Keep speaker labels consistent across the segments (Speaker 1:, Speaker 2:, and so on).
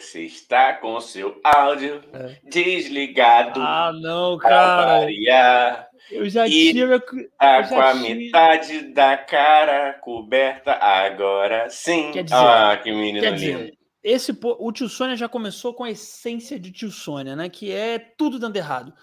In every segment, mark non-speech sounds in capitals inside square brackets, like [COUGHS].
Speaker 1: Você está com o seu áudio é. desligado.
Speaker 2: Ah, não, cara.
Speaker 1: Variar.
Speaker 2: Eu já e tinha. Meu...
Speaker 1: Tá com a tinha... metade da cara coberta agora sim.
Speaker 2: Quer dizer,
Speaker 1: ah, que menino
Speaker 2: quer
Speaker 1: lindo.
Speaker 2: Dizer, esse, o tio Sônia já começou com a essência de tio Sônia, né? Que é tudo dando errado.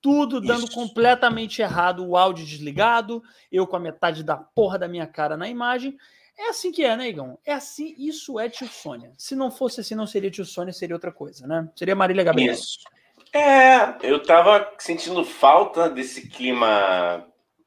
Speaker 2: Tudo dando Isso. completamente errado, o áudio desligado, eu com a metade da porra da minha cara na imagem. É assim que é, né, Igão? É assim, isso é tio Sônia. Se não fosse assim, não seria tio Sônia, seria outra coisa, né? Seria Marília Gabriela.
Speaker 1: Isso. É, eu tava sentindo falta desse clima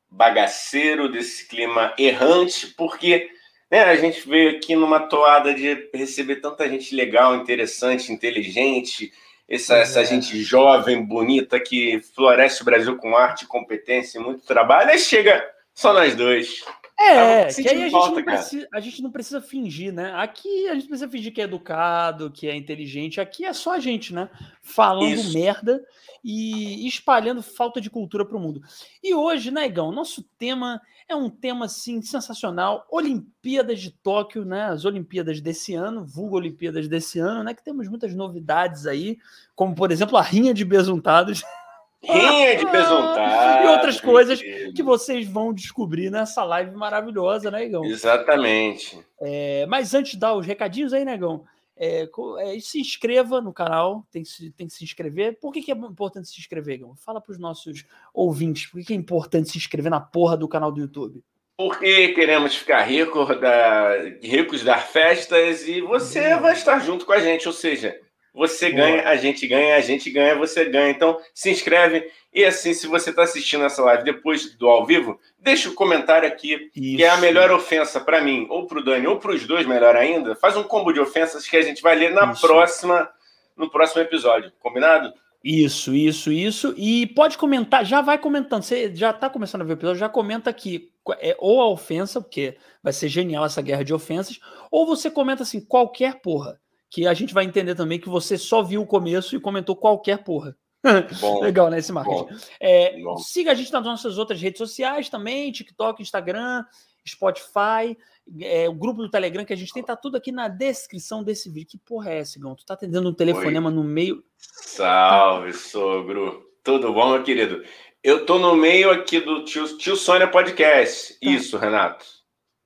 Speaker 1: bagaceiro, desse clima errante, porque né, a gente veio aqui numa toada de receber tanta gente legal, interessante, inteligente, essa, é. essa gente jovem, bonita, que floresce o Brasil com arte, competência e muito trabalho, aí chega só nós dois.
Speaker 2: É, que aí a gente, não precisa, a gente não precisa fingir, né? Aqui a gente precisa fingir que é educado, que é inteligente. Aqui é só a gente, né? Falando Isso. merda e espalhando falta de cultura para o mundo. E hoje, né, Igão, nosso tema é um tema assim sensacional. Olimpíadas de Tóquio, né? As Olimpíadas desse ano, vulgo Olimpíadas desse ano, né? Que temos muitas novidades aí, como por exemplo a rinha de besuntados. [LAUGHS]
Speaker 1: Rinha de besuntado.
Speaker 2: e outras coisas que vocês vão descobrir nessa live maravilhosa, né, Igão?
Speaker 1: Exatamente.
Speaker 2: É, mas antes de dar os recadinhos aí, Negão, é, é, se inscreva no canal, tem que, tem que se inscrever. Por que, que é importante se inscrever, Igão? Fala para os nossos ouvintes, por que, que é importante se inscrever na porra do canal do YouTube?
Speaker 1: Porque queremos ficar ricos, da, ricos dar festas e você vai estar junto com a gente, ou seja, você ganha, a gente ganha, a gente ganha, você ganha. Então, se inscreve. E assim, se você está assistindo essa live depois do ao vivo, deixa o um comentário aqui, Isso. que é a melhor ofensa para mim, ou para o Dani, ou para os dois, melhor ainda. Faz um combo de ofensas que a gente vai ler na Isso. próxima, no próximo episódio. Combinado?
Speaker 2: Isso, isso, isso. E pode comentar, já vai comentando. Você já está começando a ver o episódio, já comenta aqui. É, ou a ofensa, porque vai ser genial essa guerra de ofensas, ou você comenta assim, qualquer porra que a gente vai entender também que você só viu o começo e comentou qualquer porra. [LAUGHS] Bom, Legal, né? Esse marketing. Bom, é, bom. Siga a gente nas nossas outras redes sociais também: TikTok, Instagram, Spotify, é, o grupo do Telegram que a gente tem, tá tudo aqui na descrição desse vídeo. Que porra é essa, Gão? Tu tá atendendo um telefonema Oi. no meio.
Speaker 1: Salve, sogro. Tudo bom, meu querido? Eu tô no meio aqui do tio, tio Sônia Podcast. Tá. Isso, Renato.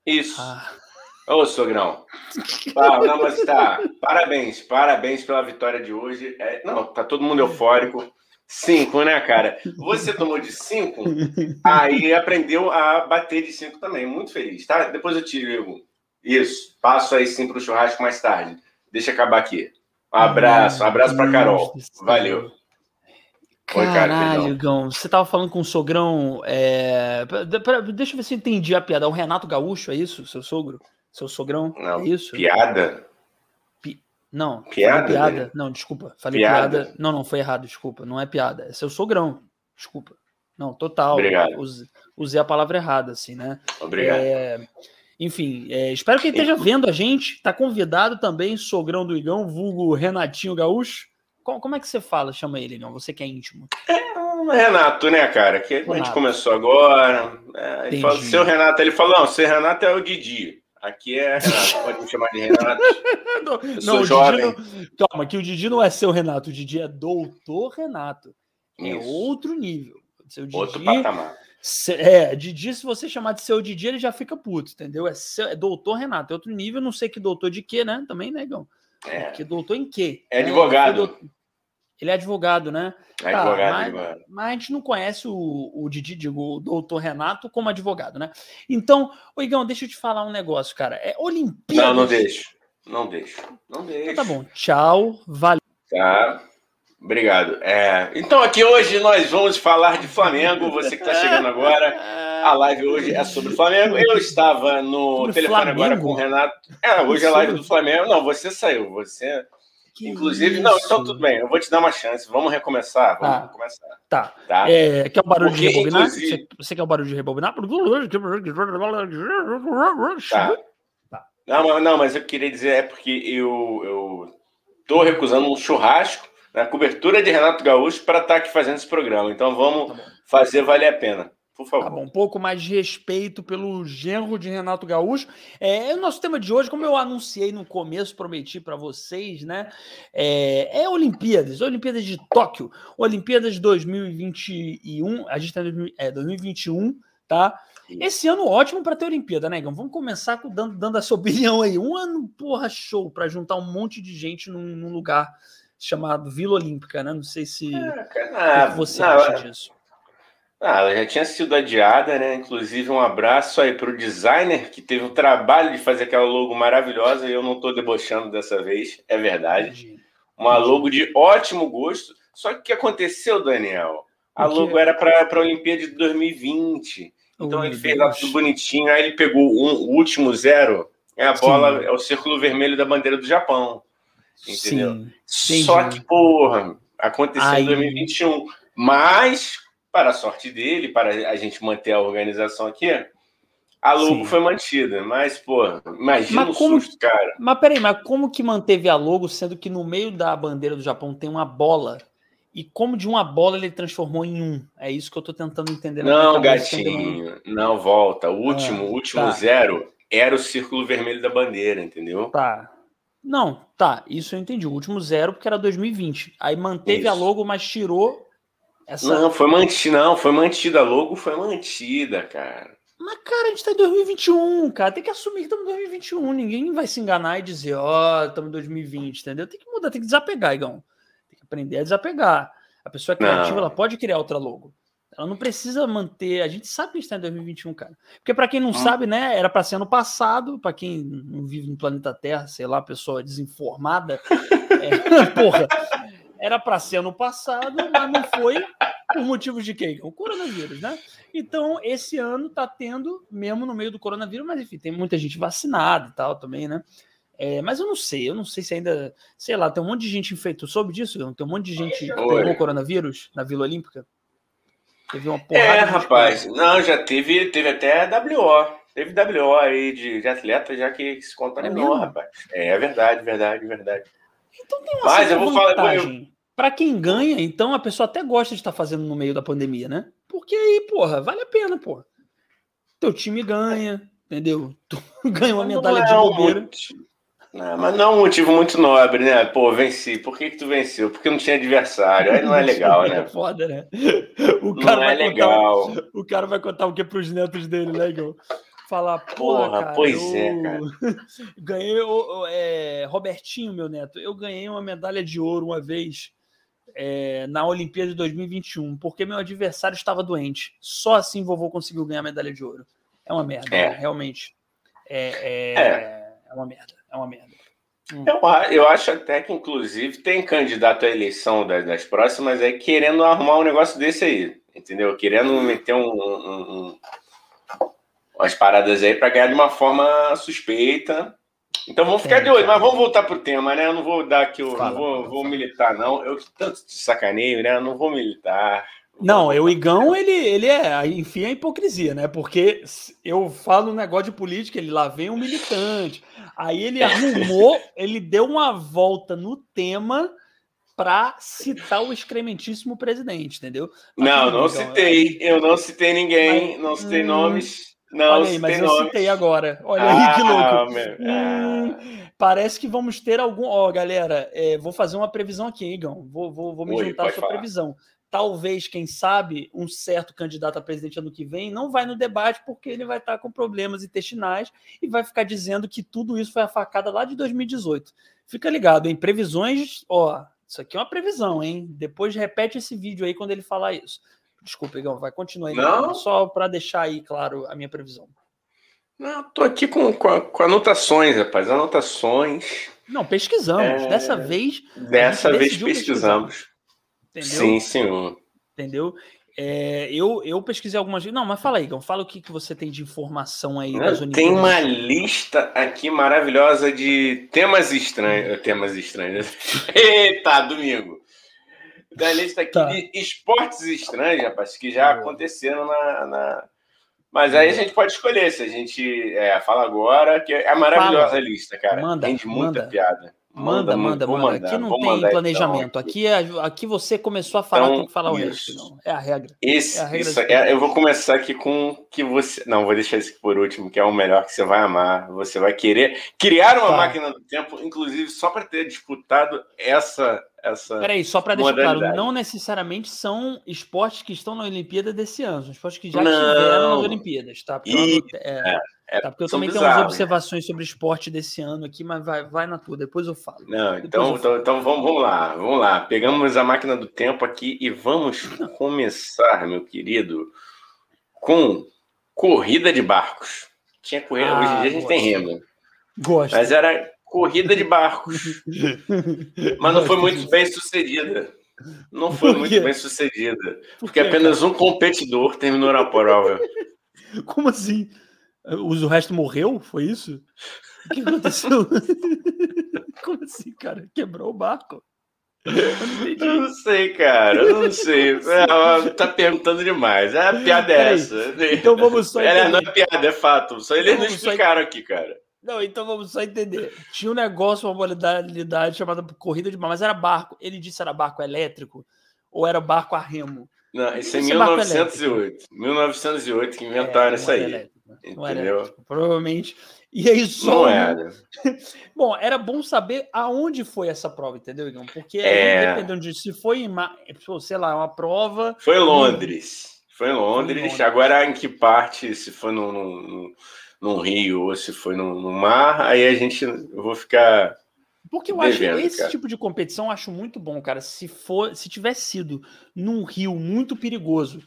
Speaker 1: Isso. Ah. Ô, sogrão. Ah, não, mas tá. Parabéns, parabéns pela vitória de hoje. É, não, tá todo mundo eufórico. Cinco, né, cara? Você tomou de cinco, aí aprendeu a bater de cinco também. Muito feliz, tá? Depois eu tiro isso. Passo aí sim pro churrasco mais tarde. Deixa acabar aqui. Um abraço, um abraço pra Carol. Valeu.
Speaker 2: Caralho, Gão, você tava falando com o sogrão. É... Deixa eu ver se eu entendi a piada. O Renato Gaúcho, é isso, seu sogro? Seu sogrão?
Speaker 1: Não,
Speaker 2: é isso?
Speaker 1: Piada?
Speaker 2: Pi... Não,
Speaker 1: piada?
Speaker 2: piada. Né? Não, desculpa. Falei piada. piada. Não, não, foi errado, desculpa. Não é piada. É seu sogrão. Desculpa. Não, total.
Speaker 1: Obrigado.
Speaker 2: Usei, a palavra errada, assim, né?
Speaker 1: Obrigado.
Speaker 2: É... Enfim, é... espero que ele esteja vendo a gente. Está convidado também, sogrão do Igão, vulgo Renatinho Gaúcho. Como, como é que você fala, chama ele, não? Você que é íntimo.
Speaker 1: É um Renato, né, cara? Que Renato. a gente começou agora. É, ele fala, seu Renato, ele falou, não, seu Renato é o Didi. Aqui é Renato, pode me chamar de Renato. [LAUGHS]
Speaker 2: não, não, jovem. Não... Calma, que o Didi não é seu Renato, o Didi é doutor Renato. É Isso. outro nível. Seu Didi,
Speaker 1: outro patamar.
Speaker 2: É, Didi, se você chamar de seu Didi, ele já fica puto, entendeu? É, seu, é doutor Renato, é outro nível, não sei que doutor de quê, né? Também, negão. Né, é. Que doutor em quê?
Speaker 1: É advogado.
Speaker 2: É, ele é advogado, né?
Speaker 1: É tá, advogado,
Speaker 2: mas, mas a gente não conhece o, o Didi, digo, o doutor Renato, como advogado, né? Então, ô Igão, deixa eu te falar um negócio, cara. É Olimpíada.
Speaker 1: Não, não deixo. Não deixo. Não deixo.
Speaker 2: Então, tá bom. Tchau. Valeu.
Speaker 1: Tá. Obrigado. É, então, aqui hoje nós vamos falar de Flamengo. Você que está chegando agora, a live hoje é sobre o Flamengo. Eu estava no sobre telefone Flamengo? agora com o Renato. É, hoje é a live do Flamengo. Não, você saiu. Você que Inclusive, isso? não, então tudo bem, eu vou te dar uma chance. Vamos recomeçar. Vamos tá. começar.
Speaker 2: Tá. tá. É, quer o barulho Porque, de rebobinar? Inclusive... Você, você, quer o barulho de rebobinar?
Speaker 1: Tá. tá. Não, não, mas eu queria dizer, é porque eu, eu tô recusando um churrasco na cobertura de Renato Gaúcho para estar tá aqui fazendo esse programa. Então vamos tá fazer valer a pena. Por favor. Tá
Speaker 2: bom, um pouco mais de respeito pelo genro de Renato Gaúcho. É, é, o nosso tema de hoje, como eu anunciei no começo, prometi para vocês, né? É, é Olimpíadas, Olimpíadas de Tóquio, Olimpíadas 2021, a gente está em é, 2021, tá? Esse ano ótimo para ter Olimpíada, né, Igão? Vamos começar com, dando, dando essa [LAUGHS] opinião aí. Um ano, porra, show, para juntar um monte de gente num, num, lugar chamado Vila Olímpica, né? Não sei se
Speaker 1: é, você não, acha disso. Ah, ela já tinha sido adiada, né? Inclusive, um abraço aí para o designer que teve o trabalho de fazer aquela logo maravilhosa e eu não estou debochando dessa vez, é verdade. Uma logo de ótimo gosto. Só que o que aconteceu, Daniel? A logo era para a Olimpíada de 2020. Então oh, ele fez lá tudo bonitinho. Aí ele pegou um, o último zero, é a bola, Sim. é o círculo vermelho da bandeira do Japão. Entendeu? Sim. Só que, porra, aconteceu Ai. em 2021. Mas para a sorte dele, para a gente manter a organização aqui, a logo Sim. foi mantida. Mas, pô, imagina mas o como, susto, cara.
Speaker 2: Mas peraí, mas como que manteve a logo, sendo que no meio da bandeira do Japão tem uma bola? E como de uma bola ele transformou em um? É isso que eu tô tentando entender.
Speaker 1: Não, gatinho, não volta. O último, ah, último tá. zero era o círculo vermelho da bandeira, entendeu?
Speaker 2: Tá. Não, tá, isso eu entendi. O último zero, porque era 2020. Aí manteve isso. a logo, mas tirou
Speaker 1: essa... Não, foi mantida, não, foi mantida. A logo foi mantida, cara.
Speaker 2: Mas, cara, a gente tá em 2021, cara. Tem que assumir que estamos em 2021. Ninguém vai se enganar e dizer, ó, oh, estamos em 2020, entendeu? Tem que mudar, tem que desapegar, Igão. Tem que aprender a desapegar. A pessoa é criativa, não. ela pode criar outra logo. Ela não precisa manter. A gente sabe que a gente está em 2021, cara. Porque, para quem não hum. sabe, né, era para ser ano passado. Para quem não vive no planeta Terra, sei lá, pessoa desinformada. [LAUGHS] é, [LAUGHS] porra, era para ser ano passado, mas não foi por motivos de quê? O coronavírus, né? Então, esse ano está tendo, mesmo no meio do coronavírus, mas enfim, tem muita gente vacinada e tal também, né? É, mas eu não sei, eu não sei se ainda, sei lá, tem um monte de gente infectou. Soube disso? Tem um monte de gente que pegou coronavírus na Vila Olímpica?
Speaker 1: Teve uma porrada. É, rapaz, não, já teve, teve até WO. Teve WO aí de, de atleta já que se contaminou, é rapaz. É, é verdade, verdade, verdade.
Speaker 2: Então tem uma Mas eu vou vantagem. falar. Eu... Para quem ganha, então a pessoa até gosta de estar fazendo no meio da pandemia, né? Porque aí, porra, vale a pena, porra. Teu time ganha, entendeu? Tu [LAUGHS] ganha uma medalha de é bobeira.
Speaker 1: Não, mas não é um motivo muito nobre, né? Pô, venci. Por que, que tu venceu? Porque não tinha adversário. Aí não é legal, né? [LAUGHS] É
Speaker 2: foda, né?
Speaker 1: O cara não é legal.
Speaker 2: Contar, o cara vai contar o que pros netos dele, né, Igor? Falar, porra, cara,
Speaker 1: pois
Speaker 2: eu...
Speaker 1: é, cara. [LAUGHS]
Speaker 2: ganhei, é, Robertinho, meu neto, eu ganhei uma medalha de ouro uma vez é, na Olimpíada de 2021, porque meu adversário estava doente. Só assim vovô conseguiu ganhar a medalha de ouro. É uma merda, é. realmente. É, é, é, é. uma merda, é uma merda.
Speaker 1: Hum. Eu, eu acho até que, inclusive, tem candidato à eleição das, das próximas aí querendo arrumar um negócio desse aí, entendeu? Querendo meter um, um, um umas paradas aí para ganhar de uma forma suspeita. Então vamos ficar de olho, mas vamos voltar pro tema, né? Eu não vou dar aqui, eu Fala, não vou, vou, militar, não. Eu tanto te sacaneio, né? Eu não vou militar.
Speaker 2: Não, eu, o Igão, ele, ele é, enfim, a hipocrisia, né? Porque eu falo um negócio de política, ele lá vem um militante. Aí ele arrumou, [LAUGHS] ele deu uma volta no tema para citar o excrementíssimo presidente, entendeu?
Speaker 1: não, não citei. Eu não citei ninguém, mas, não citei hum, nomes. Não,
Speaker 2: Olha aí, mas eu nome. citei agora. Olha ah, aí que louco. Hum, parece que vamos ter algum. Ó, oh, galera, é, vou fazer uma previsão aqui, hein, Igão. Vou, vou, vou me Oi, juntar à sua falar. previsão. Talvez, quem sabe, um certo candidato a presidente ano que vem não vai no debate porque ele vai estar com problemas intestinais e vai ficar dizendo que tudo isso foi a facada lá de 2018. Fica ligado, em previsões, ó, isso aqui é uma previsão, hein? Depois repete esse vídeo aí quando ele falar isso. Desculpa, Igão, vai continuar aí. Não. Só para deixar aí claro a minha previsão.
Speaker 1: Não, tô aqui com, com, com anotações, rapaz, anotações.
Speaker 2: Não, pesquisamos. É... Dessa vez.
Speaker 1: Dessa vez pesquisamos. Entendeu? Sim, senhor.
Speaker 2: Entendeu? É, eu, eu pesquisei algumas. Não, mas fala aí, Igão. Fala o que, que você tem de informação aí das
Speaker 1: Tem uma lista aqui maravilhosa de temas estranhos. Temas estranhos. [LAUGHS] Eita, domingo da lista aqui tá. de esportes estranhos, rapaz, que já aconteceram na, na... Mas aí a gente pode escolher se a gente é, fala agora, que é maravilhosa fala. a lista, cara. Manda, Rende muita manda. piada.
Speaker 2: Manda, manda, manda. manda. Aqui não tem planejamento. Então, aqui. aqui, é, aqui você começou a falar, então, tem que falar o resto. Não. É a regra.
Speaker 1: Esse,
Speaker 2: é a
Speaker 1: regra isso, é, eu vou começar aqui com que você. Não, vou deixar isso aqui por último, que é o melhor que você vai amar. Você vai querer criar uma tá. máquina do tempo, inclusive só para ter disputado essa. Essa
Speaker 2: Peraí, só para deixar claro, não necessariamente são esportes que estão na Olimpíada desse ano, são esportes que já não. estiveram nas Olimpíadas, tá? Porque e... é... é. É, tá, porque eu também bizarros. tenho umas observações sobre esporte desse ano aqui, mas vai, vai na tua, depois eu falo.
Speaker 1: Não, então, então, então vamos, vamos lá, vamos lá. Pegamos a máquina do tempo aqui e vamos começar, meu querido, com corrida de barcos. Tinha corrida, ah, hoje em dia a gente tem remo.
Speaker 2: Gosto.
Speaker 1: Mas era corrida de barcos. [LAUGHS] mas não foi muito bem sucedida. Não foi muito bem sucedida. Porque apenas um competidor terminou na prova. [LAUGHS]
Speaker 2: Como assim? O resto morreu? Foi isso? O que aconteceu? [LAUGHS] Como assim, cara? Quebrou o barco?
Speaker 1: Eu não, não sei, cara. Eu não sei. É, tá perguntando demais. É, a piada é essa.
Speaker 2: Então vamos só
Speaker 1: não é piada, é fato. Só eles não explicaram aqui, cara.
Speaker 2: Não, então vamos só entender. Tinha um negócio, uma modalidade chamada corrida de mar, mas era barco. Ele disse era barco elétrico ou era barco a remo?
Speaker 1: Não, isso é 1908. 1908 que inventaram é, isso aí. Elétrico. Não Entendeu? Era,
Speaker 2: provavelmente. E aí só.
Speaker 1: Não era. [LAUGHS]
Speaker 2: bom, era bom saber aonde foi essa prova, entendeu, Igão? Porque é... dependendo de se foi em, sei lá, uma prova.
Speaker 1: Foi em Londres. Foi em Londres. Foi em Londres. Agora em que parte, se foi no, no, no Rio ou se foi no, no, mar, aí a gente. Eu vou ficar.
Speaker 2: Porque eu devendo, acho que esse cara. tipo de competição eu acho muito bom, cara. Se for, se tivesse sido num rio muito perigoso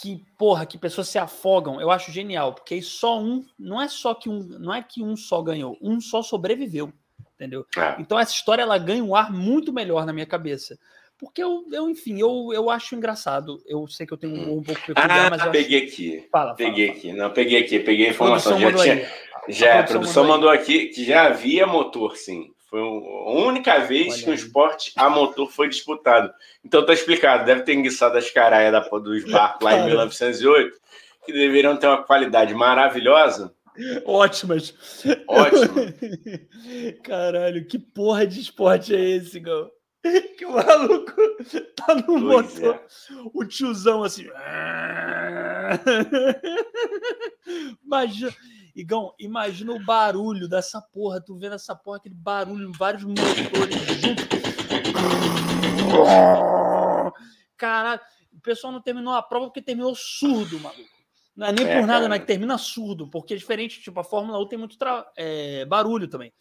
Speaker 2: que, porra, que pessoas se afogam, eu acho genial, porque aí só um, não é só que um, não é que um só ganhou, um só sobreviveu, entendeu? É. Então essa história ela ganha um ar muito melhor na minha cabeça. Porque eu, eu enfim, eu, eu acho engraçado. Eu sei que eu tenho um, um pouco
Speaker 1: peculiar, ah, mas eu peguei acho... aqui. Fala, peguei fala, aqui. Não, peguei aqui, peguei a informação. Já, tinha, já a produção, a produção mandou, mandou aqui que já havia motor, sim. Foi a única vez Olha que um esporte a motor foi disputado. Então tá explicado, deve ter enguiçado as caraias da, dos barcos lá em 1908, que deveriam ter uma qualidade maravilhosa.
Speaker 2: Ótimas.
Speaker 1: Ótimo. [LAUGHS]
Speaker 2: Caralho, que porra de esporte é esse, Gão? [LAUGHS] Que o maluco tá no pois motor, é. o tiozão assim. [LAUGHS] Imagina. Igão, imagina o barulho dessa porra. Tu vendo essa porra, aquele barulho, vários motores juntos. Caralho, o pessoal não terminou a prova porque terminou surdo, maluco. Não é nem é, por nada, mas termina surdo, porque é diferente, tipo, a Fórmula 1 tem muito é, barulho também.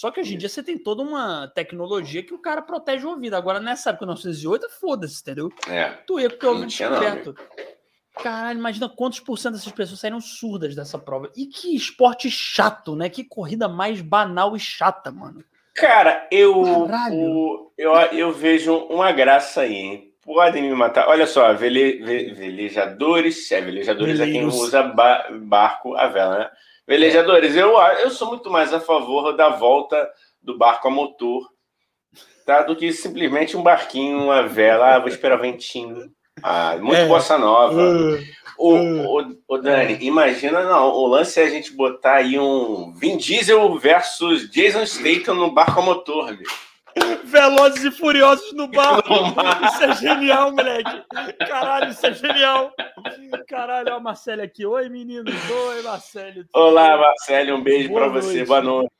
Speaker 2: Só que hoje em dia você tem toda uma tecnologia que o cara protege o ouvido. Agora, nessa época, 1908, foda-se, entendeu?
Speaker 1: É.
Speaker 2: Tu ia com o teu ouvido descoberto. Caralho, imagina quantos por cento dessas pessoas saíram surdas dessa prova. E que esporte chato, né? Que corrida mais banal e chata, mano.
Speaker 1: Cara, eu, o, eu, eu vejo uma graça aí, hein? Podem me matar. Olha só, vele, ve, velejadores, é, velejadores Veleiros. é quem usa ba, barco a vela, né? Velejadores, eu, eu sou muito mais a favor da volta do barco a motor, tá? Do que simplesmente um barquinho, uma vela, ah, vou esperar o ventinho. Ah, muito é. bossa nova. Uh, o, uh, o, o, Dani, imagina, não, o lance é a gente botar aí um Vin Diesel versus Jason Statham no barco a motor, meu.
Speaker 2: Velozes e Furiosos no barco. [LAUGHS] Isso é genial, moleque. Caralho, isso é genial. Caralho, olha a Marcele aqui. Oi, meninos. Oi, Marcele.
Speaker 1: Olá, Marcele. Um beijo para você. Boa noite.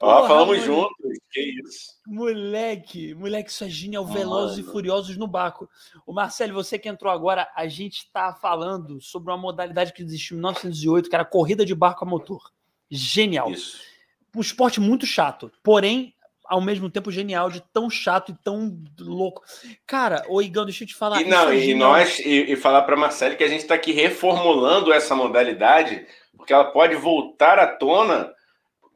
Speaker 1: Ó, falamos juntos. Que isso.
Speaker 2: Moleque, moleque, isso é genial. Velozes e Furiosos no barco. O Marcelo, você que entrou agora, a gente está falando sobre uma modalidade que existiu em 1908, que era corrida de barco a motor. Genial. Isso. Um esporte muito chato, porém, ao mesmo tempo genial, de tão chato e tão louco. Cara, ô Igão, deixa eu te falar.
Speaker 1: E não, é e nós, e, e falar para Marcelo que a gente está aqui reformulando essa modalidade, porque ela pode voltar à tona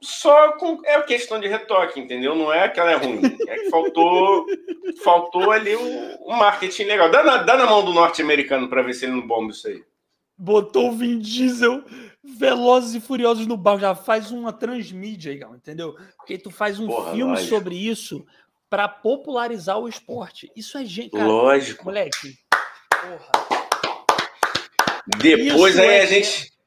Speaker 1: só com é questão de retoque, entendeu? Não é que ela é ruim, é que faltou faltou ali o, marketing legal. Dá na, dá na mão do norte-americano para ver se ele não bomba isso aí.
Speaker 2: Botou o Vin Diesel Velozes e Furiosos no barco, já faz uma transmídia, entendeu? Porque tu faz um Porra, filme lógico. sobre isso para popularizar o esporte. Isso é gente,
Speaker 1: lógico,
Speaker 2: moleque.
Speaker 1: Porra. Depois isso aí é a gente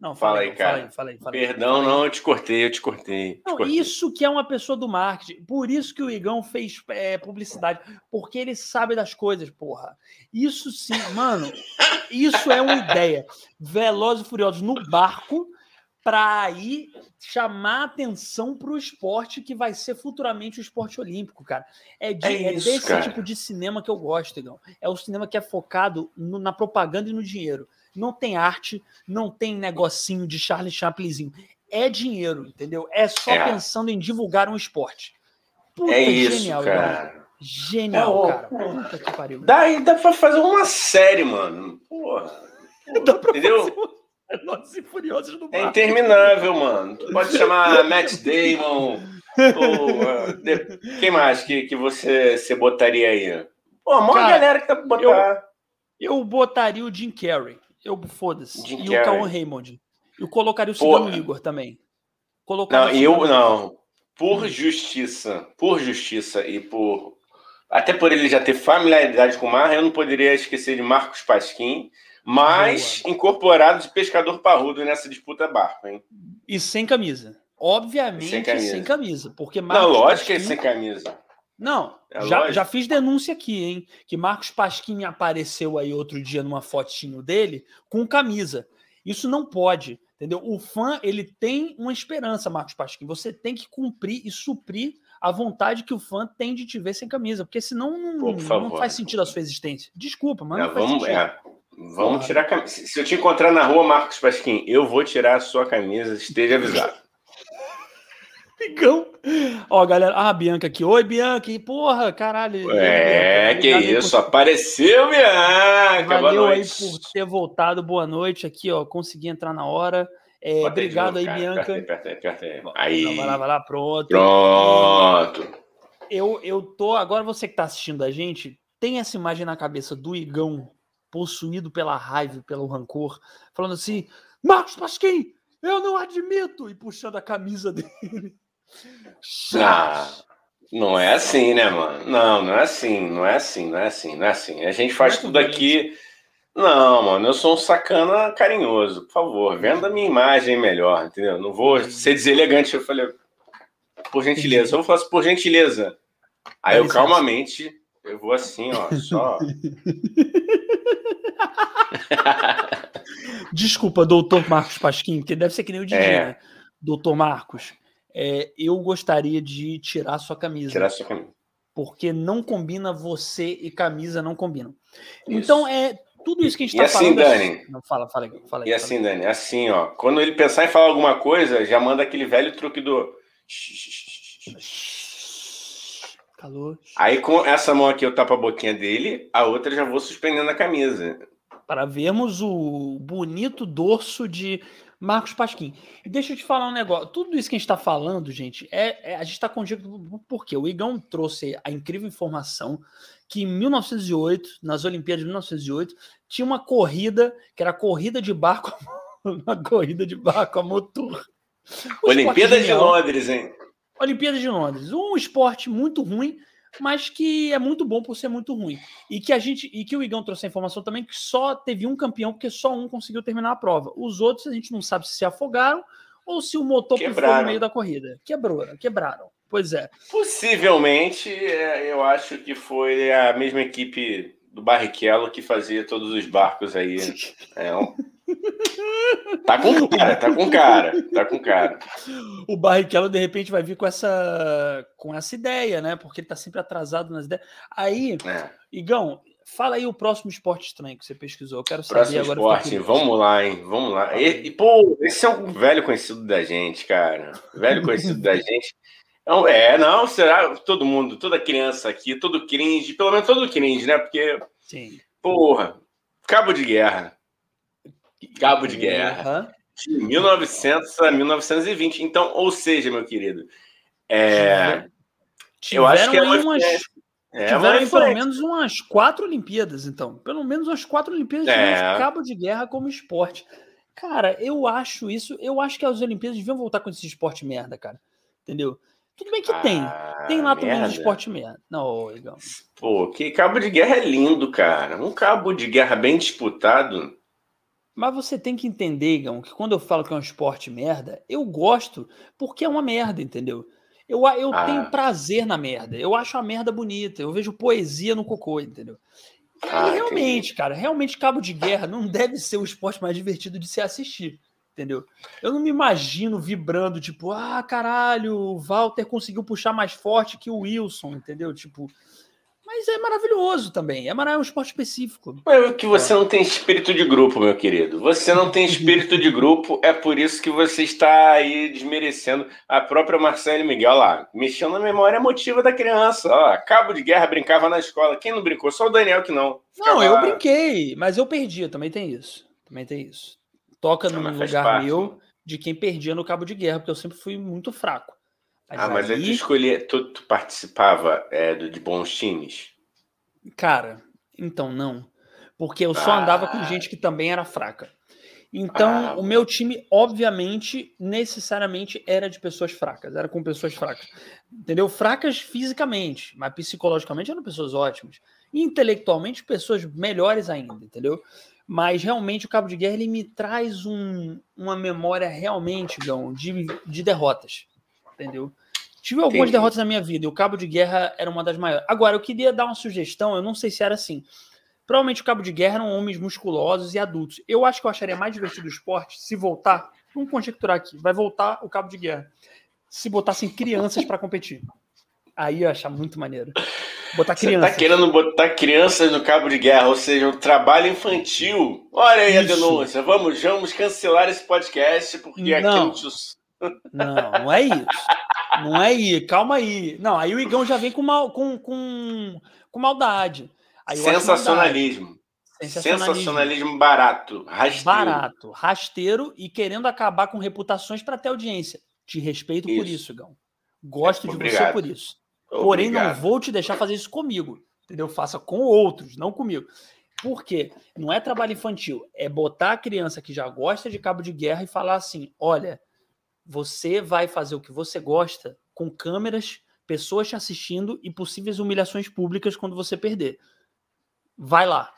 Speaker 1: Não, fala, fala aí, cara. Fala aí, fala aí, fala aí, Perdão, não, eu te cortei, eu te cortei. Te
Speaker 2: não,
Speaker 1: cortei.
Speaker 2: Isso que é uma pessoa do marketing. Por isso que o Igão fez é, publicidade. Porque ele sabe das coisas, porra. Isso sim, mano. Isso é uma ideia. Velozes e Furiosos no barco para aí chamar atenção para o esporte que vai ser futuramente o esporte olímpico, cara. É, de, é, é isso, desse cara. tipo de cinema que eu gosto, Igão. É o cinema que é focado no, na propaganda e no dinheiro. Não tem arte, não tem negocinho de Charlie Chaplinzinho. É dinheiro, entendeu? É só é. pensando em divulgar um esporte.
Speaker 1: Puta, é isso, genial, cara.
Speaker 2: Genial, é, cara. Puta que pariu.
Speaker 1: Dá, dá pra fazer uma série, mano. Porra. [LAUGHS]
Speaker 2: Dá pra entendeu? Fazer Velozes e Furiosos no
Speaker 1: É interminável, mano. Tu pode [LAUGHS] chamar Matt Damon. ou, uh, de... Quem mais que, que você, você botaria aí? Pô, a maior galera que tá pra botar.
Speaker 2: Eu, eu botaria o Jim Carrey. Eu foda-se. E o Cauan Raymond. Eu colocaria o Cigano Igor também.
Speaker 1: Colocaria não, eu não. Por justiça, por justiça e por até por ele já ter familiaridade com o mar, eu não poderia esquecer de Marcos Pasquim mas Boa. incorporado de pescador parrudo nessa disputa barco, hein?
Speaker 2: E sem camisa. Obviamente sem camisa. Sem camisa porque
Speaker 1: Marcos Não, lógico Pasquim... que é sem camisa.
Speaker 2: Não, é já, já fiz denúncia aqui, hein? Que Marcos Pasquim apareceu aí outro dia numa fotinho dele com camisa. Isso não pode, entendeu? O fã, ele tem uma esperança, Marcos Pasquim. Você tem que cumprir e suprir a vontade que o fã tem de te ver sem camisa, porque senão não, não faz sentido a sua existência. Desculpa, mas não, não faz
Speaker 1: vamos, sentido. É. Vamos tirar a camisa. Se eu te encontrar na rua, Marcos Pasquim, eu vou tirar a sua camisa, esteja avisado.
Speaker 2: Pigão. Ó, galera. Ah, Bianca aqui. Oi, Bianca. Porra, caralho.
Speaker 1: É, que isso. Por... Apareceu, Bianca.
Speaker 2: Valeu aí por ter voltado. Boa noite aqui, ó. Consegui entrar na hora. É, obrigado aí, cara. Bianca.
Speaker 1: Apertei, apertei, apertei. Aí.
Speaker 2: Vai lá, vai lá, pronto.
Speaker 1: Pronto.
Speaker 2: Eu, eu tô. Agora você que tá assistindo a gente, tem essa imagem na cabeça do Igão possuído pela raiva, pelo rancor, falando assim: Marcos Pasquim, eu não admito! E puxando a camisa [LAUGHS] dele.
Speaker 1: Ah, não é assim, né, mano? Não, não é assim, não é assim, não é assim, não é assim. A gente faz tudo aqui. Não, mano, eu sou um sacana carinhoso. Por favor, venda minha imagem melhor, entendeu? Não vou ser deselegante. Eu falei, por gentileza. Eu vou falar assim, por gentileza. Aí eu calmamente, eu vou assim, ó, só. [LAUGHS]
Speaker 2: Desculpa, doutor Marcos Pasquim, que deve ser que nem o DJ, é. né? Doutor Marcos, é, eu gostaria de tirar sua camisa.
Speaker 1: Tirar sua camisa.
Speaker 2: Porque não combina você e camisa não combinam. Isso. Então, é tudo isso que a gente
Speaker 1: está
Speaker 2: assim,
Speaker 1: falando. Dani,
Speaker 2: não, fala, fala, fala aí.
Speaker 1: E assim, Dani, assim, ó. Quando ele pensar em falar alguma coisa, já manda aquele velho truque do.
Speaker 2: Calor.
Speaker 1: Aí com essa mão aqui eu tapo a boquinha dele, a outra já vou suspendendo a camisa
Speaker 2: para vermos o bonito dorso de Marcos Pasquim. Deixa eu te falar um negócio. Tudo isso que a gente está falando, gente, é, é, a gente está contigo porque o Igão trouxe a incrível informação que em 1908, nas Olimpíadas de 1908, tinha uma corrida que era a corrida de barco, [LAUGHS] uma corrida de barco a motor.
Speaker 1: Olimpíadas de Londres, hein?
Speaker 2: Olimpíadas de Londres, um esporte muito ruim mas que é muito bom por ser muito ruim. E que a gente e que o Igão trouxe a informação também que só teve um campeão porque só um conseguiu terminar a prova. Os outros a gente não sabe se se afogaram ou se o motor quebraram. no meio da corrida. Quebrou, quebraram. Pois é.
Speaker 1: Possivelmente, é, eu acho que foi a mesma equipe do Barrichello que fazia todos os barcos aí. É um... Tá com cara, tá com cara, tá com cara.
Speaker 2: O Barrichello de repente vai vir com essa com essa ideia, né? Porque ele tá sempre atrasado nas ideias. Aí, é. Igão, fala aí o próximo esporte estranho que você pesquisou. Eu quero saber próximo agora.
Speaker 1: Esporte, vamos lá, hein? Vamos lá. E, e, pô, esse é um velho conhecido da gente, cara. Velho conhecido da [LAUGHS] gente. Não, é, não, será todo mundo, toda criança aqui, todo cringe, pelo menos todo cringe, né? Porque,
Speaker 2: Sim.
Speaker 1: porra, cabo de guerra. Cabo de Guerra. De 1900 a 1920. Então, ou seja, meu querido, é,
Speaker 2: eu acho que é uma umas, é tiveram pelo menos umas quatro Olimpíadas, então. Pelo menos umas quatro Olimpíadas é. de cabo de guerra como esporte. Cara, eu acho isso. Eu acho que as Olimpíadas deviam voltar com esse esporte merda, cara. Entendeu? Tudo bem que ah, tem. Tem lá também um esporte merda. Não, legal.
Speaker 1: Pô, que cabo de guerra é lindo, cara. Um cabo de guerra bem disputado
Speaker 2: Mas você tem que entender, Igão, que quando eu falo que é um esporte merda, eu gosto porque é uma merda, entendeu? Eu, eu ah. tenho prazer na merda. Eu acho a merda bonita. Eu vejo poesia no cocô, entendeu? Ah, e realmente, entendi. cara, realmente cabo de guerra não [LAUGHS] deve ser o esporte mais divertido de se assistir, entendeu? Eu não me imagino vibrando, tipo, ah, caralho, o Walter conseguiu puxar mais forte que o Wilson, entendeu? Tipo, mas é maravilhoso também. É maravilhoso, é um esporte específico.
Speaker 1: É que você não tem espírito de grupo, meu querido. Você não tem espírito de grupo, é por isso que você está aí desmerecendo a própria Marcele Miguel lá, mexendo na memória emotiva da criança. Ó, cabo de guerra brincava na escola. Quem não brincou? Só o Daniel que não.
Speaker 2: Ficava... Não, eu brinquei, mas eu perdia. Também tem isso. Também tem isso. Toca num lugar parte, meu de quem perdia no cabo de guerra, porque eu sempre fui muito fraco.
Speaker 1: Mas ah, mas aí tu escolhia, tu, tu participava é, de bons times?
Speaker 2: Cara, então não. Porque eu só ah. andava com gente que também era fraca. Então, ah. o meu time, obviamente, necessariamente era de pessoas fracas, era com pessoas fracas. Entendeu? Fracas fisicamente, mas psicologicamente eram pessoas ótimas. intelectualmente, pessoas melhores ainda, entendeu? Mas realmente o Cabo de Guerra ele me traz um, uma memória realmente, Gão, de, de derrotas. Entendeu? Tive algumas Entendi. derrotas na minha vida e o cabo de guerra era uma das maiores. Agora, eu queria dar uma sugestão, eu não sei se era assim. Provavelmente o cabo de guerra eram homens musculosos e adultos. Eu acho que eu acharia mais divertido o esporte se voltar. Vamos conjecturar aqui. Vai voltar o cabo de guerra. Se botassem crianças para competir. Aí eu ia achar muito maneiro. Botar crianças.
Speaker 1: Você tá querendo botar crianças no cabo de guerra, ou seja, um trabalho infantil. Olha aí Isso. a denúncia. Vamos, vamos cancelar esse podcast, porque não. aqui [LAUGHS]
Speaker 2: Não, não é isso. Não é aí, calma aí. Não, aí o Igão já vem com, mal, com, com, com maldade.
Speaker 1: Sensacionalismo. Maldade. Sensacionalismo. Sensacionalismo barato, rasteiro.
Speaker 2: Barato, rasteiro e querendo acabar com reputações para ter audiência. Te respeito isso. por isso, Igão. Gosto é, de você por isso. Porém, não vou te deixar fazer isso comigo. Entendeu? Faça com outros, não comigo. Por quê? Não é trabalho infantil. É botar a criança que já gosta de cabo de guerra e falar assim: olha, você vai fazer o que você gosta com câmeras, pessoas te assistindo e possíveis humilhações públicas quando você perder. Vai lá,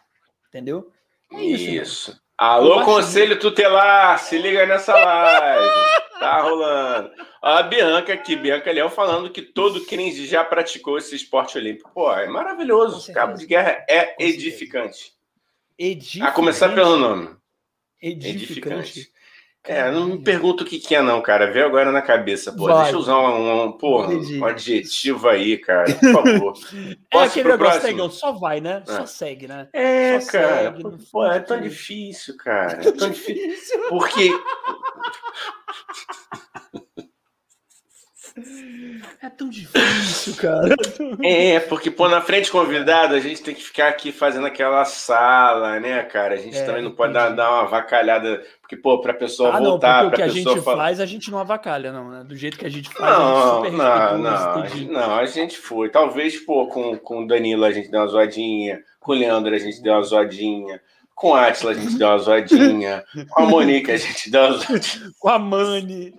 Speaker 2: entendeu?
Speaker 1: É isso. isso. Alô, Conselho Tutelar, se liga nessa [LAUGHS] live. Tá rolando. A Bianca aqui, Bianca Leão, falando que todo cringe já praticou esse esporte olímpico. Pô, é maravilhoso. Cabo de guerra é edificante. edificante. A começar pelo nome.
Speaker 2: Edificante. edificante.
Speaker 1: É, não me pergunta o que, que é, não, cara. Vê agora na cabeça. Pô, Vai. deixa eu usar um, um, porra, um adjetivo aí, cara. Por [LAUGHS] favor.
Speaker 2: é aquele negócio, próximo? só vai, né? É. Só segue, né?
Speaker 1: É, só cara. Segue, pô, é tão difícil, cara. É [LAUGHS] tão difícil. Porque.
Speaker 2: É tão difícil, cara.
Speaker 1: É, porque, pô, na frente convidado, a gente tem que ficar aqui fazendo aquela sala, né, cara? A gente é, também não pode dar, dar, uma avacalhada, porque, pô, pra pessoa ah, voltar. Não,
Speaker 2: porque
Speaker 1: o
Speaker 2: que a gente
Speaker 1: fala...
Speaker 2: faz, a gente não avacalha, não, né? Do jeito que a gente faz,
Speaker 1: não, a gente não, não, não, a gente foi. Talvez, pô, com, com o Danilo a gente deu uma zoadinha, com o Leandro a gente deu uma zoadinha. Com a Atila a gente deu uma zoadinha. Com a Monique a gente deu uma zoadinha.
Speaker 2: com a Mani.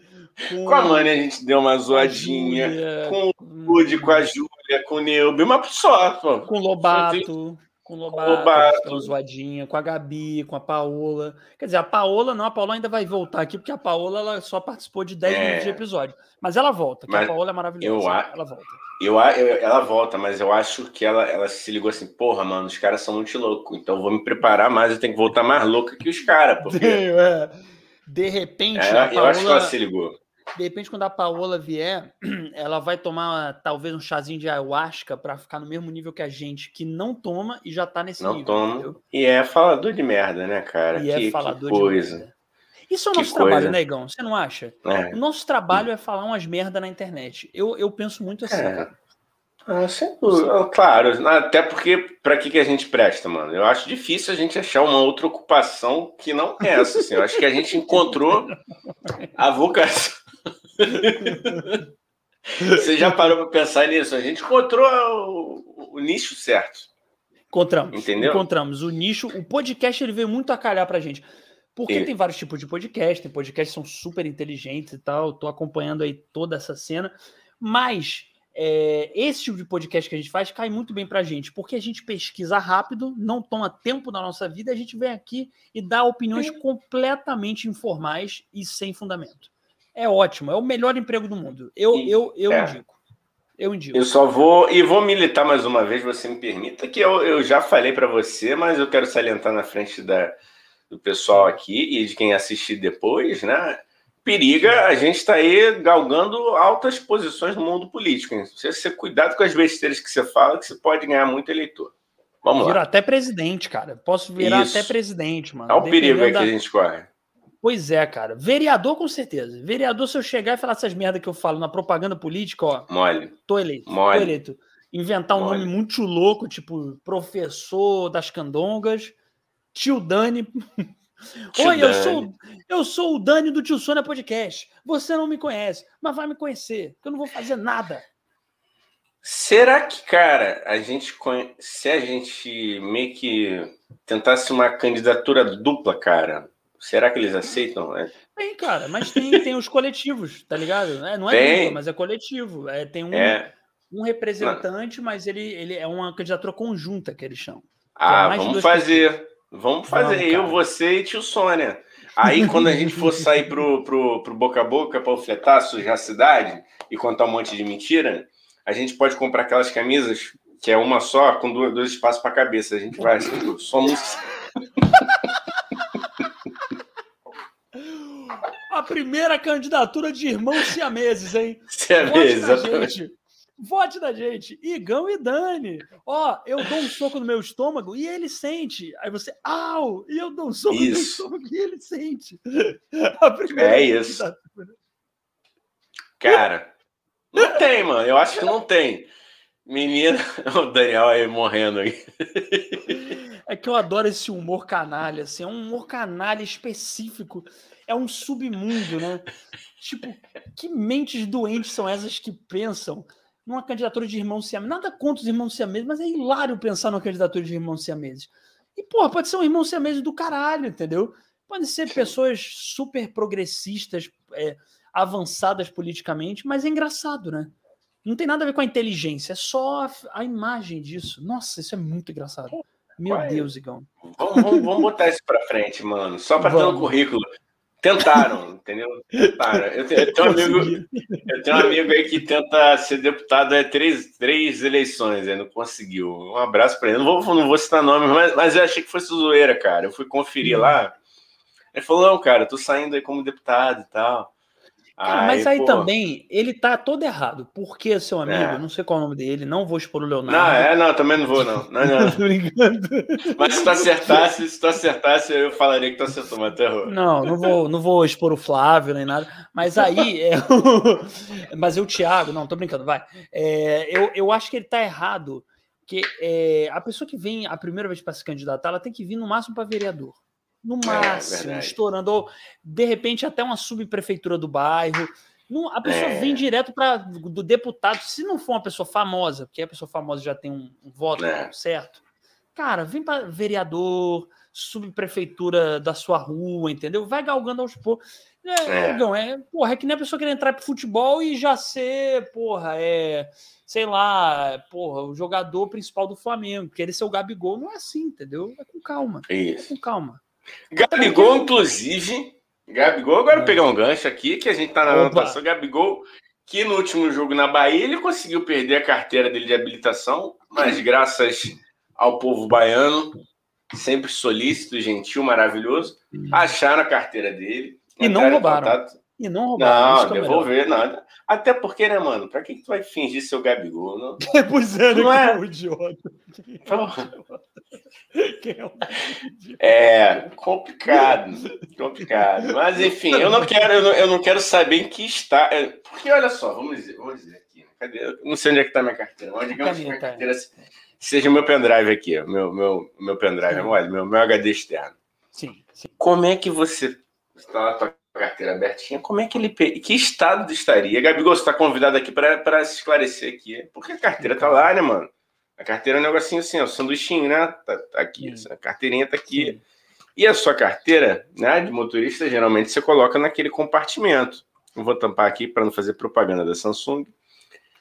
Speaker 1: Com, com a Mani a gente deu uma zoadinha. com o Rude, com a Júlia, com o Neubi, uma só. Pô.
Speaker 2: Com o Lobato. Com o Lobato, com, Lobato. zoadinha, com a Gabi, com a Paola. Quer dizer, a Paola não, a Paola ainda vai voltar aqui, porque a Paola ela só participou de 10 é... minutos de episódio. Mas ela volta, porque a Paola é maravilhosa.
Speaker 1: Eu,
Speaker 2: ela volta.
Speaker 1: Eu, eu, ela volta, mas eu acho que ela, ela se ligou assim, porra, mano, os caras são muito loucos, então eu vou me preparar mais, eu tenho que voltar mais louca que os caras. Porque... [LAUGHS]
Speaker 2: é. De repente.
Speaker 1: É, Paola... Eu acho que ela se ligou.
Speaker 2: De repente, quando a Paola vier, [CLEARS THROAT] ela vai tomar talvez um chazinho de ayahuasca para ficar no mesmo nível que a gente, que não toma e já tá nesse
Speaker 1: não
Speaker 2: nível.
Speaker 1: Não toma. Entendeu? E é falador de merda, né, cara?
Speaker 2: E é que, é falador que coisa. de merda. Isso é o nosso que trabalho, negão. Né, você não acha? É. O nosso trabalho é falar umas merda na internet. Eu, eu penso muito assim, é. cara.
Speaker 1: Ah, claro, até porque para que, que a gente presta, mano? Eu acho difícil a gente achar uma outra ocupação que não é essa. Assim. Eu acho que a gente encontrou [LAUGHS] a vocação. Você já parou para pensar nisso? A gente encontrou o, o, nicho certo.
Speaker 2: Encontramos. Entendeu? Encontramos o nicho. O podcast ele veio muito a calhar para gente. Porque e... tem vários tipos de podcast, tem podcasts que são super inteligentes e tal. Estou acompanhando aí toda essa cena. Mas é, esse tipo de podcast que a gente faz cai muito bem pra gente, porque a gente pesquisa rápido, não toma tempo na nossa vida, a gente vem aqui e dá opiniões completamente informais e sem fundamento. É ótimo, é o melhor emprego do mundo. Eu, eu, eu é. indico. Eu indico.
Speaker 1: Eu só vou e vou militar mais uma vez, você me permita, que eu, eu já falei para você, mas eu quero salientar na frente da, do pessoal aqui e de quem assistir depois, né? Periga, a gente está aí galgando altas posições no mundo político. Hein? Você, você cuidado com as besteiras que você fala, que você pode ganhar muito eleitor. Vamos
Speaker 2: Vira lá. até presidente, cara. Posso virar Isso. até presidente, mano.
Speaker 1: É o perigo aí da... que a gente corre.
Speaker 2: Pois é, cara. Vereador, com certeza. Vereador, se eu chegar e falar essas merdas que eu falo na propaganda política, ó.
Speaker 1: Mole.
Speaker 2: Tô eleito.
Speaker 1: Mole.
Speaker 2: Tô eleito. Inventar um Mole. nome muito louco, tipo professor das candongas, tio Dani. Tio Oi, Dani. eu sou, eu sou o Dani do Tio Sônia Podcast. Você não me conhece, mas vai me conhecer, porque eu não vou fazer nada.
Speaker 1: Será que, cara, a gente se a gente meio que tentasse uma candidatura dupla, cara, Será que eles aceitam? Né?
Speaker 2: Tem, cara, mas tem, tem os coletivos, tá ligado? É, não é tem. Mas é coletivo. É, tem um, é. um representante, não. mas ele, ele é uma candidatura conjunta que eles chamam.
Speaker 1: Ah, é vamos fazer. Pessoas. Vamos fazer. Não, eu, você e tio Sônia. Aí, quando a gente for sair pro, pro, pro boca a boca para ofletar, sujar a cidade e contar um monte de mentira, a gente pode comprar aquelas camisas que é uma só, com dois, dois espaços para cabeça. A gente vai, somos.
Speaker 2: A primeira candidatura de irmãos siameses, hein?
Speaker 1: Siameses, exatamente.
Speaker 2: Vote da gente. Igão e Dani. Ó, eu dou um soco no meu estômago e ele sente. Aí você, au! E eu dou um soco isso. no meu estômago e ele sente.
Speaker 1: A primeira é isso. Cara, não tem, mano. Eu acho que não tem. Menina, [LAUGHS] o Daniel aí morrendo aí.
Speaker 2: É que eu adoro esse humor canalha, assim, é um humor canalha específico é um submundo, né? tipo, que mentes doentes são essas que pensam numa candidatura de irmãos siameses? Nada contra os irmãos siameses, mas é hilário pensar numa candidatura de irmãos siameses. E, porra, pode ser um irmão siamese do caralho, entendeu? Podem ser pessoas super progressistas, é, avançadas politicamente, mas é engraçado, né? Não tem nada a ver com a inteligência, é só a, a imagem disso. Nossa, isso é muito engraçado. Meu Vai. Deus, Igão.
Speaker 1: Vamos, vamos, vamos, botar isso pra frente, mano. Só pra vamos. ter um currículo. Tentaram, entendeu? Tentaram. Eu tenho, eu tenho um amigo, eu tenho um amigo aí que tenta ser deputado há três, três eleições, aí não conseguiu. Um abraço para ele. Não vou, não vou citar nome, mas, mas eu achei que fosse zoeira, cara. Eu fui conferir lá. Ele falou: não, cara, tô saindo aí como deputado e tal.
Speaker 2: Cara, aí, mas aí pô... também, ele tá todo errado. Porque seu amigo, é. não sei qual é o nome dele, não vou expor o Leonardo.
Speaker 1: Não, é, não, também não vou, não. [LAUGHS] não, não. brincando. Mas se tu acertasse, se tu acertasse, eu falaria que tu acertou, mas tu errou.
Speaker 2: Não, não vou, não vou expor o Flávio nem nada. Mas aí, [LAUGHS] é, [LAUGHS] mas eu, o Thiago, não, tô brincando, vai. É, eu, eu acho que ele tá errado. Que é, a pessoa que vem a primeira vez para se candidatar, ela tem que vir no máximo para vereador no é, máximo, é, estourando, ou de repente até uma subprefeitura do bairro. Não, a pessoa é. vem direto para do deputado, se não for uma pessoa famosa, porque a pessoa famosa já tem um, um voto é. certo. Cara, vem para vereador, subprefeitura da sua rua, entendeu? Vai galgando aos poucos. É, Não, é, porra, é que nem a pessoa querer entrar pro futebol e já ser, porra, é, sei lá, porra, o jogador principal do Flamengo, querer ser o Gabigol, não é assim, entendeu? É com calma.
Speaker 1: Isso.
Speaker 2: É com calma.
Speaker 1: Gabigol, inclusive. Gabigol, agora é. pegar um gancho aqui, que a gente tá na anotação. Gabigol, que no último jogo na Bahia, ele conseguiu perder a carteira dele de habilitação, mas graças ao povo baiano, sempre solícito, gentil, maravilhoso, acharam a carteira dele.
Speaker 2: E não roubaram. Contato,
Speaker 1: e não roubar. Não, devolver nada. Até porque, né, mano? Pra que, que tu vai fingir ser o Gabigol? Não? [LAUGHS]
Speaker 2: pois é, não é? Um idiota.
Speaker 1: É, complicado. Complicado. Mas, enfim, eu não quero, eu não, eu não quero saber em que está. É, porque, olha só, vamos dizer, vamos dizer aqui. Né? Cadê? Eu não sei onde é que tá minha carteira. Mas digamos que minha carteira seja o meu pendrive aqui, meu, meu, meu pendrive, olha, meu, meu HD externo.
Speaker 2: Sim, sim.
Speaker 1: Como é que você está carteira abertinha, como é que ele. Que estado estaria? Gabigol, você está convidado aqui para se esclarecer aqui. Porque a carteira tá lá, né, mano? A carteira é um negocinho assim, ó, o sanduichinho, né? Tá, tá aqui, a carteirinha tá aqui. Sim. E a sua carteira, né, de motorista, geralmente você coloca naquele compartimento. Eu vou tampar aqui para não fazer propaganda da Samsung.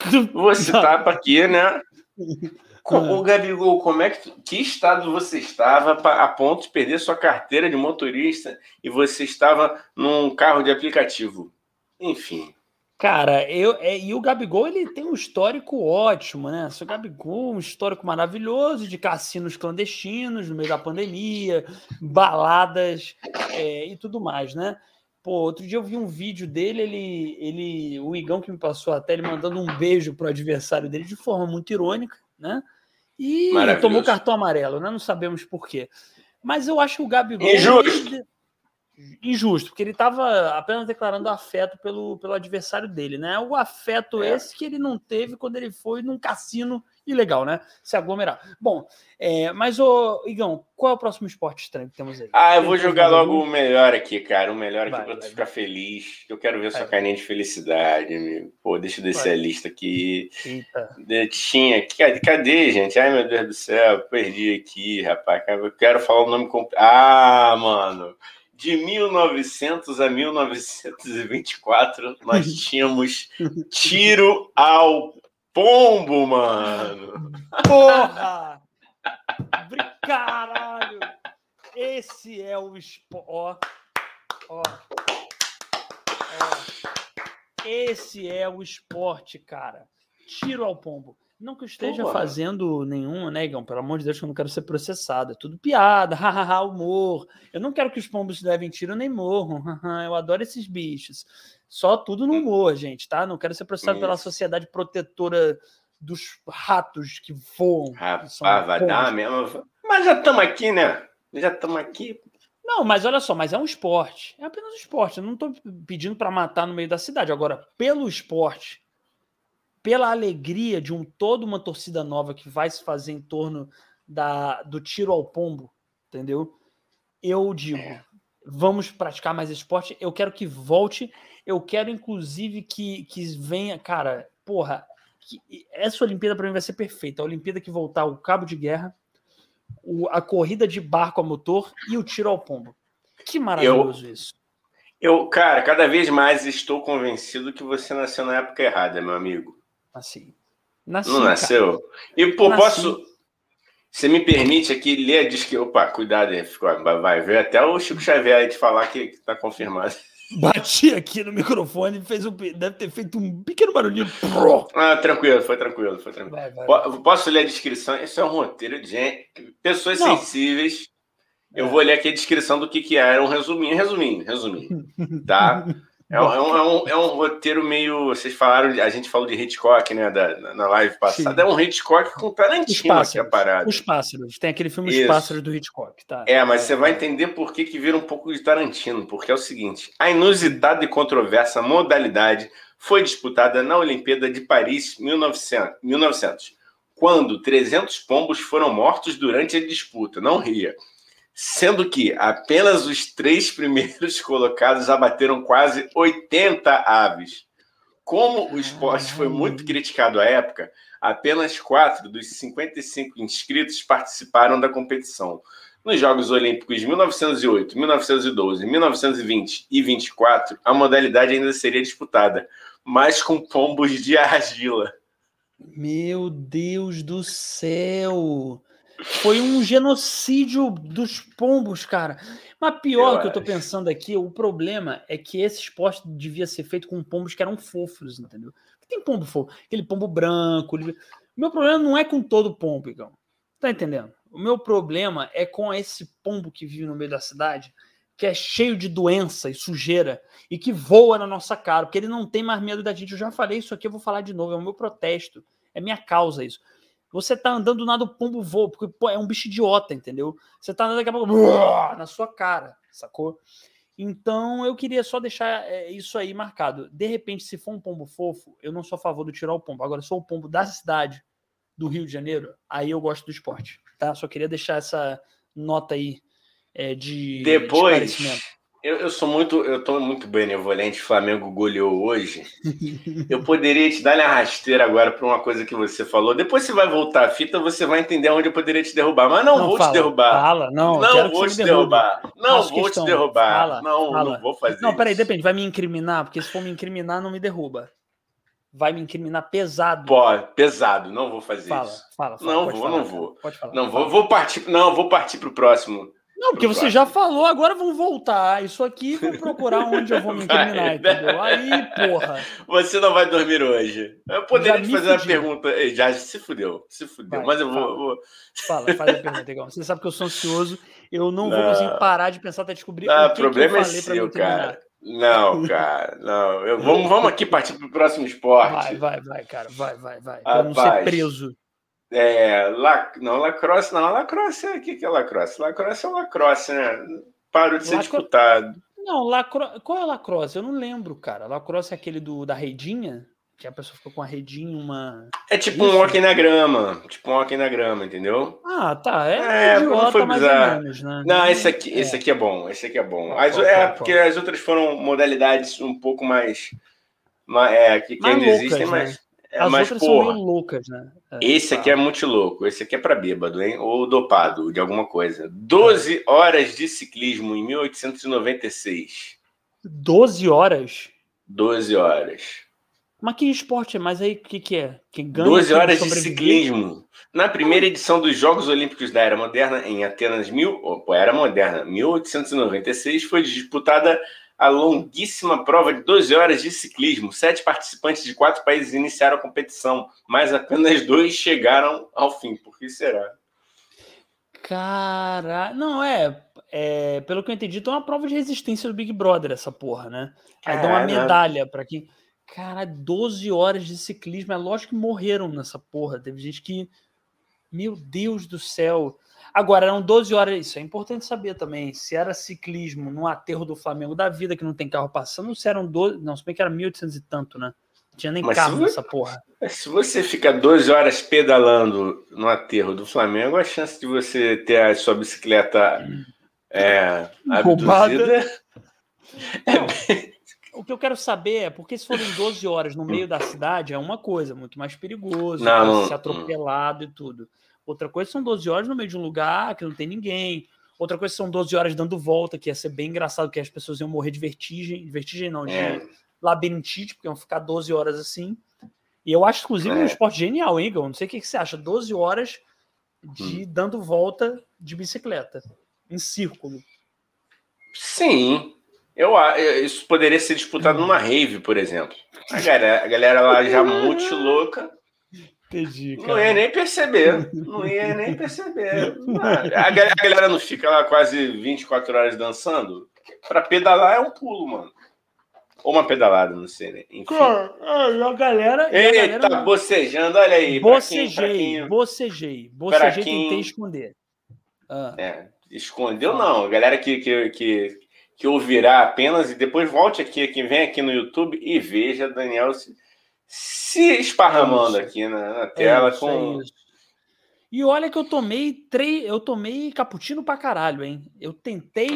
Speaker 1: [LAUGHS] Você tava aqui, né? [LAUGHS] Com, o Gabigol, como é que que estado você estava a ponto de perder sua carteira de motorista e você estava num carro de aplicativo? Enfim.
Speaker 2: Cara, eu é, e o Gabigol ele tem um histórico ótimo, né? O Gabigol, um histórico maravilhoso de cassinos clandestinos no meio da pandemia, baladas é, e tudo mais, né? Pô, outro dia eu vi um vídeo dele, ele, ele, o Igão que me passou até ele mandando um beijo pro adversário dele de forma muito irônica, né? E tomou cartão amarelo, né? Não sabemos por quê. Mas eu acho que o Gabigol.
Speaker 1: Injusto.
Speaker 2: Injusto, porque ele estava apenas declarando afeto pelo, pelo adversário dele, né? O afeto é. esse que ele não teve quando ele foi num cassino ilegal, né? Se aglomerar. Bom, é, mas, ô, Igão, qual é o próximo esporte estranho que temos aí?
Speaker 1: Ah, eu vou jogar logo o melhor aqui, cara. O melhor aqui para tu ficar feliz. Eu quero ver vai. sua carinha de felicidade, amigo. Pô, deixa eu descer vai. a lista aqui. Eita. Tinha. Cadê, cadê, gente? Ai, meu Deus do céu, perdi aqui, rapaz. Eu quero falar o nome completo. Ah, mano. De 1900 a 1924, nós [LAUGHS] tínhamos tiro ao pombo, mano.
Speaker 2: Porra! Caralho! Esse é o esporte. Ó, ó, ó. Esse é o esporte, cara. Tiro ao pombo. Não que eu esteja Pô, fazendo nenhum, né, Igão? Pelo amor de Deus, eu não quero ser processado. É tudo piada, [LAUGHS] hahaha, humor. Eu não quero que os pombos levem tiro nem morram. [LAUGHS] eu adoro esses bichos. Só tudo no humor, gente, tá? Não quero ser processado Isso. pela sociedade protetora dos ratos que voam.
Speaker 1: Rapaz, vai dar mesmo. Mas já estamos aqui, né? Já estamos aqui.
Speaker 2: Não, mas olha só, mas é um esporte. É apenas um esporte. Eu não estou pedindo para matar no meio da cidade. Agora, pelo esporte, pela alegria de um toda uma torcida nova que vai se fazer em torno da, do tiro ao pombo, entendeu? Eu digo, é. vamos praticar mais esporte. Eu quero que volte eu quero, inclusive, que, que venha. Cara, porra, que, essa Olimpíada para mim vai ser perfeita. A Olimpíada que voltar o cabo de guerra, o, a corrida de barco a motor e o tiro ao pombo. Que maravilhoso
Speaker 1: eu,
Speaker 2: isso.
Speaker 1: Eu, cara, cada vez mais estou convencido que você nasceu na época errada, meu amigo.
Speaker 2: Assim.
Speaker 1: Nasci, Não nasceu? Cara. E, pô, Nasci. posso. Você me permite aqui ler a disque. Opa, cuidado vai ver até o Chico Xavier aí te falar que, que tá confirmado. [LAUGHS]
Speaker 2: Bati aqui no microfone e fez um. Deve ter feito um pequeno barulhinho.
Speaker 1: Ah, tranquilo, foi tranquilo, foi tranquilo. Vai, vai, Posso ler a descrição? Isso é um roteiro de gente, pessoas Não. sensíveis. Eu é. vou ler aqui a descrição do que, que é. Era um resuminho, resuminho, resuminho. Tá? [LAUGHS] É um, é, um, é, um, é um roteiro meio. Vocês falaram, a gente falou de Hitchcock, né? Da, na live passada. Sim. É um Hitchcock com Tarantino aqui a parada.
Speaker 2: Os pássaros. Tem aquele filme Isso. Os Pássaros do Hitchcock, tá?
Speaker 1: É, mas você vai entender por que, que vira um pouco de Tarantino. Porque é o seguinte: a inusitada e controversa modalidade foi disputada na Olimpíada de Paris 1900, 1900 quando 300 pombos foram mortos durante a disputa. Não ria sendo que apenas os três primeiros colocados abateram quase 80 aves. Como o esporte foi muito criticado à época, apenas quatro dos 55 inscritos participaram da competição. Nos Jogos Olímpicos de 1908, 1912, 1920 e 24, a modalidade ainda seria disputada, mas com pombos de argila.
Speaker 2: Meu Deus do céu! Foi um genocídio dos pombos, cara. Mas pior eu que eu tô pensando aqui, o problema é que esse esporte devia ser feito com pombos que eram fofos, entendeu? Tem pombo fofo, aquele pombo branco. O meu problema não é com todo pombo, Igão. Tá entendendo? O meu problema é com esse pombo que vive no meio da cidade, que é cheio de doença e sujeira e que voa na nossa cara, porque ele não tem mais medo da gente. Eu já falei isso aqui, eu vou falar de novo, é o meu protesto, é minha causa isso. Você tá andando do nada, o pombo voa, porque pô, é um bicho idiota, entendeu? Você tá andando daqui a pouco [LAUGHS] na sua cara, sacou? Então eu queria só deixar é, isso aí marcado. De repente, se for um pombo fofo, eu não sou a favor do tirar o pombo. Agora, se sou o pombo da cidade do Rio de Janeiro, aí eu gosto do esporte, tá? Só queria deixar essa nota aí é, de,
Speaker 1: Depois, de eu, eu sou muito, eu tô muito benevolente. Flamengo goleou hoje. Eu poderia te dar uma rasteira agora para uma coisa que você falou. Depois você vai voltar a fita, você vai entender onde eu poderia te derrubar. Mas não, não vou fala, te derrubar.
Speaker 2: Fala, não.
Speaker 1: Não vou te derrubar. Não Faço vou questão. te derrubar. Fala, não, fala. não vou fazer.
Speaker 2: Não, peraí, depende. Vai me incriminar, porque se for me incriminar, não me derruba. vai me incriminar pesado.
Speaker 1: Pô, pesado, não vou fazer
Speaker 2: fala,
Speaker 1: isso.
Speaker 2: Fala, fala.
Speaker 1: Não vou,
Speaker 2: falar,
Speaker 1: não vou.
Speaker 2: Pode falar.
Speaker 1: Não, vou, vou partir. Não, vou partir pro próximo.
Speaker 2: Não, porque você já falou, agora vão voltar. Isso aqui vou procurar onde eu vou me incriminar, entendeu? Aí, porra.
Speaker 1: Você não vai dormir hoje. Eu poderia te fazer uma
Speaker 2: fudi.
Speaker 1: pergunta. Já se fudeu, se fudeu.
Speaker 2: Vai,
Speaker 1: Mas eu vou.
Speaker 2: fala.
Speaker 1: vou-
Speaker 2: Fala, faz a pergunta, Igão. Você sabe que eu sou ansioso, eu não, vou
Speaker 1: Não.
Speaker 2: conseguir parar de pensar até descobrir
Speaker 1: Ah,
Speaker 2: o que,
Speaker 1: o problema
Speaker 2: que eu
Speaker 1: é
Speaker 2: falei pra
Speaker 1: seu, cara. Não, cara. Não. Eu- vamos, vamos aqui partir pro próximo esporte.
Speaker 2: Vai, vai, vai, cara, vai, vai, vai. Pra eu não ser preso.
Speaker 1: É, la, não, lacrosse, não, lacrosse, o que, que é lacrosse? Lacrosse é o lacrosse, né? Parou de ser
Speaker 2: Lacro-
Speaker 1: disputado.
Speaker 2: Não, lacro... qual é lacrosse? Eu não lembro, cara. Lacrosse é aquele do, da redinha? Que a pessoa ficou com a redinha, uma.
Speaker 1: É tipo
Speaker 2: Isso.
Speaker 1: um hockey na grama. Tipo um hockey na grama, entendeu?
Speaker 2: Ah, tá. É,
Speaker 1: É, não
Speaker 2: idiota,
Speaker 1: foi
Speaker 2: mais
Speaker 1: bizarro.
Speaker 2: menos, né?
Speaker 1: Não, esse aqui,
Speaker 2: É.
Speaker 1: esse aqui é bom. Esse aqui é bom. As,
Speaker 2: qual,
Speaker 1: é,
Speaker 2: qual,
Speaker 1: porque
Speaker 2: qual?
Speaker 1: as outras foram modalidades um pouco mais. ma- é, que, que
Speaker 2: Mais
Speaker 1: ainda
Speaker 2: loucas,
Speaker 1: existem,
Speaker 2: né?
Speaker 1: mas. É,
Speaker 2: As
Speaker 1: mas,
Speaker 2: outras são meio
Speaker 1: porra,
Speaker 2: loucas, né? É,
Speaker 1: esse aqui é muito louco. Esse aqui é pra bêbado, hein? Ou dopado de alguma coisa. 12 horas de ciclismo em 1896.
Speaker 2: 12 horas?
Speaker 1: 12 horas.
Speaker 2: Mas que esporte é? Mas aí o que, que é? Quem ganha
Speaker 1: 12
Speaker 2: quem
Speaker 1: horas de ciclismo. Na primeira edição dos Jogos Olímpicos da Era Moderna, em Atenas, mil, opa, Era Moderna, 1896, foi disputada a longuíssima prova de 12 horas de ciclismo. Sete participantes de quatro países iniciaram a competição, mas apenas dois chegaram ao fim. Por que será?
Speaker 2: Cara, não, é, é. Pelo que eu entendi, então é uma prova de resistência do Big Brother, essa porra, né? Aí dá uma medalha pra quem. Cara, 12 horas de ciclismo. É lógico que morreram nessa porra. Teve gente que. Meu Deus do céu. Agora, eram 12 horas. Isso é importante saber também. Se era ciclismo no aterro do Flamengo da vida, que não tem carro passando, se eram 12. Não, se bem que era 1800 e tanto, né? Não tinha nem
Speaker 1: Mas
Speaker 2: carro
Speaker 1: se
Speaker 2: nessa porra. [LAUGHS]
Speaker 1: Se você fica 12 horas pedalando no aterro do Flamengo, a chance de você ter a sua bicicleta é,
Speaker 2: Roubada.
Speaker 1: abduzida
Speaker 2: Não, o que eu quero saber é porque se forem 12 horas no meio da cidade é uma coisa, muito mais perigoso,
Speaker 1: Não, não,
Speaker 2: ser atropelado e tudo. Outra coisa são 12 horas no meio de um lugar que não tem ninguém. Outra coisa são 12 horas dando volta, que ia ser bem engraçado, que as pessoas iam morrer de vertigem, vertigem não, de
Speaker 1: É.
Speaker 2: labirintite, porque iam ficar 12 horas assim. E eu acho, inclusive, um
Speaker 1: É.
Speaker 2: esporte genial, hein, Igor? Não sei o que, que você acha. 12 horas de
Speaker 1: Hum.
Speaker 2: dando volta de bicicleta, em círculo.
Speaker 1: Sim. Eu, isso poderia ser disputado numa rave, por exemplo. A galera, a galera lá já muito louca,
Speaker 2: Entendi,
Speaker 1: não ia nem perceber. Não ia nem perceber. A galera, a não fica lá quase 24 horas dançando? Pra pedalar é um pulo, mano. Ou uma pedalada, não sei, né? Enfim.
Speaker 2: Cara, é, a galera. a
Speaker 1: Eita,
Speaker 2: galera
Speaker 1: bocejando, olha aí. pra quem- pra
Speaker 2: bocejei,
Speaker 1: quem-
Speaker 2: bocejei, bocejei,
Speaker 1: quem-
Speaker 2: tentei esconder. Ah,
Speaker 1: É, escondeu não. A galera que, que, que, que ouvirá apenas e depois volte aqui, que vem aqui no YouTube e veja Daniel se, se esparramando
Speaker 2: É
Speaker 1: aqui na, na
Speaker 2: é
Speaker 1: tela
Speaker 2: isso,
Speaker 1: com.
Speaker 2: é isso. E olha que eu tomei três, eu tomei cappuccino pra caralho, hein? Eu tentei,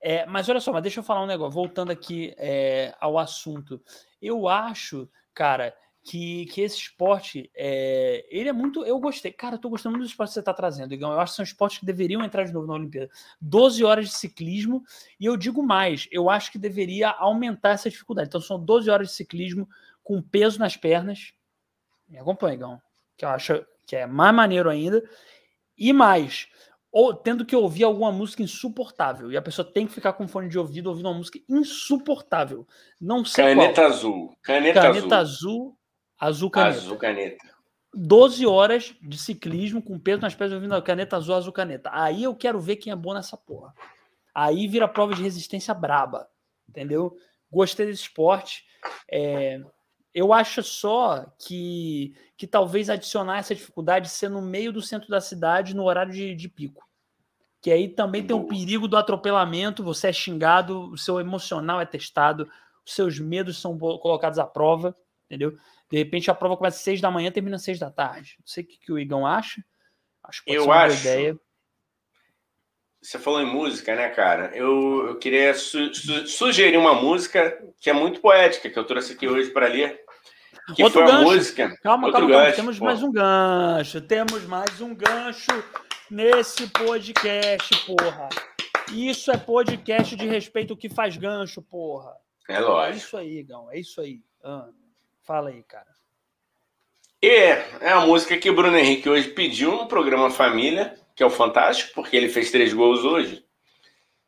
Speaker 2: é, mas olha só, mas deixa eu falar um negócio, voltando aqui é, ao assunto. Eu acho, cara, que, que esse esporte, é, ele é muito. Eu gostei. Cara, eu tô gostando muito do esporte que você tá trazendo, Igão. Eu acho que são esportes que deveriam entrar de novo na Olimpíada. 12 horas de ciclismo, e eu digo mais, eu acho que deveria aumentar essa dificuldade. Então, são 12 horas de ciclismo com peso nas pernas. Me acompanha, Igão. Que eu acho que é mais maneiro ainda. E mais, ou tendo que ouvir alguma música insuportável. E a pessoa tem que ficar com fone de ouvido ouvindo uma música insuportável. Não sei
Speaker 1: Caneta
Speaker 2: qual.
Speaker 1: azul. Caneta,
Speaker 2: Caneta
Speaker 1: azul.
Speaker 2: azul, azul caneta.
Speaker 1: Azul caneta.
Speaker 2: 12 horas de ciclismo com peso nas pernas ouvindo a caneta azul, azul caneta. Aí eu quero ver quem é bom nessa porra. Aí vira prova de resistência braba. Entendeu? Gostei desse esporte. É, eu acho só que, que talvez adicionar essa dificuldade ser no meio do centro da cidade no horário de, de pico. Que aí também tem um
Speaker 1: Boa.
Speaker 2: perigo do atropelamento, você é xingado, o seu emocional é testado, os seus medos são colocados à prova, entendeu? De repente a prova começa às seis da manhã termina às seis da tarde. Não sei o que, que o Igão acha. Acho que pode
Speaker 1: Eu
Speaker 2: ser uma
Speaker 1: acho.
Speaker 2: ideia.
Speaker 1: Você falou em música, né, cara? Eu, eu queria su- su- sugerir uma música que é muito poética, que eu trouxe aqui hoje para ler. Que
Speaker 2: Outro
Speaker 1: foi a
Speaker 2: gancho.
Speaker 1: música.
Speaker 2: Calma,
Speaker 1: Outro
Speaker 2: calma, calma.
Speaker 1: gancho,
Speaker 2: Temos
Speaker 1: pô.
Speaker 2: mais um gancho. Temos mais um gancho nesse podcast, porra. Isso é podcast de respeito que faz gancho, porra.
Speaker 1: É
Speaker 2: É
Speaker 1: lógico.
Speaker 2: isso aí, Igão. É isso aí. Ah. Fala aí, cara.
Speaker 1: É, é a música que o Bruno Henrique hoje pediu no programa Família, que é o Fantástico, porque ele fez três gols hoje.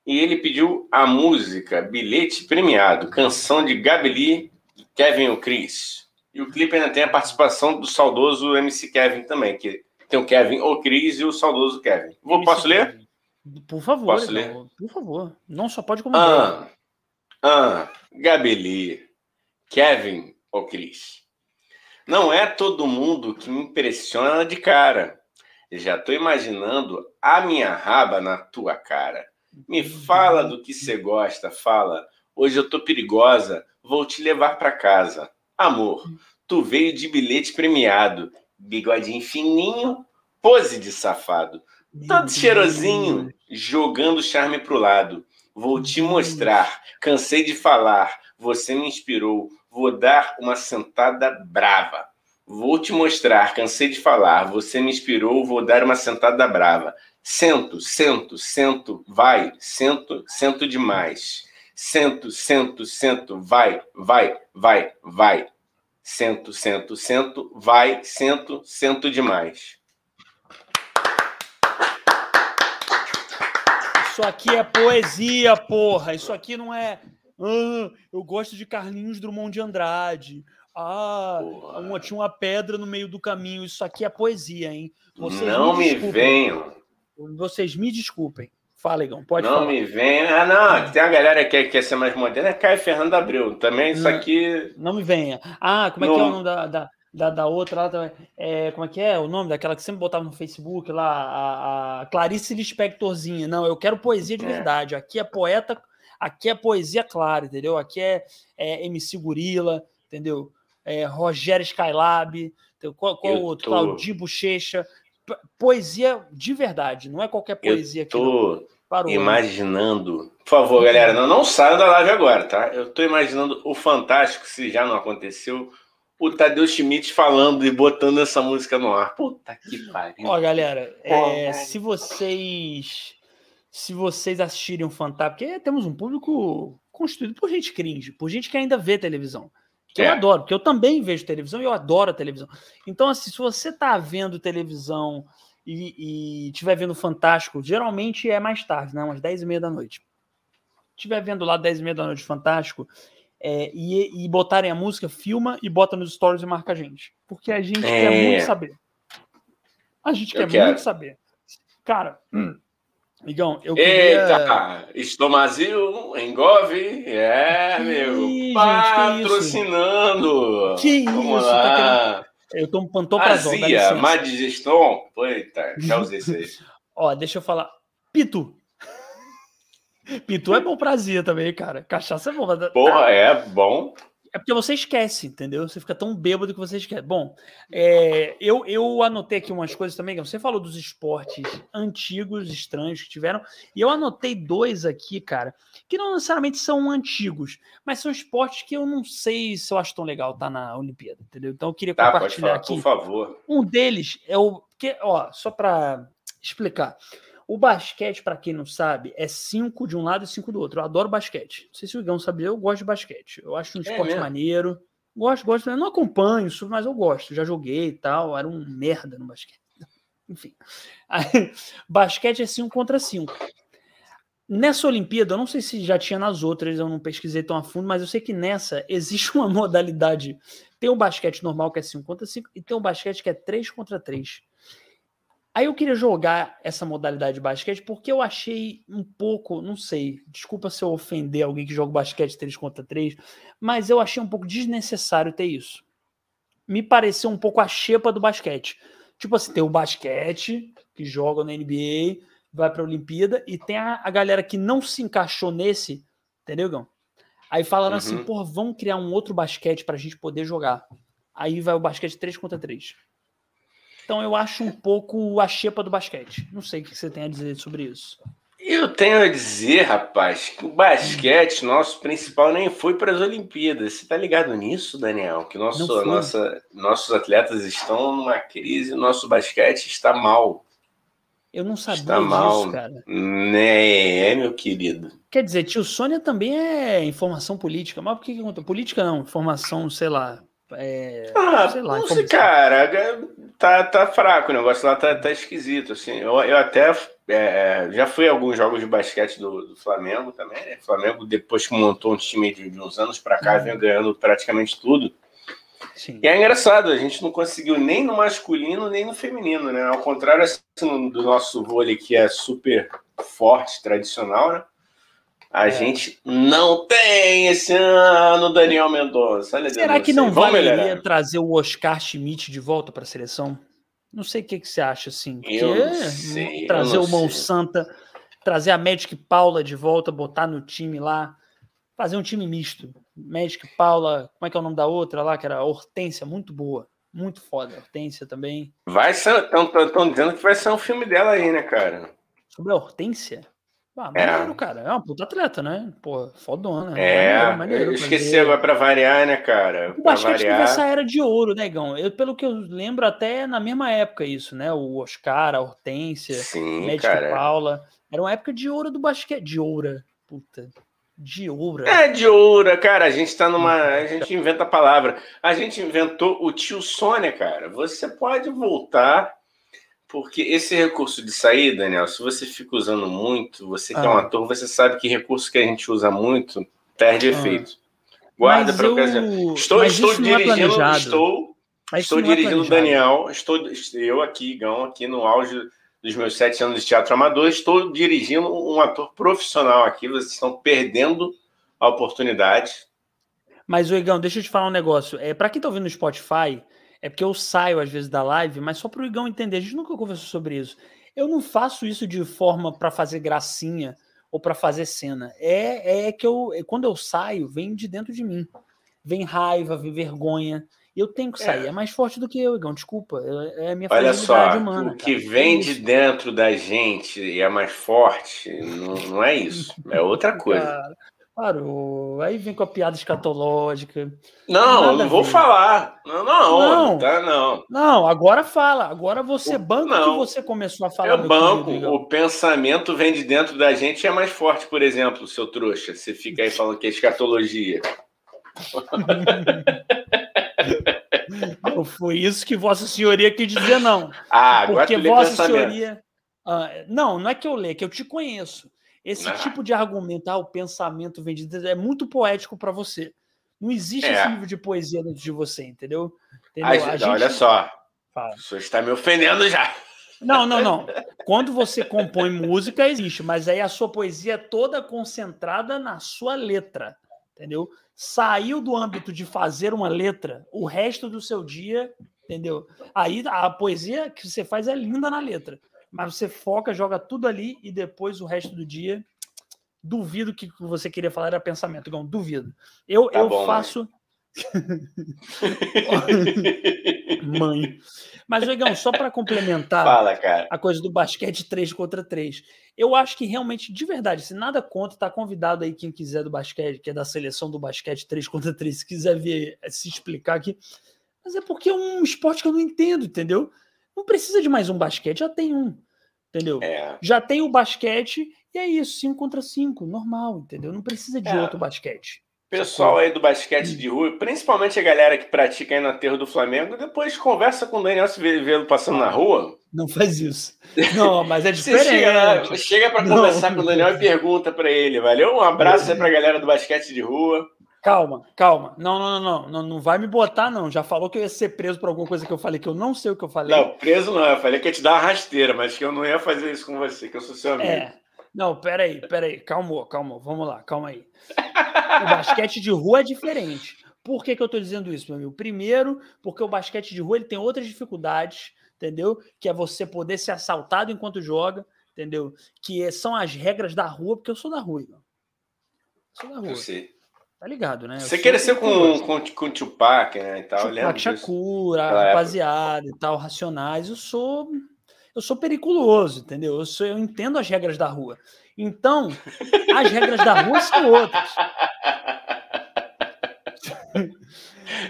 Speaker 1: E ele pediu a música Bilhete Premiado, canção de Gabeli e Kevin o Cris. E o clipe ainda tem a participação do saudoso MC Kevin também, que tem o Kevin o Cris e o saudoso Kevin. Vou, posso ler?
Speaker 2: Por favor,
Speaker 1: Posso ler?
Speaker 2: por favor. Não só pode comentar.
Speaker 1: Ah, ah, Gabeli, Kevin ou Cris. Não é todo mundo que me impressiona de cara. Já tô imaginando a minha raba na tua cara. Me fala do que você gosta, fala. Hoje eu tô perigosa, vou te levar para casa. Amor, tu veio de bilhete premiado, bigodinho fininho, pose de safado. Todo cheirosinho, jogando charme pro lado. Vou te mostrar, cansei de falar, você me inspirou, Vou dar uma sentada brava. Vou te mostrar, cansei de falar. Você me inspirou, vou dar uma sentada brava. Sento, sento, sento, vai, sento, sento demais. Sento, sento, sento, vai, vai, vai, vai. Sento, sento, sento, vai, sento, sento demais.
Speaker 2: Isso aqui é poesia, porra. Isso aqui não é ah, eu gosto de Carlinhos Drummond de Andrade. Ah, uma, tinha uma pedra no meio do caminho. Isso aqui é poesia, hein?
Speaker 1: Vocês não me, me venham.
Speaker 2: Vocês me desculpem. Fala, Igão, pode
Speaker 1: não
Speaker 2: falar.
Speaker 1: Me venham. Ah, não, tem a galera que quer ser mais moderna, é Caio Fernando Abreu. Também isso
Speaker 2: não,
Speaker 1: aqui.
Speaker 2: Não me venha. Ah, como é não... que é o nome da, da, da, da outra lá? É, como é que é o nome daquela que sempre botava no Facebook lá? A, a Clarice Lispectorzinha. Não, eu quero poesia de é. verdade. Aqui é poeta Aqui é poesia clara, entendeu? Aqui é, é MC Gorila, entendeu? É Rogério Skylab, qual, qual outro? Tô... Claudinho Bochecha. Poesia de verdade, não é qualquer poesia
Speaker 1: eu tô aqui. Parou, imaginando. Né? Por favor, galera, não, não saiam da live agora, tá? Eu tô imaginando o fantástico, se já não aconteceu, o Tadeu Schmidt falando e botando essa música no ar. Puta que pariu.
Speaker 2: Ó, galera, é, se vocês se vocês assistirem o Fantástico, porque temos um público constituído por gente cringe, por gente que ainda vê televisão. Que é. eu adoro, porque eu também vejo televisão e eu adoro a televisão. Então, assim, se você tá vendo televisão e, estiver vendo Fantástico, geralmente é mais tarde, né? Umas 10 e meia da noite. Estiver vendo lá 10 e meia da noite Fantástico é, e, e botarem a música, filma e bota nos stories e marca a gente. Porque a gente é. quer muito saber. A gente eu quer quero. muito saber. Cara, hum, Migão, eu queria...
Speaker 1: Eita, Estomazil, Engove, é, meu, Ih, patrocinando.
Speaker 2: Que isso? Vamos tá lá. Tá querendo... Eu tomo pantoprazol,
Speaker 1: Azia, má digestão. Eita, já usei isso aí. [LAUGHS]
Speaker 2: Ó, deixa eu falar. Pitu. [LAUGHS] Pitu é bom pra azia também, cara. Cachaça é bom.
Speaker 1: Porra, é bom.
Speaker 2: É porque você esquece, entendeu? Você fica tão bêbado que você esquece. Bom, é, eu, eu anotei aqui umas coisas também. Você falou dos esportes antigos, estranhos que tiveram. E eu anotei dois aqui, cara, que não necessariamente são antigos, mas são esportes que eu não sei se eu acho tão legal tá na Olimpíada, entendeu? Então eu queria
Speaker 1: tá,
Speaker 2: compartilhar falar, aqui.
Speaker 1: Por favor.
Speaker 2: Um deles é o. Que, ó, só para explicar. O basquete, para quem não sabe, é cinco de um lado e cinco do outro. Eu adoro basquete. Não sei se o Igão sabia, eu gosto de basquete. Eu acho um é esporte maneiro. Gosto, gosto. Eu não acompanho mas eu gosto. Já joguei e tal. Era um merda no basquete. [LAUGHS] Enfim. Aí, basquete é 5 contra 5. Nessa Olimpíada, eu não sei se já tinha nas outras, eu não pesquisei tão a fundo, mas eu sei que nessa existe uma [LAUGHS] modalidade. Tem o basquete normal, que é 5 contra 5, e tem o basquete que é 3 contra 3. Aí eu queria jogar essa modalidade de basquete porque eu achei um pouco, não sei, desculpa se eu ofender alguém que joga basquete 3 contra 3, mas eu achei um pouco desnecessário ter isso. Me pareceu um pouco a xepa do basquete. Tipo assim, tem o basquete, que joga na NBA, vai para a Olimpíada, e tem a, a, galera que não se encaixou nesse, entendeu, Gão? Aí falaram assim, uhum. assim, pô, vamos criar um outro basquete para a gente poder jogar. Aí vai o basquete 3 contra 3. Então eu acho um pouco a xepa do basquete. Não sei o que você tem a dizer sobre isso.
Speaker 1: Eu tenho a dizer, rapaz, que o basquete nosso principal nem foi para as Olimpíadas. Você tá ligado nisso, Daniel? Que nosso, nossa, nossos atletas estão numa crise, nosso basquete está mal.
Speaker 2: Eu não sabia está disso, mal. cara.
Speaker 1: Né, é, meu querido.
Speaker 2: Quer dizer, tio Sônia também é informação política, mas por que que conta? Política não, informação, sei lá,
Speaker 1: É, ah, sei lá, não sei, cara, tá, tá fraco o negócio lá, tá, tá esquisito, assim. Eu, eu até é, já fui a alguns jogos de basquete do, do Flamengo também, né? O Flamengo, depois que montou um time de, de uns anos para cá, uhum. vem ganhando praticamente tudo. Sim. E é engraçado, a gente não conseguiu nem no masculino, nem no feminino, né? Ao contrário assim, do nosso vôlei, que é super forte, tradicional, né? A é. gente não tem esse ano Daniel Mendonça.
Speaker 2: Será que não valeria trazer o Oscar Schmidt de volta para a seleção? Não sei o que, que você acha, assim.
Speaker 1: Sei,
Speaker 2: trazer o Mão Santa, trazer a Magic Paula de volta, botar no time lá, fazer um time misto. Magic Paula, como é que é o nome da outra lá, que era Hortência, muito boa. Muito foda. Hortência também.
Speaker 1: Vai ser. Estão dizendo que vai ser um filme dela aí, né, cara?
Speaker 2: Sobre a Hortência? Ah, maneiro, é. cara. É uma puta atleta, né? Pô, fodona.
Speaker 1: É, maneiro, maneiro eu esqueci fazer... agora pra variar, né, cara?
Speaker 2: O basquete variar... teve essa era de ouro, né, Gão? Eu, pelo que eu lembro, até na mesma época isso, né? O Oscar, a Hortência,
Speaker 1: Sim,
Speaker 2: Médica Paula. Era uma época de ouro do basquete. De ouro. Puta. De ouro.
Speaker 1: É, de ouro, cara. A gente tá numa. A gente inventa a palavra. A gente inventou o tio Sônia, cara. Você pode voltar porque esse recurso de sair, Daniel, se você fica usando muito, você que ah. é um ah. ator, você sabe que recurso que a gente usa muito perde ah. efeito. Guarda para ocasião. Estou, estou é dirigindo, é estou, estou dirigindo o Daniel, estou eu aqui, Gão, aqui no auge dos meus sete anos de teatro amador, estou dirigindo um ator profissional aqui. Vocês estão perdendo a oportunidade.
Speaker 2: Mas, Igão, deixa eu te falar um negócio. É, para quem está ouvindo no Spotify, é porque eu saio às vezes da live, mas só para o Igão entender, a gente nunca conversou sobre isso. Eu não faço isso de forma para fazer gracinha ou para fazer cena. É, é que eu, é, quando eu saio, vem de dentro de mim. Vem raiva, vem vergonha. Eu tenho que sair. É, é mais forte do que eu, Igão. Desculpa. É, é a minha
Speaker 1: Olha só, humana. O que cara. vem de dentro da gente e é mais forte, não, não é isso. É outra coisa. Cara,
Speaker 2: Parou. Aí vem com a piada escatológica.
Speaker 1: Não, não vou falar. Não, não, não, tá, não.
Speaker 2: Não, agora fala. Agora você banca não. que você começou a falar.
Speaker 1: Eu banco. Querido, o pensamento vem de dentro da gente e é mais forte, por exemplo, seu trouxa. Você fica aí falando que é escatologia. [LAUGHS]
Speaker 2: não foi isso que Vossa Senhoria quis dizer, não.
Speaker 1: Ah, agora Porque Vossa Senhoria.
Speaker 2: Ah, não, não é que eu leio, é que eu te conheço. Esse ah. tipo de argumento, ah, o pensamento vendido, é muito poético para você. Não existe é. esse nível de poesia dentro de você, entendeu? entendeu?
Speaker 1: gente... Olha só, Fala. o senhor está me ofendendo já.
Speaker 2: Não, não, não. Quando você compõe música, existe, mas aí a sua poesia é toda concentrada na sua letra, entendeu? Saiu do âmbito de fazer uma letra, o resto do seu dia, entendeu? Aí a poesia que você faz é linda na letra mas você foca, joga tudo ali e depois o resto do dia. Duvido que você queria falar era pensamento, Gão. Duvido. Eu, tá eu bom, faço. [LAUGHS] Mãe. Mas, Legão, só para complementar
Speaker 1: Fala,
Speaker 2: a coisa do basquete 3 contra 3. Eu acho que realmente, de verdade, se nada conta, tá convidado aí quem quiser do basquete, que é da seleção do basquete 3 contra 3, se quiser ver, se explicar aqui. Mas é porque é um esporte que eu não entendo, entendeu? Não precisa de mais um basquete, já tem um. Entendeu? É. Já tem o basquete e é isso, 5 contra 5, normal, entendeu? Não precisa de é. outro basquete.
Speaker 1: Pessoal aí do basquete de rua, principalmente a galera que pratica aí na terra do Flamengo, depois conversa com o Daniel se vê passando na rua.
Speaker 2: Não faz isso. Não, mas é [LAUGHS] diferente.
Speaker 1: chega, chega para conversar com o Daniel e pergunta para ele, valeu? Um abraço aí para a galera do basquete de rua.
Speaker 2: Calma, calma. Não, não, não, não, não, vai me botar, não. Já falou que eu ia ser preso por alguma coisa que eu falei que eu não sei o que eu falei.
Speaker 1: Não, preso não. Eu falei que ia te dar uma rasteira, mas que eu não ia fazer isso com você, que eu sou seu amigo. É.
Speaker 2: Não, peraí, peraí. Calma, calma. Vamos lá, calma aí. O basquete de rua é diferente. Por que, que eu tô dizendo isso, meu amigo? Primeiro, porque o basquete de rua ele tem outras dificuldades, entendeu? Que é você poder ser assaltado enquanto joga, entendeu? Que são as regras da rua, porque eu sou da rua, irmão.
Speaker 1: Sou da rua. Eu sei.
Speaker 2: Tá ligado, né?
Speaker 1: Você cresceu com, com, com Tupac, né? E tal,
Speaker 2: Tupac, Shakur, rapaziada e tal, Racionais. Eu sou eu sou periculoso, entendeu? Eu, sou, eu entendo as regras da rua. Então, as regras da rua são outras. [LAUGHS]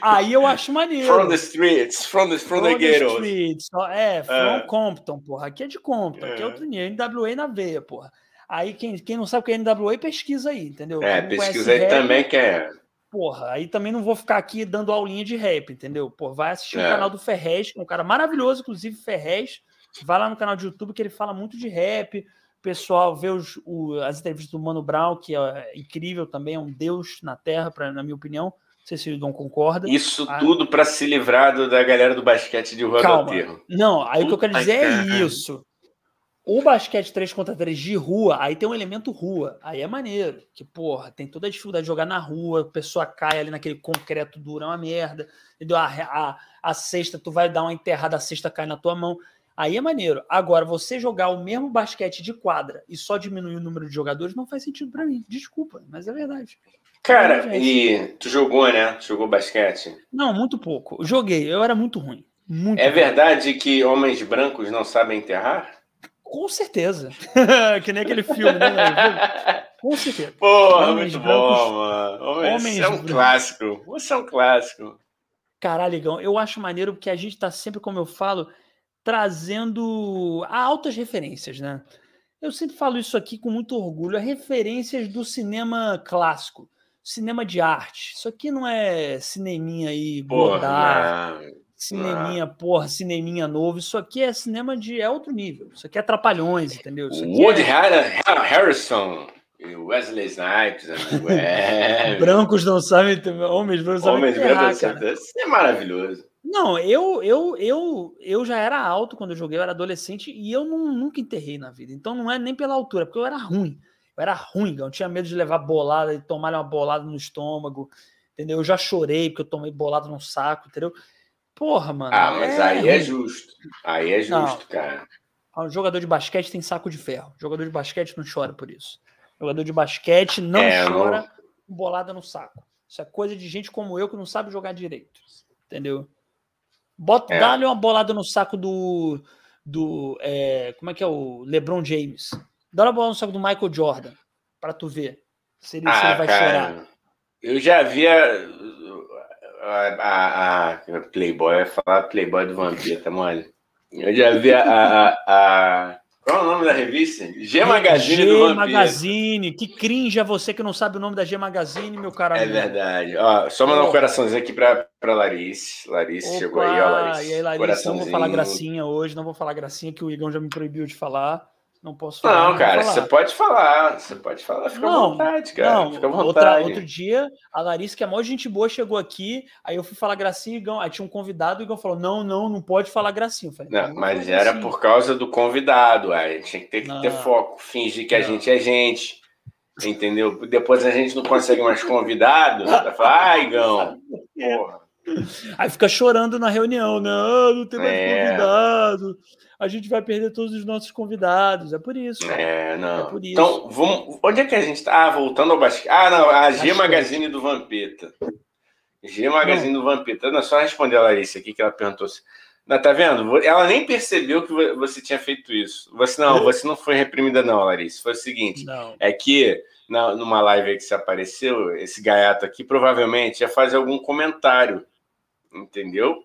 Speaker 2: Aí eu acho maneiro.
Speaker 1: From the streets, from the, from, from the, streets.
Speaker 2: É, from uh. Compton, porra. Aqui é de Compton, uh. aqui é outro nível. NWA na veia, porra. Aí quem, quem não sabe o que é NWA, pesquisa aí, entendeu?
Speaker 1: É, pesquisa aí também que é.
Speaker 2: porra, aí também não vou ficar aqui dando aulinha de rap, entendeu? Pô, vai assistir é. o canal do Ferrez, que é um cara maravilhoso, inclusive Ferrez. Vai lá no canal de YouTube que ele fala muito de rap. O pessoal vê os, o, as entrevistas do Mano Brown, que é incrível também, é um deus na Terra, pra, na minha opinião. Não sei se o Igão concorda.
Speaker 1: Isso ah, tudo para se livrar da galera do basquete de rua
Speaker 2: Calma. Não, aí o que eu quero dizer é isso. O basquete 3 contra 3 de rua, aí tem um elemento rua. Aí é maneiro. Que, porra, tem toda a dificuldade de jogar na rua, a pessoa cai ali naquele concreto duro, é uma merda. Entendeu? A, a, a cesta, tu vai dar uma enterrada, a cesta cai na tua mão. Aí é maneiro. Agora, você jogar o mesmo basquete de quadra e só diminuir o número de jogadores não faz sentido para mim. Desculpa, mas é verdade.
Speaker 1: Cara, e tu jogou, né? Tu jogou basquete?
Speaker 2: Não, muito pouco. Joguei, eu era muito ruim. Muito
Speaker 1: é ruim. verdade que homens brancos não sabem enterrar?
Speaker 2: Com certeza. [LAUGHS] que nem aquele filme, né? Com certeza.
Speaker 1: Porra, Homens muito brancos, bom, mano. Homens, Homens é um brancos. clássico. Você é um clássico.
Speaker 2: Caralho, Igão, eu acho maneiro porque a gente tá sempre, como eu falo, trazendo altas referências, né? Eu sempre falo isso aqui com muito orgulho, referências do cinema clássico, cinema de arte. Isso aqui não é cineminha aí, Porra, cineminha, ah. porra, cineminha novo. Isso aqui é cinema de é outro nível. Isso aqui é Trapalhões, entendeu? Isso
Speaker 1: Woody
Speaker 2: é...
Speaker 1: Harrison, Wesley Snipes, [LAUGHS]
Speaker 2: é... brancos não sabem, homens brancos não sabem Homens
Speaker 1: brancos Isso é maravilhoso.
Speaker 2: Não, eu, eu, eu, eu já era alto quando eu joguei, eu era adolescente e eu não, nunca enterrei na vida. Então não é nem pela altura, porque eu era ruim. Eu era ruim, eu tinha medo de levar bolada e tomar uma bolada no estômago, entendeu? Eu já chorei porque eu tomei bolada no saco, entendeu? Porra, mano.
Speaker 1: Ah, mas é aí é justo. Aí é justo, não. cara.
Speaker 2: O jogador de basquete tem saco de ferro. O jogador de basquete não chora por isso. O jogador de basquete não é, chora não... bolada no saco. Isso é coisa de gente como eu que não sabe jogar direito. Entendeu? Bota, é. Dá-lhe uma bolada no saco do. do é, como é que é o LeBron James? Dá uma bolada no saco do Michael Jordan. Pra tu ver. Se ele, ah, se ele vai cara, chorar.
Speaker 1: Eu já via a, a, Playboy, vai falar Playboy do Vampiro, tá mole? Eu já vi a, a, a, Qual é o nome da revista? G Magazine G do Vampiro.
Speaker 2: Magazine, que cringe é você que não sabe o nome da G Magazine, meu cara.
Speaker 1: É verdade. Ó, só mandar um coraçãozinho aqui pra, pra Larice. Larice Opa, chegou aí, ó, Larice.
Speaker 2: E aí, Larice, não vou falar gracinha hoje, não vou falar gracinha que o Igão já me proibiu de falar. Não posso
Speaker 1: falar. Não, cara, você pode falar. Você pode falar, fica não, à vontade, cara. Não, fica à vontade.
Speaker 2: Outra, outro dia, a Larissa, que é maior gente boa, chegou aqui, aí eu fui falar gracinha, Igão, aí tinha um convidado, e o Igão falou: não, não, não pode falar gracinha. Falei,
Speaker 1: não, não mas era gracinha. por causa do convidado, aí tinha que ter, que ter foco, fingir que a gente é gente. Entendeu? Depois a gente não consegue mais convidado, vai falar, ah, Igão, porra.
Speaker 2: Aí fica chorando na reunião, não, não tem mais é. convidado a gente vai perder todos os nossos convidados. É por isso.
Speaker 1: É, não. É por isso. Então, vamos, onde é que a gente está? Ah, voltando ao basquete. Ah, não, a G Magazine do Vampeta. G Magazine não. do Vampeta. Não, só responder a Larissa aqui que ela perguntou se. Não, tá vendo? Ela nem percebeu que você tinha feito isso. Você não, [LAUGHS] você não foi reprimida, não, Larissa. Foi o seguinte: não. é que na, numa live aí que você apareceu, esse gaiato aqui provavelmente ia fazer algum comentário. Entendeu?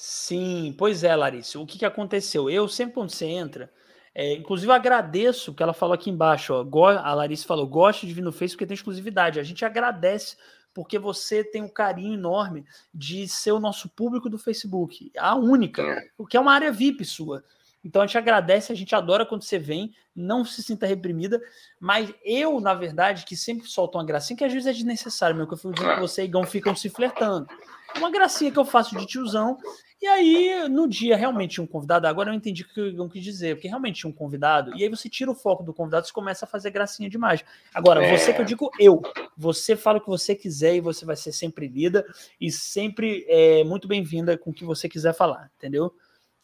Speaker 2: Sim, pois é, Larissa. O que, que aconteceu? Eu, sempre quando você entra, é, inclusive eu agradeço que ela falou aqui embaixo, ó, a Larissa falou, gosto de vir no Facebook porque tem exclusividade. A gente agradece porque você tem um carinho enorme de ser o nosso público do Facebook, a única, o que é uma área VIP sua. Então a gente agradece, a gente adora quando você vem, não se sinta reprimida, mas eu, na verdade, que sempre solto uma gracinha, que às vezes é desnecessário, meu, que eu fico dizendo que você e Igão ficam se flertando. Uma gracinha que eu faço de tiozão, e aí, no dia, realmente tinha um convidado. Agora eu entendi o que eu quis dizer, porque realmente tinha um convidado. E aí você tira o foco do convidado e começa a fazer gracinha demais. Agora, é. você que eu digo eu. Você fala o que você quiser e você vai ser sempre lida e sempre é, muito bem-vinda com o que você quiser falar, entendeu?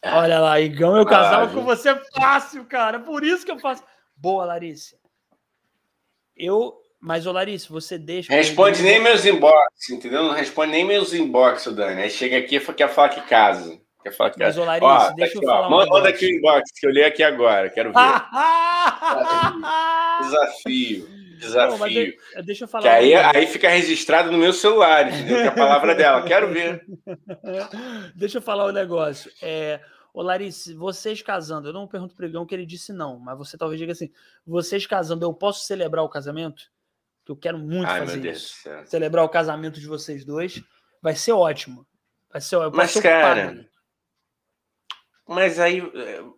Speaker 2: Olha lá, Igão, eu casava ah, com você é fácil, cara. Por isso que eu faço. Boa, Larissa. Eu mas, ô Larissa, você deixa.
Speaker 1: Responde nem meus inbox, entendeu? Não responde nem meus inbox, Dani. Aí chega aqui e quer falar que casa. Quer falar que casa. Mas, ô
Speaker 2: Larissa, ó, deixa aqui, eu falar.
Speaker 1: Manda, manda aqui o inbox, que eu li aqui agora. Quero ver. Desafio. [LAUGHS] Desafio.
Speaker 2: Não, deixa eu falar.
Speaker 1: Que aí, aí fica registrado no meu celular, entendeu? Que é a palavra dela. Quero ver. [LAUGHS]
Speaker 2: deixa eu falar o um negócio. É. Ô Larissa, vocês casando, eu não pergunto pro Igão que ele disse não, mas você talvez diga assim: vocês casando, eu posso celebrar o casamento? Que eu quero muito Ai, fazer isso. Celebrar o casamento de vocês dois. Vai ser ótimo. Vai ser, vai
Speaker 1: Mas, cara, mas aí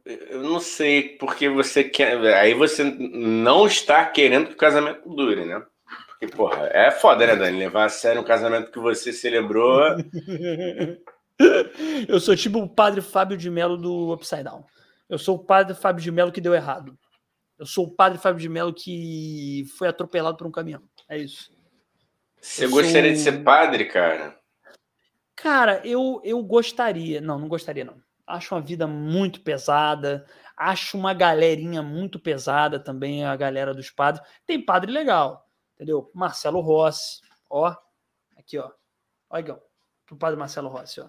Speaker 1: eu não sei porque você quer. Aí você não está querendo que o casamento dure, né? Porque, porra, é foda, né, Dani? Levar a sério um casamento que você celebrou. [LAUGHS]
Speaker 2: eu sou tipo o padre Fábio de Mello do Upside Down. Eu sou o padre Fábio de Mello que deu errado. Eu sou o padre Fábio de Mello que foi atropelado por um caminhão. É isso.
Speaker 1: Você eu gostaria sou... de ser padre, cara?
Speaker 2: Cara, eu, eu gostaria. Não, não gostaria, não acho uma vida muito pesada, acho uma galerinha muito pesada também, a galera dos padres. Tem padre legal, entendeu? Marcelo Rossi, ó, aqui, ó, ó, Igão, pro padre Marcelo Rossi, ó.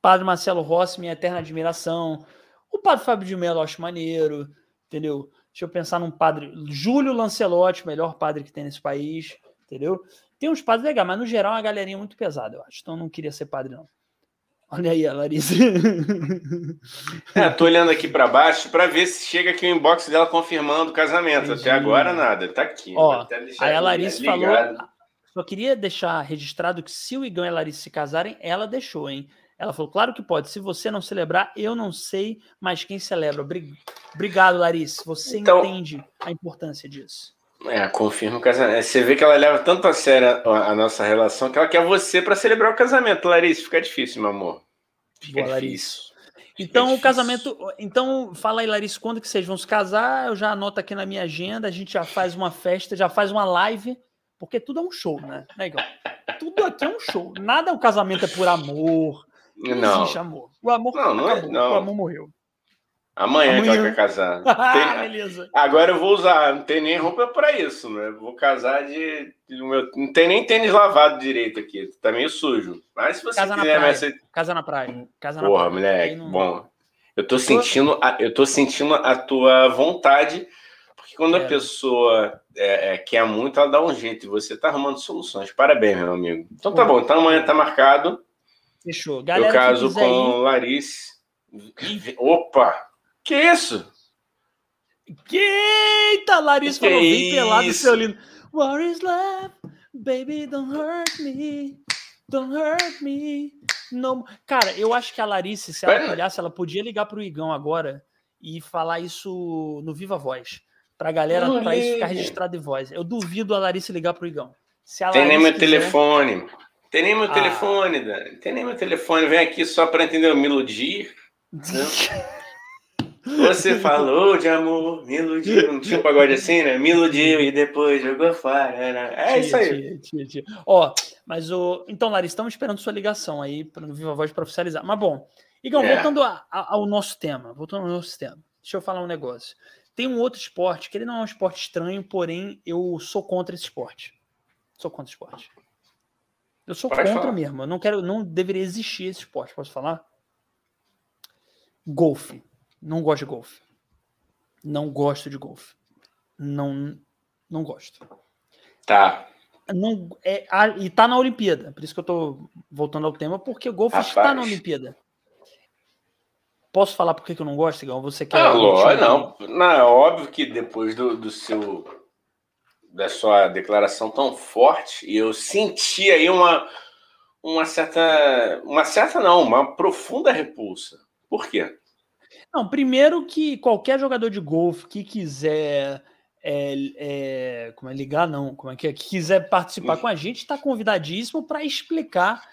Speaker 2: Padre Marcelo Rossi, minha eterna admiração. O padre Fábio de Mello, acho maneiro, entendeu? Deixa eu pensar num padre, Júlio Lancelotti, melhor padre que tem nesse país, entendeu? Tem uns padres legais, mas no geral é uma galerinha muito pesada, eu acho. Então eu não queria ser padre, não. Olha aí a Larissa. [LAUGHS]
Speaker 1: É, tô olhando aqui para baixo para ver se chega aqui o inbox dela confirmando o casamento. Entendi. Até agora nada, tá aqui.
Speaker 2: Ó, aí a Larissa falou. Só queria deixar registrado que se o Igão e a Larissa se casarem, ela deixou, hein? Ela falou, claro que pode. Se você não celebrar, eu não sei, mas quem celebra. Obrigado, Larissa. Você então, entende a importância disso.
Speaker 1: É, confirma o casamento. Você vê que ela leva tanto a sério a, a nossa relação que ela quer você para celebrar o casamento, Larissa. Fica difícil, meu amor. Fica Boa,
Speaker 2: difícil. Então, difícil. o casamento. Então, fala aí, Larissa, quando que vocês vão se casar? Eu já anoto aqui na minha agenda. A gente já faz uma festa, já faz uma live, porque tudo é um show, né? É igual. Tudo aqui é um show. Nada o casamento é por amor.
Speaker 1: Não, não. existe
Speaker 2: amor. O amor
Speaker 1: não, não é, não.
Speaker 2: O amor morreu.
Speaker 1: Amanhã, Amanhã. que ela quer casar. [LAUGHS]
Speaker 2: ah, beleza.
Speaker 1: Agora eu vou usar, não tem nem roupa para isso, né? Vou casar de, não tem nem tênis lavado direito aqui, tá meio sujo. Mas se você
Speaker 2: casa quiser, na praia. Casa na praia. Casa
Speaker 1: Porra, na praia. moleque, não... bom. Eu tô sentindo, a, eu tô sentindo a tua vontade, porque quando a pessoa é, é, quer muito, ela dá um jeito e você tá arrumando soluções. Parabéns, meu amigo. Então tá bom, então amanhã tá marcado.
Speaker 2: Fechou.
Speaker 1: Galera, eu caso com ir... Larice. Opa! Que isso?
Speaker 2: Que eita, Larissa que falou bem pelado, seu lindo. What is love? Baby, don't hurt me. Don't hurt me. No... Cara, eu acho que a Larissa, se ela olhasse, ela podia ligar pro Igão agora e falar isso no Viva Voz. Pra galera, Não pra isso ficar registrado em voz. Eu duvido a Larissa ligar pro Igão.
Speaker 1: Se Tem nem meu quiser... telefone. Tem nem meu ah. telefone, Dani. Tem nem meu telefone. Vem aqui só pra entender o melodia. [LAUGHS] Você falou de amor, me iludiu. Não tinha um pagode assim, né? Me iludiu e depois jogou fora. Né? É tia, isso aí. Tia, tia,
Speaker 2: Ó, mas o. Então, Larissa, estamos esperando sua ligação aí para o Viva Voz para oficializar. Mas bom, Igão, é. voltando a, a, ao nosso tema, voltando ao nosso tema, deixa eu falar um negócio. Tem um outro esporte que ele não é um esporte estranho, porém eu sou contra esse esporte. Sou contra esporte. Eu sou Pode contra falar. mesmo. Eu não quero, não deveria existir esse esporte. Posso falar? Golfe. Não gosto de golfe. Não gosto de golfe. Não, não gosto.
Speaker 1: Tá.
Speaker 2: Não, é, a, e tá na Olimpíada. Por isso que eu tô voltando ao tema, porque o golfe Rapaz. está na Olimpíada. Posso falar por que eu não gosto, Igão? Você quer.
Speaker 1: Ah, lógico, não. não. É óbvio que depois do, do seu. Da sua declaração tão forte, e eu senti aí uma, uma certa. Uma certa, não, uma profunda repulsa. Por quê?
Speaker 2: Não, primeiro que qualquer jogador de golfe que quiser é, é, como é ligar, não, como é que é, que quiser participar com a gente, está convidadíssimo para explicar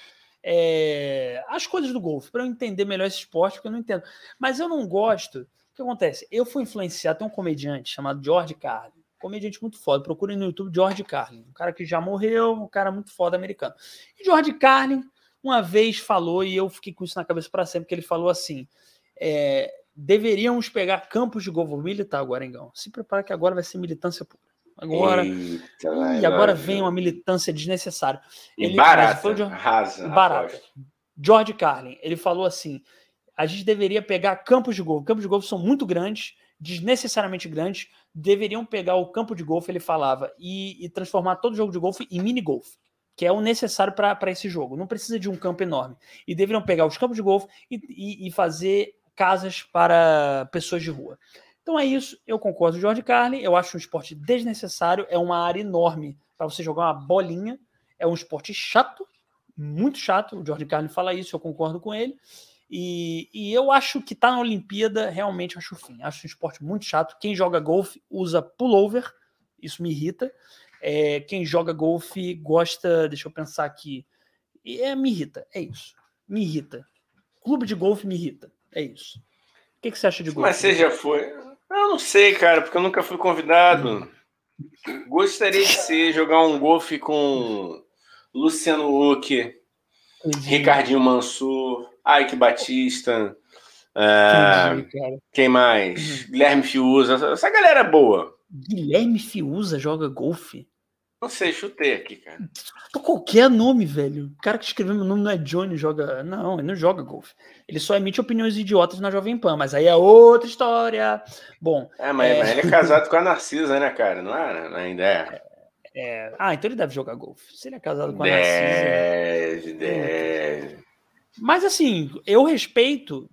Speaker 2: é, as coisas do golfe, para eu entender melhor esse esporte, porque eu não entendo. Mas eu não gosto. O que acontece? Eu fui influenciado, tem um comediante chamado George Carlin, comediante muito foda. Procurem no YouTube George Carlin, um cara que já morreu, um cara muito foda americano. E George Carlin uma vez falou, e eu fiquei com isso na cabeça para sempre, que ele falou assim: é, deveríamos pegar campos de golfe militar agora, Engão. Se prepara que agora vai ser militância pura. Agora, Eita, e agora vem uma militância desnecessária.
Speaker 1: Ele, barata, de, rasa,
Speaker 2: barata. George Carlin, ele falou assim: a gente deveria pegar campos de golfe. Campos de golfe são muito grandes, desnecessariamente grandes. Deveriam pegar o campo de golfe, ele falava, e, e transformar todo jogo de golfe em mini golfe que é o necessário para esse jogo. Não precisa de um campo enorme. E deveriam pegar os campos de golfe e, e, e fazer casas para pessoas de rua. Então é isso, eu concordo com o George Carlin, eu acho um esporte desnecessário, é uma área enorme para você jogar uma bolinha, é um esporte chato, muito chato, o George Carlin fala isso, eu concordo com ele, e, e eu acho que tá na Olimpíada, realmente acho fim, acho um esporte muito chato, quem joga golfe usa pullover, isso me irrita, é, quem joga golfe gosta, deixa eu pensar aqui, é, me irrita, é isso, me irrita, clube de golfe me irrita, é isso. O que, que você acha de golfe?
Speaker 1: Mas você já foi, eu não sei, cara, porque eu nunca fui convidado. Gostaria de ser jogar um golfe com Luciano Huck, Ricardinho Mansur, Ike Batista. É, Entendi, quem mais? Uhum. Guilherme Fiuza. Essa galera é boa.
Speaker 2: Guilherme Fiuza joga golfe?
Speaker 1: Não sei, chutei aqui, cara.
Speaker 2: Qualquer nome, velho. O cara que escreveu meu nome não é Johnny, joga. Não, ele não joga golfe. Ele só emite opiniões idiotas na Jovem Pan, mas aí é outra história. Bom.
Speaker 1: É, mas, é... mas ele é [LAUGHS] casado com a Narcisa, né, cara? Não é? Ainda é.
Speaker 2: é. Ah, então ele deve jogar golfe. Se ele é casado com a
Speaker 1: deve,
Speaker 2: Narcisa.
Speaker 1: Deve, deve.
Speaker 2: Mas assim, eu respeito.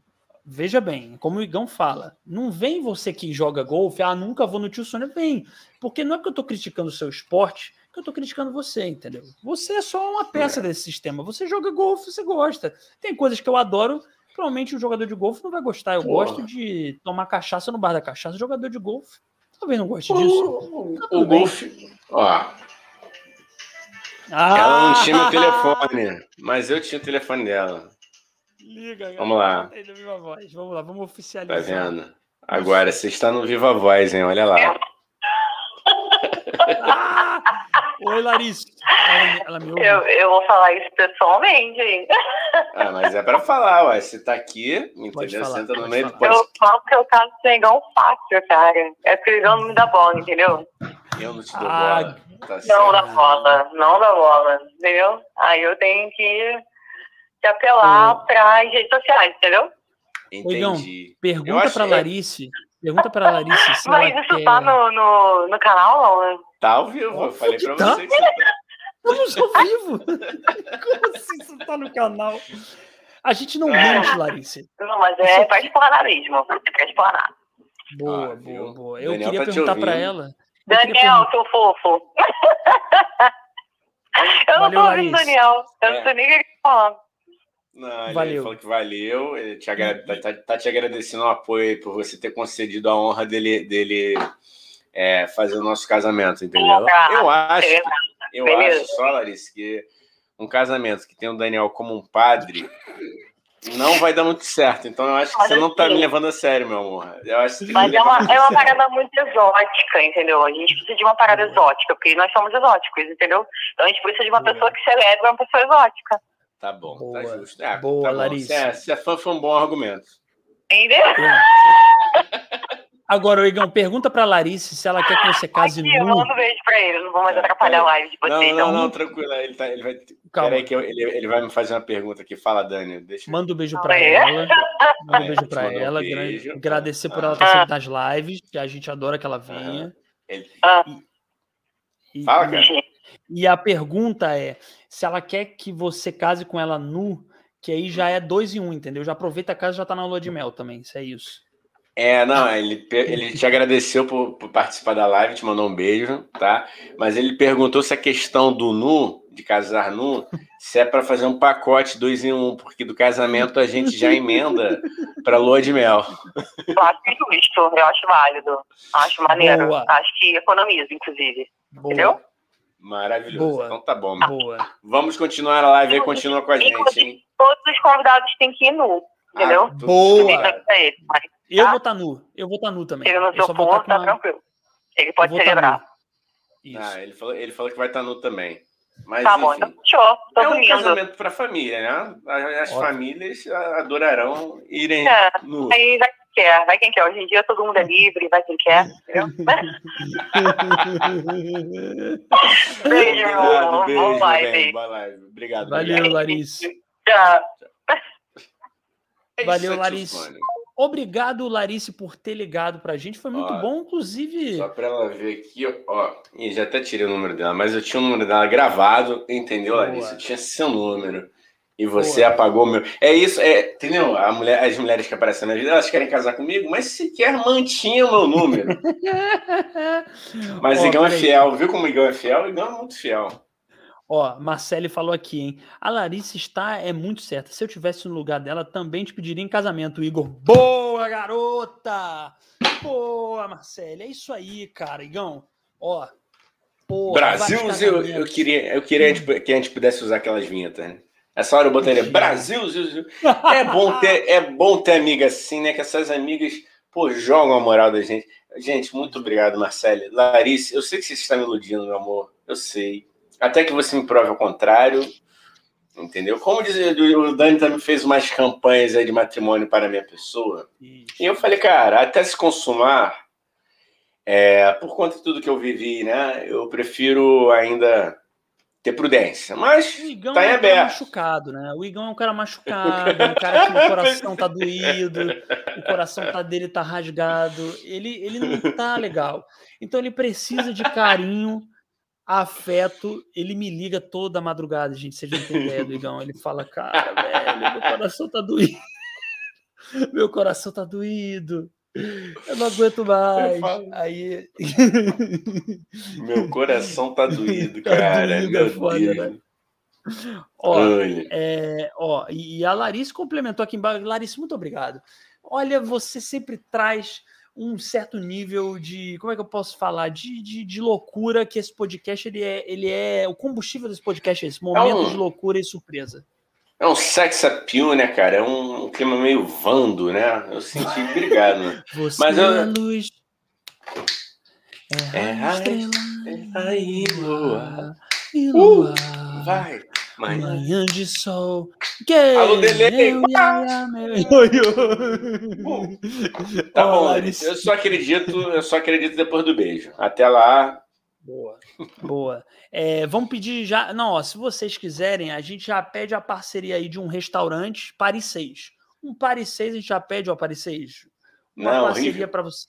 Speaker 2: Veja bem, como o Igão fala, não vem você que joga golfe, ah, nunca vou no tio Sônia, vem. Porque não é que eu tô criticando o seu esporte, que eu tô criticando você, entendeu? Você é só uma peça é. desse sistema. Você joga golfe, você gosta. Tem coisas que eu adoro, provavelmente o jogador de golfe não vai gostar. Eu gosto de tomar cachaça no bar da cachaça. O jogador de golfe talvez não goste disso.
Speaker 1: Tá o golfe, ó. Ah! Ela não tinha meu telefone, mas eu tinha o telefone dela.
Speaker 2: Liga,
Speaker 1: Vamos lá.
Speaker 2: Vamos lá, vamos oficializar.
Speaker 1: Tá vendo? Agora, você está no Viva Voz, hein? Olha lá.
Speaker 2: Ah! Oi, Larissa. Ela, ela me ouve.
Speaker 3: Eu, eu vou falar isso pessoalmente.
Speaker 1: Ah, mas é pra falar, ué. Você tá aqui, entendeu? Falar, Senta no meio do
Speaker 3: podcast. Eu falo que eu caso do Negão fácil, cara. É que o Negão não me dá bola, entendeu?
Speaker 1: Eu não te dou ah, bola.
Speaker 3: Tá não dá bola, não dá bola, entendeu? Aí eu tenho que, que apelar oh. para as redes sociais, entendeu?
Speaker 1: Entendi.
Speaker 2: pergunta para Larissa. Pergunta para Larissa se
Speaker 3: Mas
Speaker 2: ela
Speaker 3: isso
Speaker 2: quer...
Speaker 3: tá no, no, no canal, não?
Speaker 1: Tá ao vivo, eu falei para
Speaker 2: tá?
Speaker 1: vocês.
Speaker 2: Estamos ao vivo. [LAUGHS] Como assim isso tá no canal? A gente não mente, Larissa.
Speaker 3: Não, mas é para explanar mesmo. É para explanar.
Speaker 2: Boa, ah, boa, boa. Eu Daniel queria tá perguntar para ela.
Speaker 3: Daniel, seu fofo. [LAUGHS] eu não tô ouvindo Daniel. Eu não é. sei nem o que ele tá falando.
Speaker 1: Não, valeu. ele falou que valeu. Ele te agra... tá, tá, tá, te agradecendo o apoio por você ter concedido a honra dele, dele é, fazer o nosso casamento, entendeu? Eu acho, eu acho só, Larissa, que um casamento que tem o Daniel como um padre não vai dar muito certo. Então eu acho que você não tá me levando a sério, meu amor. Eu acho que
Speaker 3: Mas é uma, é uma parada muito exótica, entendeu? A gente precisa de uma parada exótica, porque nós somos exóticos, entendeu? Então a gente precisa de uma pessoa que celebra uma pessoa exótica.
Speaker 1: Tá bom, tá boa, tá justo. É,
Speaker 2: boa,
Speaker 1: tá
Speaker 2: Larissa.
Speaker 1: Se é, se é fã, foi um bom argumento.
Speaker 3: Entendeu? [LAUGHS]
Speaker 2: Agora, Igão, pergunta pra Larissa se ela quer que você case
Speaker 3: Aqui, nu. Eu mando um beijo pra ele, não vou mais atrapalhar a live de vocês.
Speaker 1: Não, não, não, tranquilo. Ele, tá, ele vai. Calma. Peraí, que eu, ele, ele vai me fazer uma pergunta aqui. Fala, Dani. Deixa...
Speaker 2: Manda um beijo pra ela. Manda [LAUGHS] um beijo pra ela. Um beijo. Agradecer por ah. ela estar sempre nas lives, que a gente adora que ela venha.
Speaker 1: Ele... Ah. E, Fala, cara.
Speaker 2: E a pergunta é: se ela quer que você case com ela nu, que aí já é dois em um, entendeu? Já aproveita a casa e já tá na lua de mel também, se é isso.
Speaker 1: É, não, ele, ele te agradeceu por, por, participar da live, te mandou um beijo, tá? Mas ele perguntou se a questão do nu, de casar nu, se é para fazer um pacote dois em um, porque do casamento a gente já emenda para lua de mel.
Speaker 3: Eu acho justo, eu acho válido, acho maneiro, Boa. acho que economiza, inclusive. Boa. Entendeu?
Speaker 1: Maravilhoso. Boa. Então tá bom. Boa. Vamos continuar a live e continua com a gente, hein?
Speaker 3: Todos os convidados têm que ir nu, entendeu? Ah,
Speaker 2: Boa. Eu tá? vou estar tá nu. Eu vou estar tá nu também.
Speaker 3: Ele no seu ponto, tá tranquilo. Ele pode celebrar.
Speaker 1: Ah, ele falou, ele falou que vai estar nu também. Mas,
Speaker 3: tá bom, então fechou. Tô
Speaker 1: é um
Speaker 3: dormindo.
Speaker 1: casamento para família, né? As Ótimo. famílias adorarão irem
Speaker 3: é,
Speaker 1: nu.
Speaker 3: Aí vai quem quer, vai quem quer. Hoje em dia todo mundo é livre, vai quem quer. [LAUGHS] [LAUGHS] beijo,
Speaker 1: Obrigado, beijo, Boa live. Boa live. Obrigado.
Speaker 2: Valeu. Larissa.
Speaker 3: Tchau.
Speaker 2: É Valeu, Larissa. Obrigado, Larice, por ter ligado pra gente. Foi muito ó, bom, inclusive.
Speaker 1: Só pra ela ver aqui, ó. E já até tirei o número dela, mas eu tinha o número dela gravado, entendeu, Boa. Larissa? Eu tinha seu número. E você Pô. apagou meu. É isso, é, entendeu? A mulher, as mulheres que aparecem na vida, elas querem casar comigo, mas sequer mantinham o meu número. [LAUGHS] mas o Igão é fiel, viu como Igão é fiel? Igão é muito fiel.
Speaker 2: Ó, Marcele falou aqui, hein? A Larissa está é muito certa. Se eu tivesse no lugar dela, também te pediria em casamento, Igor. Boa, garota! Boa, Marcele. É isso aí, cara, Igão. Ó.
Speaker 1: Porra, Brasil, eu, eu, queria, eu queria que a gente pudesse usar aquelas vinhetas, né? Essa hora eu botaria Brasil, Brasil. É bom ter, [LAUGHS] é bom ter amiga assim, né? Que essas amigas, pô, jogam a moral da gente. Gente, muito obrigado, Marcele. Larissa, eu sei que você está me iludindo, meu amor. Eu sei. Até que você me prove ao contrário. Entendeu? Como diz, o Dani também fez umas campanhas aí de matrimônio para a minha pessoa. Isso. E eu falei, cara, até se consumar, é, por conta de tudo que eu vivi, né? Eu prefiro ainda ter prudência. Mas o Igão tá em é um aberto.
Speaker 2: machucado, né? O Igão é um cara machucado, um cara que o coração tá doído, o coração tá dele tá rasgado. Ele, ele não tá legal. Então ele precisa de carinho afeto, ele me liga toda madrugada, gente. Vocês não têm ideia do Igão. Ele fala, cara, velho, meu coração tá doído. [LAUGHS] Meu coração tá doído. Eu não aguento mais. Aí.
Speaker 1: Meu coração tá doído, [LAUGHS] tá cara. Tá doído, meu é foda, Deus. Né?
Speaker 2: Ó, é, ó, e a Larissa complementou aqui embaixo. Larissa, muito obrigado. Olha, você sempre traz um certo nível de, como é que eu posso falar, de, de, de, loucura que esse podcast ele é, ele é o combustível desse podcast, é esse momento é um, de loucura e surpresa.
Speaker 1: É um sex appeal, né, cara? É um, um clima meio vando, né? Eu senti, obrigado. Né? [LAUGHS]
Speaker 2: Você Mas eu... é luz.
Speaker 1: É, é a estrela, é aí, lua. E lua. Uh, vai.
Speaker 2: Manhã. Manhã de sol. Gay,
Speaker 1: Alô, delay. Eu, [LAUGHS] uh, tá bom, Larissa. eu só acredito, eu só acredito depois do beijo. Até lá.
Speaker 2: Boa, boa. É, vamos pedir já. Não, ó, se vocês quiserem, a gente já pede a parceria aí de um restaurante Paris 6. Um Paris 6 a gente já pede, ó, Paris 6. Uma Não, parceria para você.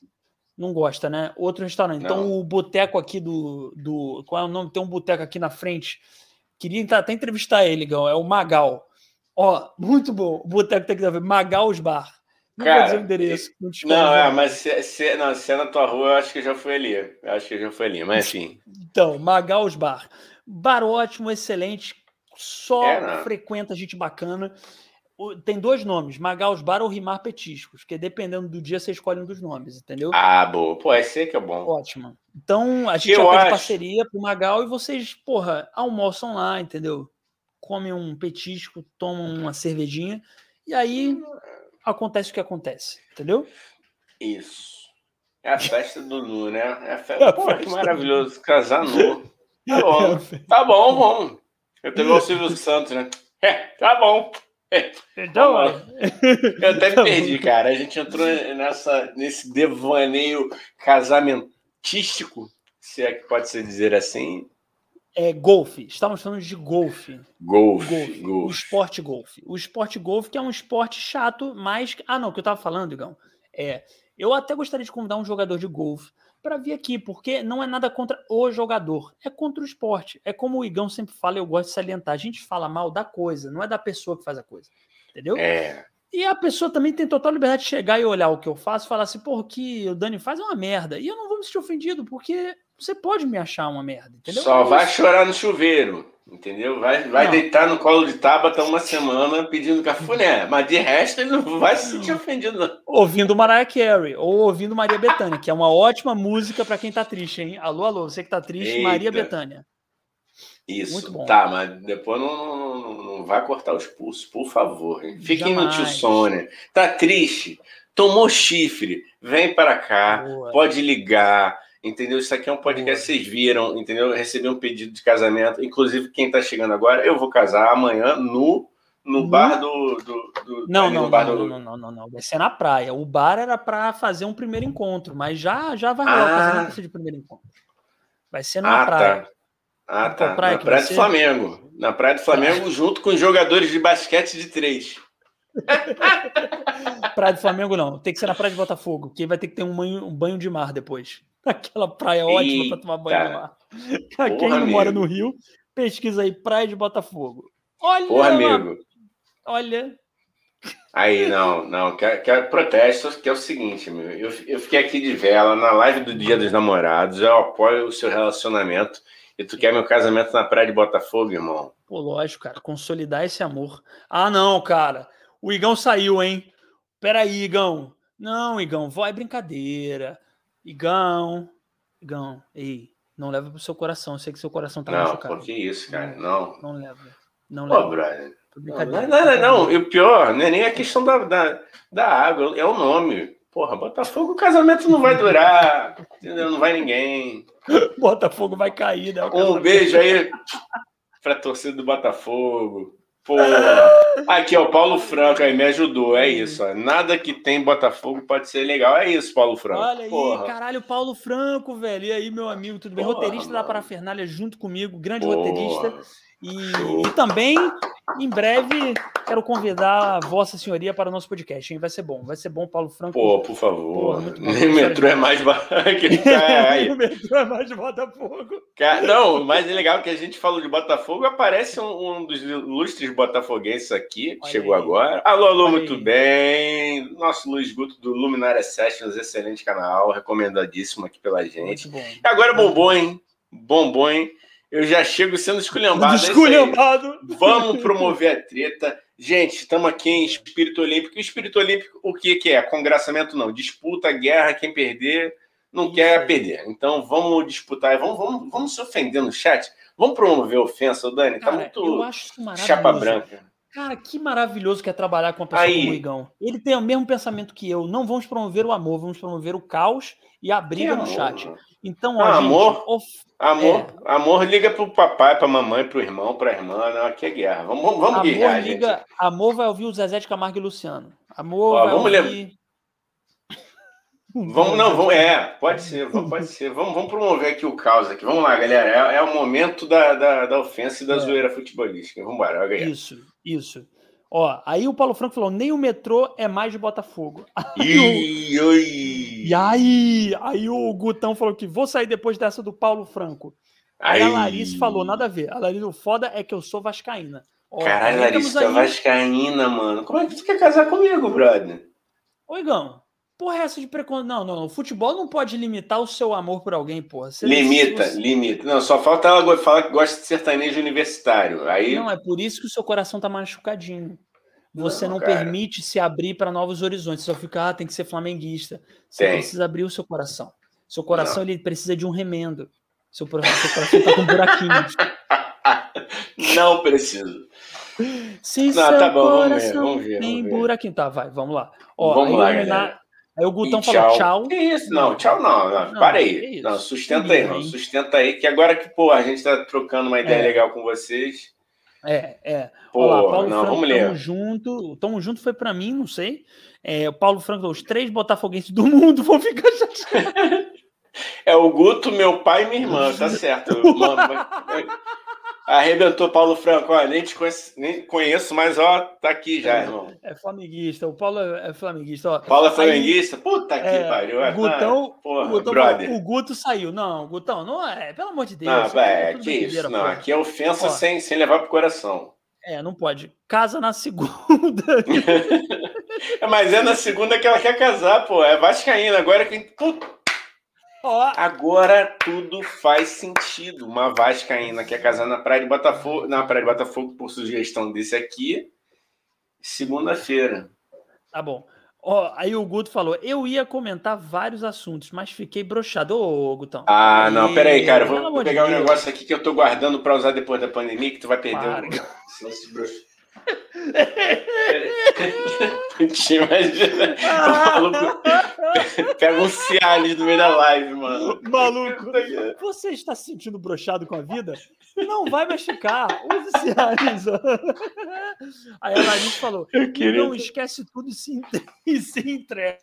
Speaker 2: Não gosta, né? Outro restaurante. Então, Não. Então, o boteco aqui do, do. Qual é o nome? Tem um boteco aqui na frente Queria até entrevistar ele, Gão. É o Magal. Ó, muito bom. O boteco tem que ver. Magal's Bar.
Speaker 1: Não Cara, dizer o endereço. Não, não é, mas se, se, não, se é na tua rua, eu acho que já foi ali. Eu acho que já foi ali, mas enfim.
Speaker 2: Então, Magal's Bar. Bar ótimo, excelente. Só é, frequenta gente bacana tem dois nomes, Magaus Bar ou Rimar Petiscos, que dependendo do dia você escolhe um dos nomes, entendeu?
Speaker 1: Ah, boa. Pô, esse que é bom.
Speaker 2: Ótimo. Então, a gente Eu já acho... parceria pro Magal e vocês, porra, almoçam lá, entendeu? Comem um petisco, tomam uma cervejinha e aí acontece o que acontece, entendeu?
Speaker 1: Isso. É a festa do Nu, né? É a festa. Pô, que maravilhoso. Casar nu. [LAUGHS] Tá bom. Tá bom, bom. Eu tenho o Silvio Santos, né? É, tá bom. Então, eu até me perdi, cara. A gente entrou nessa, nesse devaneio casamentístico, se é que pode se dizer assim.
Speaker 2: É golfe. Estamos falando de golfe.
Speaker 1: Golfe. golfe.
Speaker 2: O esporte golfe. O esporte golfe que é um esporte chato, mas ah não, o que eu estava falando, Igão, é eu até gostaria de convidar um jogador de golfe para vir aqui, porque não é nada contra o jogador, é contra o esporte. É como o Igão sempre fala, eu gosto de salientar. A gente fala mal da coisa, não é da pessoa que faz a coisa. Entendeu?
Speaker 1: É.
Speaker 2: E a pessoa também tem total liberdade de chegar e olhar o que eu faço e falar assim, pô, que o Dani faz é uma merda. E eu não vou me sentir ofendido, porque você pode me achar uma merda, entendeu?
Speaker 1: Só vai chorar no chuveiro. Entendeu? Vai, vai deitar no colo de Tabata uma semana pedindo cafuné, mas de resto ele não vai se sentir ofendido, não.
Speaker 2: Ouvindo Mariah Carey ou ouvindo Maria Bethânia, que é uma ótima música para quem tá triste, hein? Alô, alô, você que tá triste, Eita. Maria Bethânia.
Speaker 1: Isso, tá, mas depois não, não, não vai cortar os pulsos, por favor. Hein? Fiquem no tio Sônia. Tá triste? Tomou chifre? Vem para cá, Boa. pode ligar entendeu? Isso aqui é um podcast, vocês viram, entendeu? Eu recebi um pedido de casamento, inclusive quem tá chegando agora, eu vou casar amanhã no, no bar do, do, do
Speaker 2: não, não, bar não, do... não, não, não, não, vai ser na praia. O bar era para fazer um primeiro encontro, mas já já vai rolar ah. casamento de primeiro encontro. Vai ser na
Speaker 1: ah,
Speaker 2: praia.
Speaker 1: Tá. Ah, tá. Praia na Praia do. Flamengo. Na Praia do Flamengo, junto com os jogadores de basquete de três. [LAUGHS]
Speaker 2: praia do Flamengo não, tem que ser na Praia de Botafogo, que vai ter que ter um banho, um banho de mar depois. [LAUGHS] Aquela praia ótima para tomar banho no mar. Quem não mora no Rio, pesquisa aí, Praia de Botafogo. Olha,
Speaker 1: Porra, amigo.
Speaker 2: Olha.
Speaker 1: Aí, não, não, quer, quer protesto, que é o seguinte, meu, eu, eu fiquei aqui de vela na live do Dia dos Namorados, eu apoio o seu relacionamento e tu quer meu casamento na praia de Botafogo, irmão?
Speaker 2: Pô, lógico, cara, consolidar esse amor. Ah, não, cara, o Igão saiu, hein? Peraí, Igão. Não, Igão, vai brincadeira. Igão, Igão, ei, não leva pro seu coração, eu sei que seu coração tá
Speaker 1: não,
Speaker 2: machucado.
Speaker 1: Não, que isso, cara, não.
Speaker 2: Não leva, não
Speaker 1: Pô,
Speaker 2: leva.
Speaker 1: brother. Não, não, não, não, e o pior, não é nem a questão da, da, da água, é o nome. Porra, Botafogo, o casamento não vai durar, entendeu? Não vai ninguém. [LAUGHS]
Speaker 2: Botafogo vai cair, né?
Speaker 1: Um beijo aí pra torcida do Botafogo. Porra. Aqui, ó, o Paulo Franco aí me ajudou, é isso. Ó. Nada que tem Botafogo pode ser legal. É isso, Paulo Franco.
Speaker 2: Olha aí,
Speaker 1: Porra.
Speaker 2: caralho, Paulo Franco, velho. E aí, meu amigo, tudo bem?
Speaker 1: Porra,
Speaker 2: roteirista da
Speaker 1: mano.
Speaker 2: Parafernália junto comigo, grande
Speaker 1: Porra.
Speaker 2: roteirista. E, e também, em breve, quero convidar a Vossa Senhoria para o nosso podcast, hein? Vai ser bom, vai ser bom, Paulo Franco.
Speaker 1: Pô, por favor.
Speaker 2: Bom.
Speaker 1: Nem o metrô é mais barato. [LAUGHS] [LAUGHS]
Speaker 2: O metrô é mais de Botafogo.
Speaker 1: Cara, não, o mais legal é que a gente falou de Botafogo, aparece um, um dos ilustres botafoguenses aqui, que
Speaker 2: Olha
Speaker 1: chegou
Speaker 2: aí.
Speaker 1: agora. Alô, alô,
Speaker 2: Olha
Speaker 1: muito
Speaker 2: aí.
Speaker 1: bem. Nosso Luiz Guto do Luminária Sessions, excelente canal, recomendadíssimo aqui pela gente. E agora bombom, hein? Bombom, hein? Eu já chego sendo esculhambado. é isso aí.
Speaker 2: Desculhambado.
Speaker 1: Vamos promover a treta. Gente, estamos aqui em Espírito Olímpico. E o Espírito Olímpico, o que, que é? Congraçamento não. Disputa, guerra, quem perder não quer perder. Então vamos disputar. Vamos, vamos, vamos se ofender no chat. Vamos promover ofensa, Dani. Tá
Speaker 2: Cara,
Speaker 1: muito
Speaker 2: eu acho isso maravilhoso.
Speaker 1: chapa branca.
Speaker 2: Cara, que maravilhoso que é trabalhar com uma pessoa
Speaker 1: Aí.
Speaker 2: como o Igão. Ele tem o mesmo pensamento que eu. Não vamos promover o amor, vamos promover o caos e a briga
Speaker 1: Que
Speaker 2: no
Speaker 1: amor,
Speaker 2: chat. Então, ó,
Speaker 1: Ah,
Speaker 2: gente,
Speaker 1: amor?
Speaker 2: of-
Speaker 1: Amor,
Speaker 2: É.
Speaker 1: amor liga pro papai, pra mamãe, pro irmão, pra irmã. Não, aqui é guerra. Vamos, vamos,
Speaker 2: amor
Speaker 1: guerrear, gente.
Speaker 2: liga, amor vai ouvir o Zezé de Camargo e Luciano. Amor
Speaker 1: Ó,
Speaker 2: vai
Speaker 1: vamos
Speaker 2: ouvir...
Speaker 1: Vamos, não, vamos, é, pode ser, pode ser. Vamos, vamos promover aqui o caos aqui. Vamos lá, galera. É, é o momento da, da, da ofensa e da
Speaker 2: É.
Speaker 1: zoeira futebolística. Vamos embora.
Speaker 2: Isso, isso. Ó, aí o Paulo Franco falou: nem o metrô é mais de Botafogo. [LAUGHS]
Speaker 1: Ih, oi.
Speaker 2: E aí, aí o Gutão falou que vou sair depois dessa do Paulo Franco. Aí, a
Speaker 1: Aí.
Speaker 2: Larissa falou, nada a ver. A Larissa, o foda é que eu sou vascaína. Ó,
Speaker 1: Caralho,
Speaker 2: aí
Speaker 1: Larissa,
Speaker 2: aí-
Speaker 1: vascaína, mano. Como é que tu quer casar comigo, brother?
Speaker 2: Ô, Igão, porra é essa de preconceito? Não, não, o futebol não pode limitar o seu amor por alguém, porra. Você-
Speaker 1: limita,
Speaker 2: você-
Speaker 1: limita. Não, só falta ela falar que gosta de sertanejo universitário. Aí,
Speaker 2: Não, é por isso que o seu coração tá machucadinho. Você
Speaker 1: Não,
Speaker 2: não, permite se abrir para novos horizontes. Você só fica, ah, tem que ser flamenguista. Você
Speaker 1: Tem.
Speaker 2: precisa abrir o seu coração. Seu coração ele precisa de um remendo. Seu, seu coração tá com buraquinhos. [LAUGHS]
Speaker 1: não preciso.
Speaker 2: Se
Speaker 1: Não, tá bom, vamos ver, vamos ver,
Speaker 2: tem
Speaker 1: vamos ver.
Speaker 2: buraquinho. Tá, vai, vamos lá. Ó,
Speaker 1: Vamos lá,
Speaker 2: Minar-
Speaker 1: galera.
Speaker 2: Aí o Gutão
Speaker 1: E
Speaker 2: falou tchau.
Speaker 1: Que isso? Não, tchau não. não.
Speaker 2: Não,
Speaker 1: para aí. Não, sustenta aí, não. Sustenta aí, que agora que, pô, a gente tá trocando uma ideia
Speaker 2: É.
Speaker 1: legal com vocês.
Speaker 2: É, é.
Speaker 1: Pô,
Speaker 2: Olha lá, Paulo
Speaker 1: não,
Speaker 2: Franco,
Speaker 1: vamos ler.
Speaker 2: tamo junto. Tamo junto foi pra mim, não sei. É, o Paulo Franco, os três botafoguenses do [LAUGHS] mundo vão ficar chateados. [LAUGHS]
Speaker 1: É o Guto, meu pai e minha irmã, tá [LAUGHS] certo. Mano, Arrebentou Paulo Franco, ó, nem te conheço, nem conheço, mas ó, tá aqui já, irmão.
Speaker 2: É flamenguista. O Paulo é é flamenguista. Ó.
Speaker 1: Paulo é
Speaker 2: Aí,
Speaker 1: flamenguista? Puta que
Speaker 2: é,
Speaker 1: pariu.
Speaker 2: o
Speaker 1: é,
Speaker 2: Gutão,
Speaker 1: tá, porra,
Speaker 2: o, Gutão
Speaker 1: brother.
Speaker 2: o Guto saiu. Não, Gutão, não é. Pelo amor de Deus.
Speaker 1: Não,
Speaker 2: aqui é
Speaker 1: que isso. Não,
Speaker 2: pô.
Speaker 1: aqui é ofensa
Speaker 2: Ó.
Speaker 1: sem, sem levar pro coração.
Speaker 2: É, não pode. Casa na segunda. [LAUGHS]
Speaker 1: É, Mas é na segunda que ela quer casar, pô. É Vascaína. Agora que. Puta,
Speaker 2: Ó,
Speaker 1: Agora tudo faz sentido. Uma Vascaína quer casar na Praia de Botafogo. Na Praia de Botafogo, por sugestão desse aqui. Segunda-feira.
Speaker 2: Tá bom. Ó, aí o Guto falou: eu ia comentar vários assuntos, mas fiquei broxado. Ô, Gutão.
Speaker 1: Ah, não, peraí, cara. Vou
Speaker 2: amor de
Speaker 1: pegar um negócio aqui que eu tô guardando pra usar depois da pandemia, que tu vai perder
Speaker 2: Para. [LAUGHS]
Speaker 1: o. Imagina. Maluco pega um Cialis no meio da live, mano.
Speaker 2: Maluco, você está se sentindo broxado com a vida? Não vai machucar. Use Cialis. [LAUGHS] Aí a Larissa falou: não esquece tudo e se, [LAUGHS] e se entrega.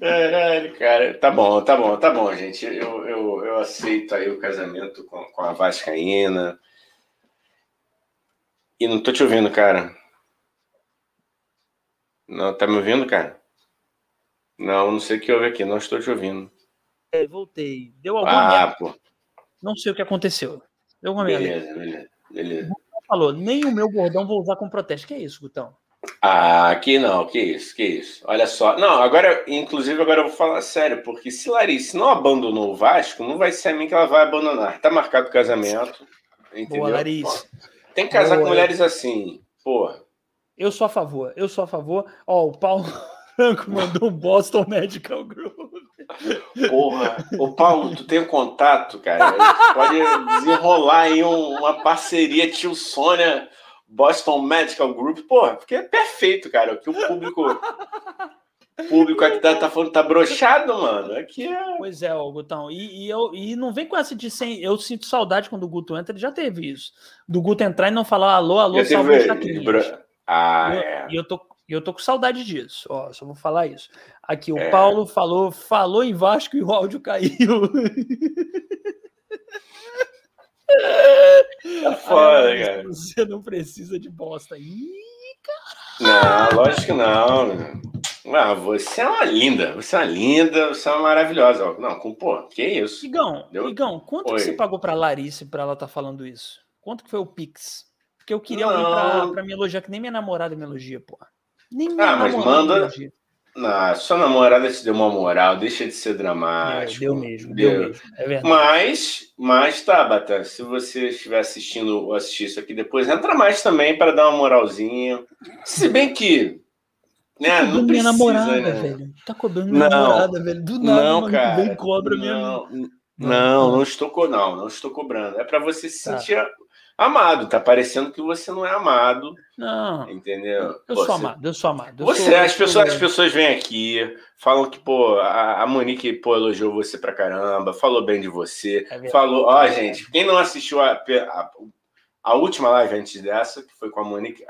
Speaker 1: Caralho, cara. Tá bom, tá bom, tá bom, gente. Eu, eu, eu aceito aí o casamento com, com a Vascaína. E não tô te ouvindo, cara. Não, tá me ouvindo, cara? Não, não sei o que houve aqui, não estou te ouvindo.
Speaker 2: É, voltei. Deu alguma
Speaker 1: Ah,
Speaker 2: merda.
Speaker 1: pô.
Speaker 2: Não sei o que aconteceu. Deu alguma merda.
Speaker 1: Beleza, beleza, beleza.
Speaker 2: falou, nem o meu bordão vou usar com protesto. Que é isso, Gutão?
Speaker 1: Ah, que não, que isso, que isso. Olha só. Não, agora, inclusive, agora eu vou falar sério, porque se Larissa não abandonou o Vasco, não vai ser a mim que ela vai abandonar. Tá marcado o casamento. Entendeu? Boa, Larissa. Tem que casar com mulheres assim, porra.
Speaker 2: Eu sou a favor, eu sou a favor. Ó, o Paulo [LAUGHS] Franco mandou um Boston Medical Group.
Speaker 1: Porra, ô Paulo, tu tem um contato, cara. pode desenrolar aí um, uma parceria tio Sônia Boston Medical Group, porra, porque é perfeito, cara. O que o público. O público aqui tá, tá falando, tá brochado, mano. Aqui é.
Speaker 2: Pois é, ó, Gutão. E, e, eu, e não vem com essa de sem. Eu sinto saudade quando o Guto entra, ele já teve isso. Do Guto entrar e não falar alô, alô, salve
Speaker 1: as bro... Ah,
Speaker 2: e eu,
Speaker 1: é.
Speaker 2: E eu tô, eu tô com saudade disso. Ó, só vou falar isso. Aqui, o é. Paulo falou, falou em Vasco e o áudio caiu.
Speaker 1: Tá foda, ah, cara.
Speaker 2: Você não precisa de bosta. Ih,
Speaker 1: cara. Não, lógico que não. Ah, você é uma linda, você é uma linda, você é uma maravilhosa. Não, com pô, que isso?
Speaker 2: Igão, Deu? Igão quanto que você pagou pra Larissa pra ela estar tá falando isso? Quanto que foi o Pix? Porque eu queria não. alguém pra, pra me elogiar, que nem minha namorada me elogia, pô. Nem minha
Speaker 1: ah, mas manda. Não, sua namorada te deu uma moral, deixa de ser dramático.
Speaker 2: É, deu mesmo, deu, deu mesmo. É verdade.
Speaker 1: Mas, mas tá, Bata, se você estiver assistindo ou assistir isso aqui depois, entra mais também para dar uma moralzinha. Se bem que. Né, tá não minha namorada, né?
Speaker 2: velho. Tá cobrando minha não, namorada, velho. Do nada,
Speaker 1: não, mano, cara,
Speaker 2: vem cobra
Speaker 1: não,
Speaker 2: minha.
Speaker 1: Não, não, não estou, não, não estou cobrando. É para você se tá. sentir amado. Tá parecendo que você não é amado.
Speaker 2: Não.
Speaker 1: Entendeu?
Speaker 2: Eu
Speaker 1: pô,
Speaker 2: sou amado, eu sou amado.
Speaker 1: Eu você,
Speaker 2: sou,
Speaker 1: as, pessoas, as pessoas vêm aqui, falam que, pô, a, a Monique, pô, elogiou você pra caramba, falou bem de você. É falou, ó, oh, gente, quem não assistiu a, a, a, última live antes dessa, que foi com a Monique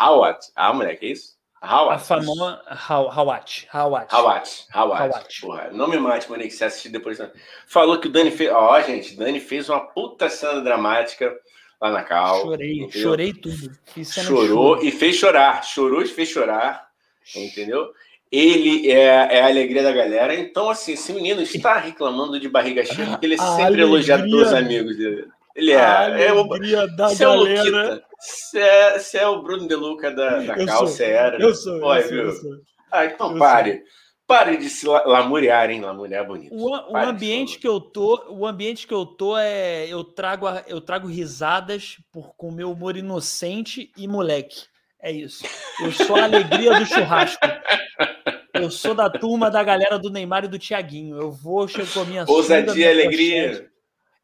Speaker 1: Howard. Ah, moleque, é isso?
Speaker 2: Howard. A famosa Howard.
Speaker 1: Howard. Howard. Howard. Porra, não me mate, Monique, se assistir depois. Falou que o Dani fez. Ó, gente, Dani fez uma puta cena dramática lá na Cal.
Speaker 2: Chorei, entendeu? chorei tudo.
Speaker 1: Chorou e fez chorar. Chorou e fez chorar, entendeu? Ele é, é, a alegria da galera. Então, assim, esse menino está [LAUGHS] reclamando de barriga cheia, porque ele é sempre elogia todos os amigos dele. Ele é. A é o,
Speaker 2: da você galera.
Speaker 1: É você é, você é o Bruno De Luca da, da Cal, você era.
Speaker 2: Eu sou, Oi, eu sou, eu sou.
Speaker 1: Ah, então eu pare. Sou. Pare de se lamuriar, hein? Lamuriar bonito.
Speaker 2: O, o ambiente que eu tô, o ambiente que eu tô é eu trago eu trago risadas por com meu humor inocente e moleque. É isso. Eu sou a alegria do churrasco. Eu sou da turma da galera do Neymar e do Tiaguinho. Eu vou chego com a minha
Speaker 1: Ousadia e alegria.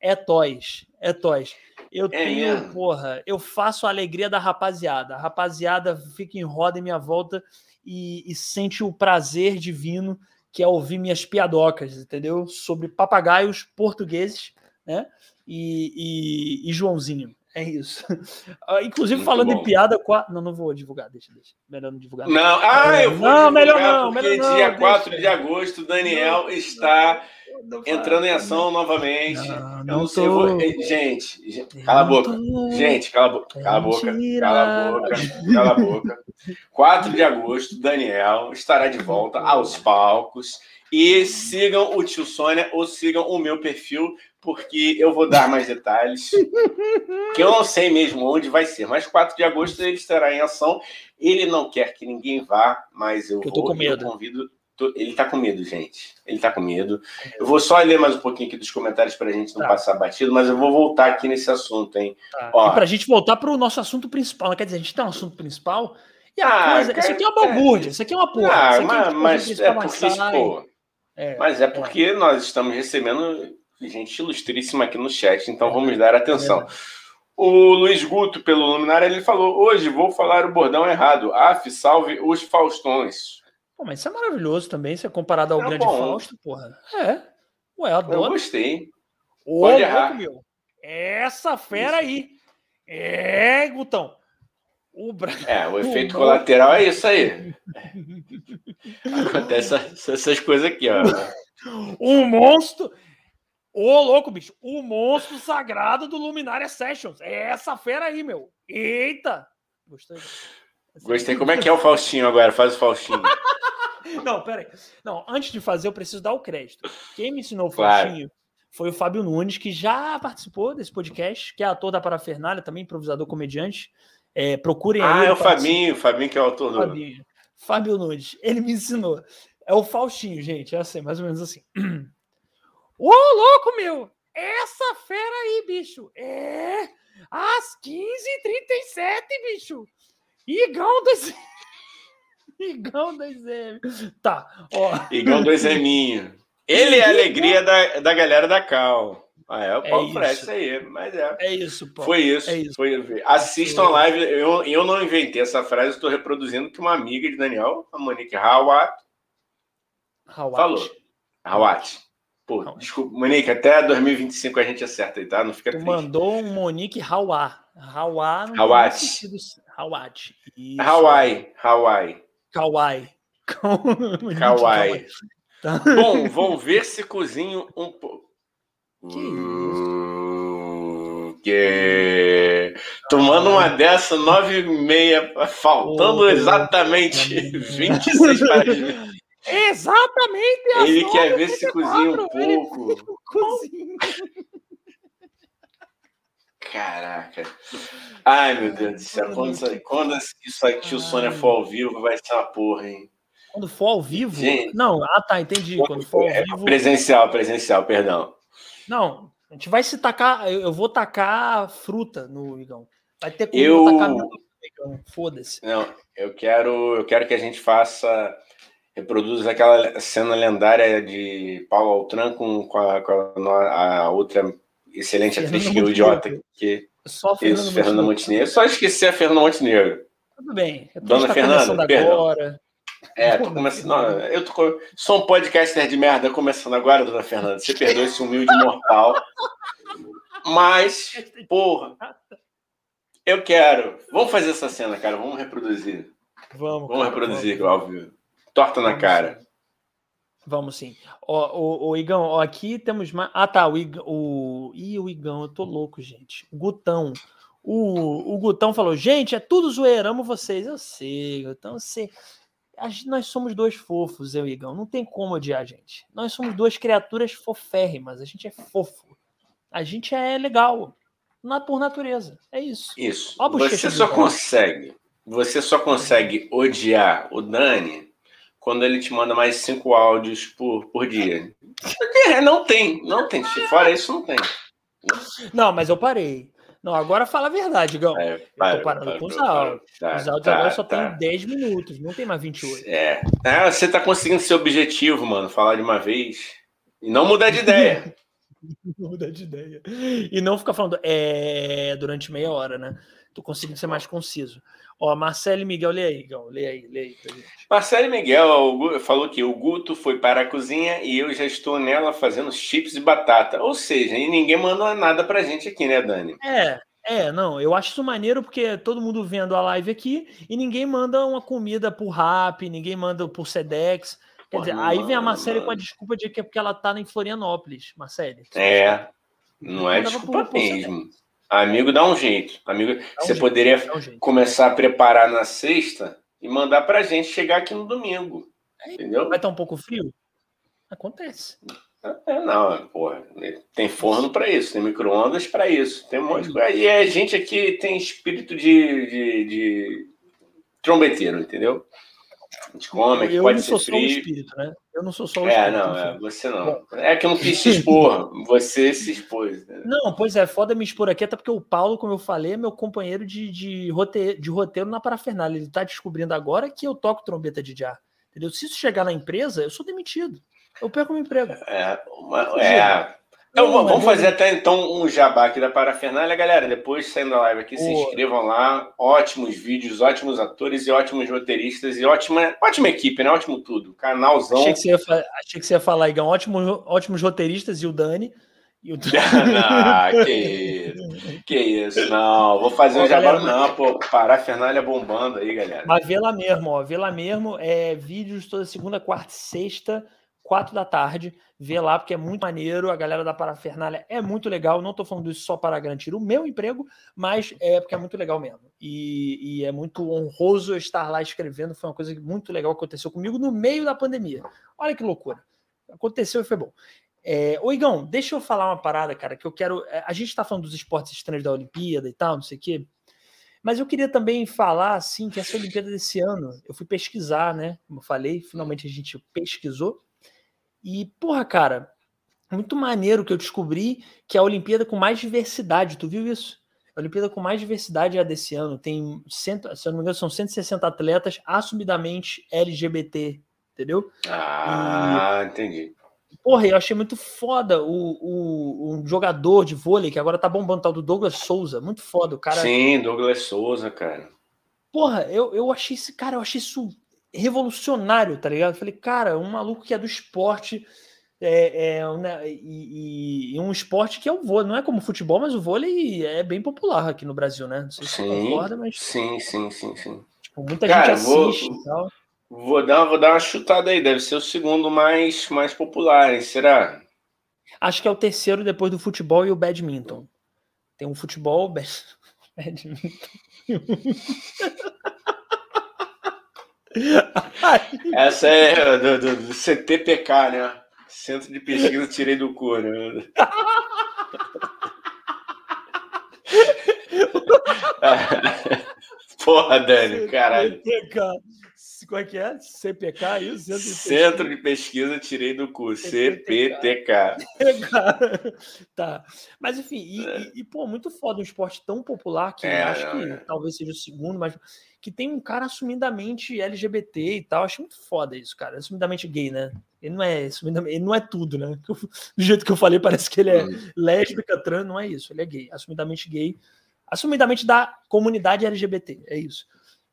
Speaker 2: É toys, é toys. Eu é tenho, mesmo. porra, eu faço a alegria da rapaziada. A rapaziada fica em roda em minha volta e, e sente o prazer divino que é ouvir minhas piadocas, entendeu? Sobre papagaios portugueses, né? E, e, e Joãozinho. É isso. [LAUGHS] Ah, inclusive, Muito falando bom. em piada. Não, não vou divulgar, deixa, deixa. Melhor não divulgar.
Speaker 1: Não, ah, eu vou não, melhor não, melhor não, dia deixa. 4 de agosto, Daniel está entrando em ação novamente. Não, eu não sei. Vou... Gente, cala a boca. Gente, cala a boca. Cala a boca. Cala a boca. Cala a boca. 4 de agosto, Daniel estará de volta aos palcos. E sigam o tio Sônia ou sigam o meu perfil, porque eu vou dar mais detalhes. que eu não sei mesmo onde vai ser, mas 4 de agosto ele estará em ação. Ele não quer que ninguém vá, mas eu, eu vou. Eu convido ele tá com medo, gente. Ele tá com medo. Eu vou só ler mais um pouquinho aqui dos comentários para a gente não tá. passar batido, mas eu vou voltar aqui nesse assunto, hein?
Speaker 2: Tá. Ó, e para a gente voltar para o nosso assunto principal, né? quer dizer, a gente tem um assunto principal e a ah, coisa. Cara, isso aqui é uma balbúrdia, isso aqui é uma porra.
Speaker 1: Ah, mas, mas é porque, pô, é, mas é porque é. nós estamos recebendo gente ilustríssima aqui no chat, então vamos dar atenção. O Luiz Guto, pelo Luminário, ele falou: hoje vou falar o bordão errado. Af, salve os Faustões.
Speaker 2: Pô, mas isso é maravilhoso também, se é comparado ao é grande bom. Fausto, porra. É. Ué, adoro.
Speaker 1: Eu gostei.
Speaker 2: Ô, Pode errar. Meu. Essa fera isso. aí. É, Gutão.
Speaker 1: O Bra... É, o [LAUGHS] efeito o colateral é isso aí. [LAUGHS] Acontece essas coisas aqui, ó.
Speaker 2: Um monstro. Ô, louco, bicho. O monstro sagrado do Luminária Sessions. É essa fera aí, meu. Eita!
Speaker 1: Gostei. Gostei. Como é que é o Faustinho agora? Faz o Faustinho. [LAUGHS] [LAUGHS]
Speaker 2: Não, peraí. Não, antes de fazer, eu preciso dar o crédito. Quem me ensinou o claro. Faustinho foi o Fábio Nunes, que já participou desse podcast, que é ator da Parafernália, também improvisador comediante. É, procurem
Speaker 1: Ah, é o Fabinho, o Fabinho que é o autor do.
Speaker 2: Fabinho. Fábio Nunes, ele me ensinou. É o Faustinho, gente, é assim, mais ou menos assim. [CLEARS THROAT] Ô, louco, meu! Essa fera aí, bicho! É às 15h37, bicho! Igão das... [LAUGHS] Igão das M. Tá, ó.
Speaker 1: Igão das Eminho. Ele é a alegria da, da galera da Cal. Ah, é o Paulo é isso aí, mas é.
Speaker 2: É isso, Paulo.
Speaker 1: Foi isso.
Speaker 2: É isso.
Speaker 1: Foi, assistam a live. Eu, eu não inventei essa frase, estou reproduzindo que uma amiga de Daniel, a Monique Hawat, falou. Hawat. Pô, Hawat. desculpa, Monique, até 2025 a gente acerta aí, tá? Não fica
Speaker 2: tu
Speaker 1: triste.
Speaker 2: mandou um Monique Hawat. Hawat.
Speaker 1: Hawat.
Speaker 2: Hawat.
Speaker 1: Hawaii. Hawaii.
Speaker 2: Kawaii.
Speaker 1: Kawaii. Tá. Bom, vão ver se cozinho um pouco.
Speaker 2: Que
Speaker 1: uh, que... Tomando uma dessa, nove e meia, faltando oh, exatamente 26 [LAUGHS] para
Speaker 2: Exatamente!
Speaker 1: Ele quer ver se cozinha um pouco. Caraca. Ai, meu Deus do céu. Quando, quando isso aqui, o Sônia for ao vivo, vai ser uma porra, hein?
Speaker 2: Quando for ao vivo? Gente, não, ah tá, entendi. Quando for ao
Speaker 1: é,
Speaker 2: vivo.
Speaker 1: Presencial, presencial, perdão.
Speaker 2: Não, a gente vai se tacar. Eu, eu vou tacar fruta no Igão. Vai ter
Speaker 1: como eu... tacar.
Speaker 2: Foda-se.
Speaker 1: Não, eu quero, eu quero que a gente faça. Reproduza aquela cena lendária de Paulo Altran com, com, a, com a, a outra excelente Fernanda atriz que é o idiota. Que,
Speaker 2: só
Speaker 1: Isso, Fernanda Montenegro. Só esqueci a Fernanda Montenegro.
Speaker 2: Tudo bem.
Speaker 1: Dona tá Fernanda, perdão. Agora. É, tô começando. Não, eu tô, sou um podcaster de merda começando agora, dona Fernanda. Você perdoa esse humilde mortal. Mas, porra, eu quero. Vamos fazer essa cena, cara. Vamos reproduzir.
Speaker 2: Vamos.
Speaker 1: Vamos cara, reproduzir, vamos. óbvio. Torta na
Speaker 2: vamos
Speaker 1: cara.
Speaker 2: Vamos sim. Ó, o, o Igão, ó, aqui temos mais. Ah, tá. O, Igão, o... Ih, o Igão, eu tô louco, gente. O Gutão. O, o Gutão falou: gente, é tudo zoeira, amo vocês. Eu sei, Gutão, eu sei nós somos dois fofos, eu e Igão. Não tem como odiar a gente. Nós somos duas criaturas foférrimas. A gente é fofo. A gente é legal. Na, por natureza. É isso.
Speaker 1: Isso. Você só consegue. Você só consegue odiar o Dani quando ele te manda mais cinco áudios por, por dia. Não tem, não tem. Fora isso, não tem.
Speaker 2: Não, mas eu parei. Não, agora fala a verdade, Gão. É, eu tô parando para, com os áudios. Tá, os áudios tá, agora só tá. tem 10 minutos, não tem mais 28.
Speaker 1: É. é. Você tá conseguindo seu objetivo, mano, falar de uma vez e não mudar de ideia. [LAUGHS]
Speaker 2: não mudar de ideia. E não ficar falando é, durante meia hora, né? Tô conseguindo ser mais conciso. Ó, Marcelo e Miguel, lê aí, Gão. Lê aí, lê aí.
Speaker 1: Marcelo e Miguel falou que o Guto foi para a cozinha e eu já estou nela fazendo chips de batata. Ou seja, e ninguém mandou nada pra gente aqui, né, Dani?
Speaker 2: É, é, não, eu acho isso maneiro porque todo mundo vendo a live aqui e ninguém manda uma comida por rap, ninguém manda por Sedex. Quer dizer, aí vem a Marcele com a desculpa de que é porque ela tá em Florianópolis, Marcele.
Speaker 1: É, não é desculpa por, mesmo. Por Amigo dá um jeito. Amigo, dá você um poderia um começar a preparar na sexta e mandar pra gente chegar aqui no domingo. É, entendeu?
Speaker 2: Vai estar um pouco frio? Acontece.
Speaker 1: É, não, porra, tem forno para isso, tem micro-ondas para isso, tem um monte de coisa. E a gente aqui tem espírito de, de, de trombeteiro, entendeu? A gente come, que pode ser frio.
Speaker 2: espírito, né? Eu não sou só o
Speaker 1: é, Não, é, você não. Bom. É que eu não quis se expor, você se expôs. Né?
Speaker 2: Não, pois é, foda me expor aqui, até porque o Paulo, como eu falei, é meu companheiro de, de, roteiro, de roteiro na parafernália. Ele tá descobrindo agora que eu toco trombeta de jar. Entendeu? Se isso chegar na empresa, eu sou demitido. Eu perco meu emprego.
Speaker 1: É, uma, é, então, vamos fazer até então um jabá aqui da Parafernália, galera. Depois, saindo da live aqui, Pô. se inscrevam lá. Ótimos vídeos, ótimos atores e ótimos roteiristas e ótima, ótima equipe, né? Ótimo tudo. Canalzão.
Speaker 2: Achei que você ia, achei que você ia falar, Igão. Ótimos, ótimos roteiristas e o Dani. E o [LAUGHS]
Speaker 1: Dani. ah, que isso. Que isso. Não, vou fazer um jabá. Não, pô, Parafernália bombando aí, galera.
Speaker 2: Mas vê lá mesmo, ó. Vê lá mesmo. É, vídeos toda segunda, quarta e sexta quatro da tarde. Vê lá, porque é muito maneiro. A galera da Parafernália é muito legal. Não estou falando isso só para garantir o meu emprego, mas é porque é muito legal mesmo. E, e, é muito honroso estar lá escrevendo. Foi uma coisa muito legal que aconteceu comigo no meio da pandemia. Olha que loucura. Aconteceu e foi bom. É, deixa eu falar uma parada, cara, que eu quero. É, a gente está falando dos esportes estranhos da Olimpíada e tal, não sei o quê. Mas eu queria também falar, assim, que essa Olimpíada desse ano, eu fui pesquisar, né? Como eu falei, finalmente a gente pesquisou. E, porra, cara, muito maneiro que eu descobri que é a Olimpíada com mais diversidade. Tu viu isso? A Olimpíada com mais diversidade é a desse ano. Tem, cento, se eu não me engano, são 160 atletas assumidamente LGBT, entendeu?
Speaker 1: Ah, e, entendi.
Speaker 2: Porra, eu achei muito foda o, o, um jogador de vôlei que agora tá bombando, tal do Douglas Souza. Muito foda, o cara.
Speaker 1: Sim, Douglas Souza, cara.
Speaker 2: Porra, eu, eu achei esse cara, eu achei isso revolucionário, tá ligado? Eu falei, cara, um maluco que é do esporte. É, é né, e, e, um esporte que é o vôlei, não é como futebol, mas o vôlei é bem popular aqui no Brasil, né? Não sei se
Speaker 1: sim, você concorda, mas. Sim, sim, sim, sim.
Speaker 2: Tipo, muita cara, gente assiste vou... e tal.
Speaker 1: Vou dar, vou dar uma chutada aí, deve ser o segundo mais, mais popular, hein? será?
Speaker 2: Acho que é o terceiro depois do futebol e o badminton. Tem um futebol, [LAUGHS] badminton.
Speaker 1: Essa é do, do, do, CTPK, né? Centro de Pesquisa Tirei do Cu, né? [LAUGHS] Porra, Dani, caralho.
Speaker 2: Qual é que é? CPK, isso?
Speaker 1: Centro de Centro de Pesquisa Tirei do Cu, CPTK. [LAUGHS]
Speaker 2: tá. Mas enfim, e, é. e, e, pô, muito foda um esporte tão popular que é, acho que é. talvez seja o segundo, mas que tem um cara assumidamente LGBT e tal. Acho muito foda isso, cara. Assumidamente gay, né? Ele não é, ele não é tudo, né? [LAUGHS] Do jeito que eu falei, parece que ele é lésbica, trans, não é isso. Ele é gay, assumidamente gay, assumidamente da comunidade LGBT, é isso.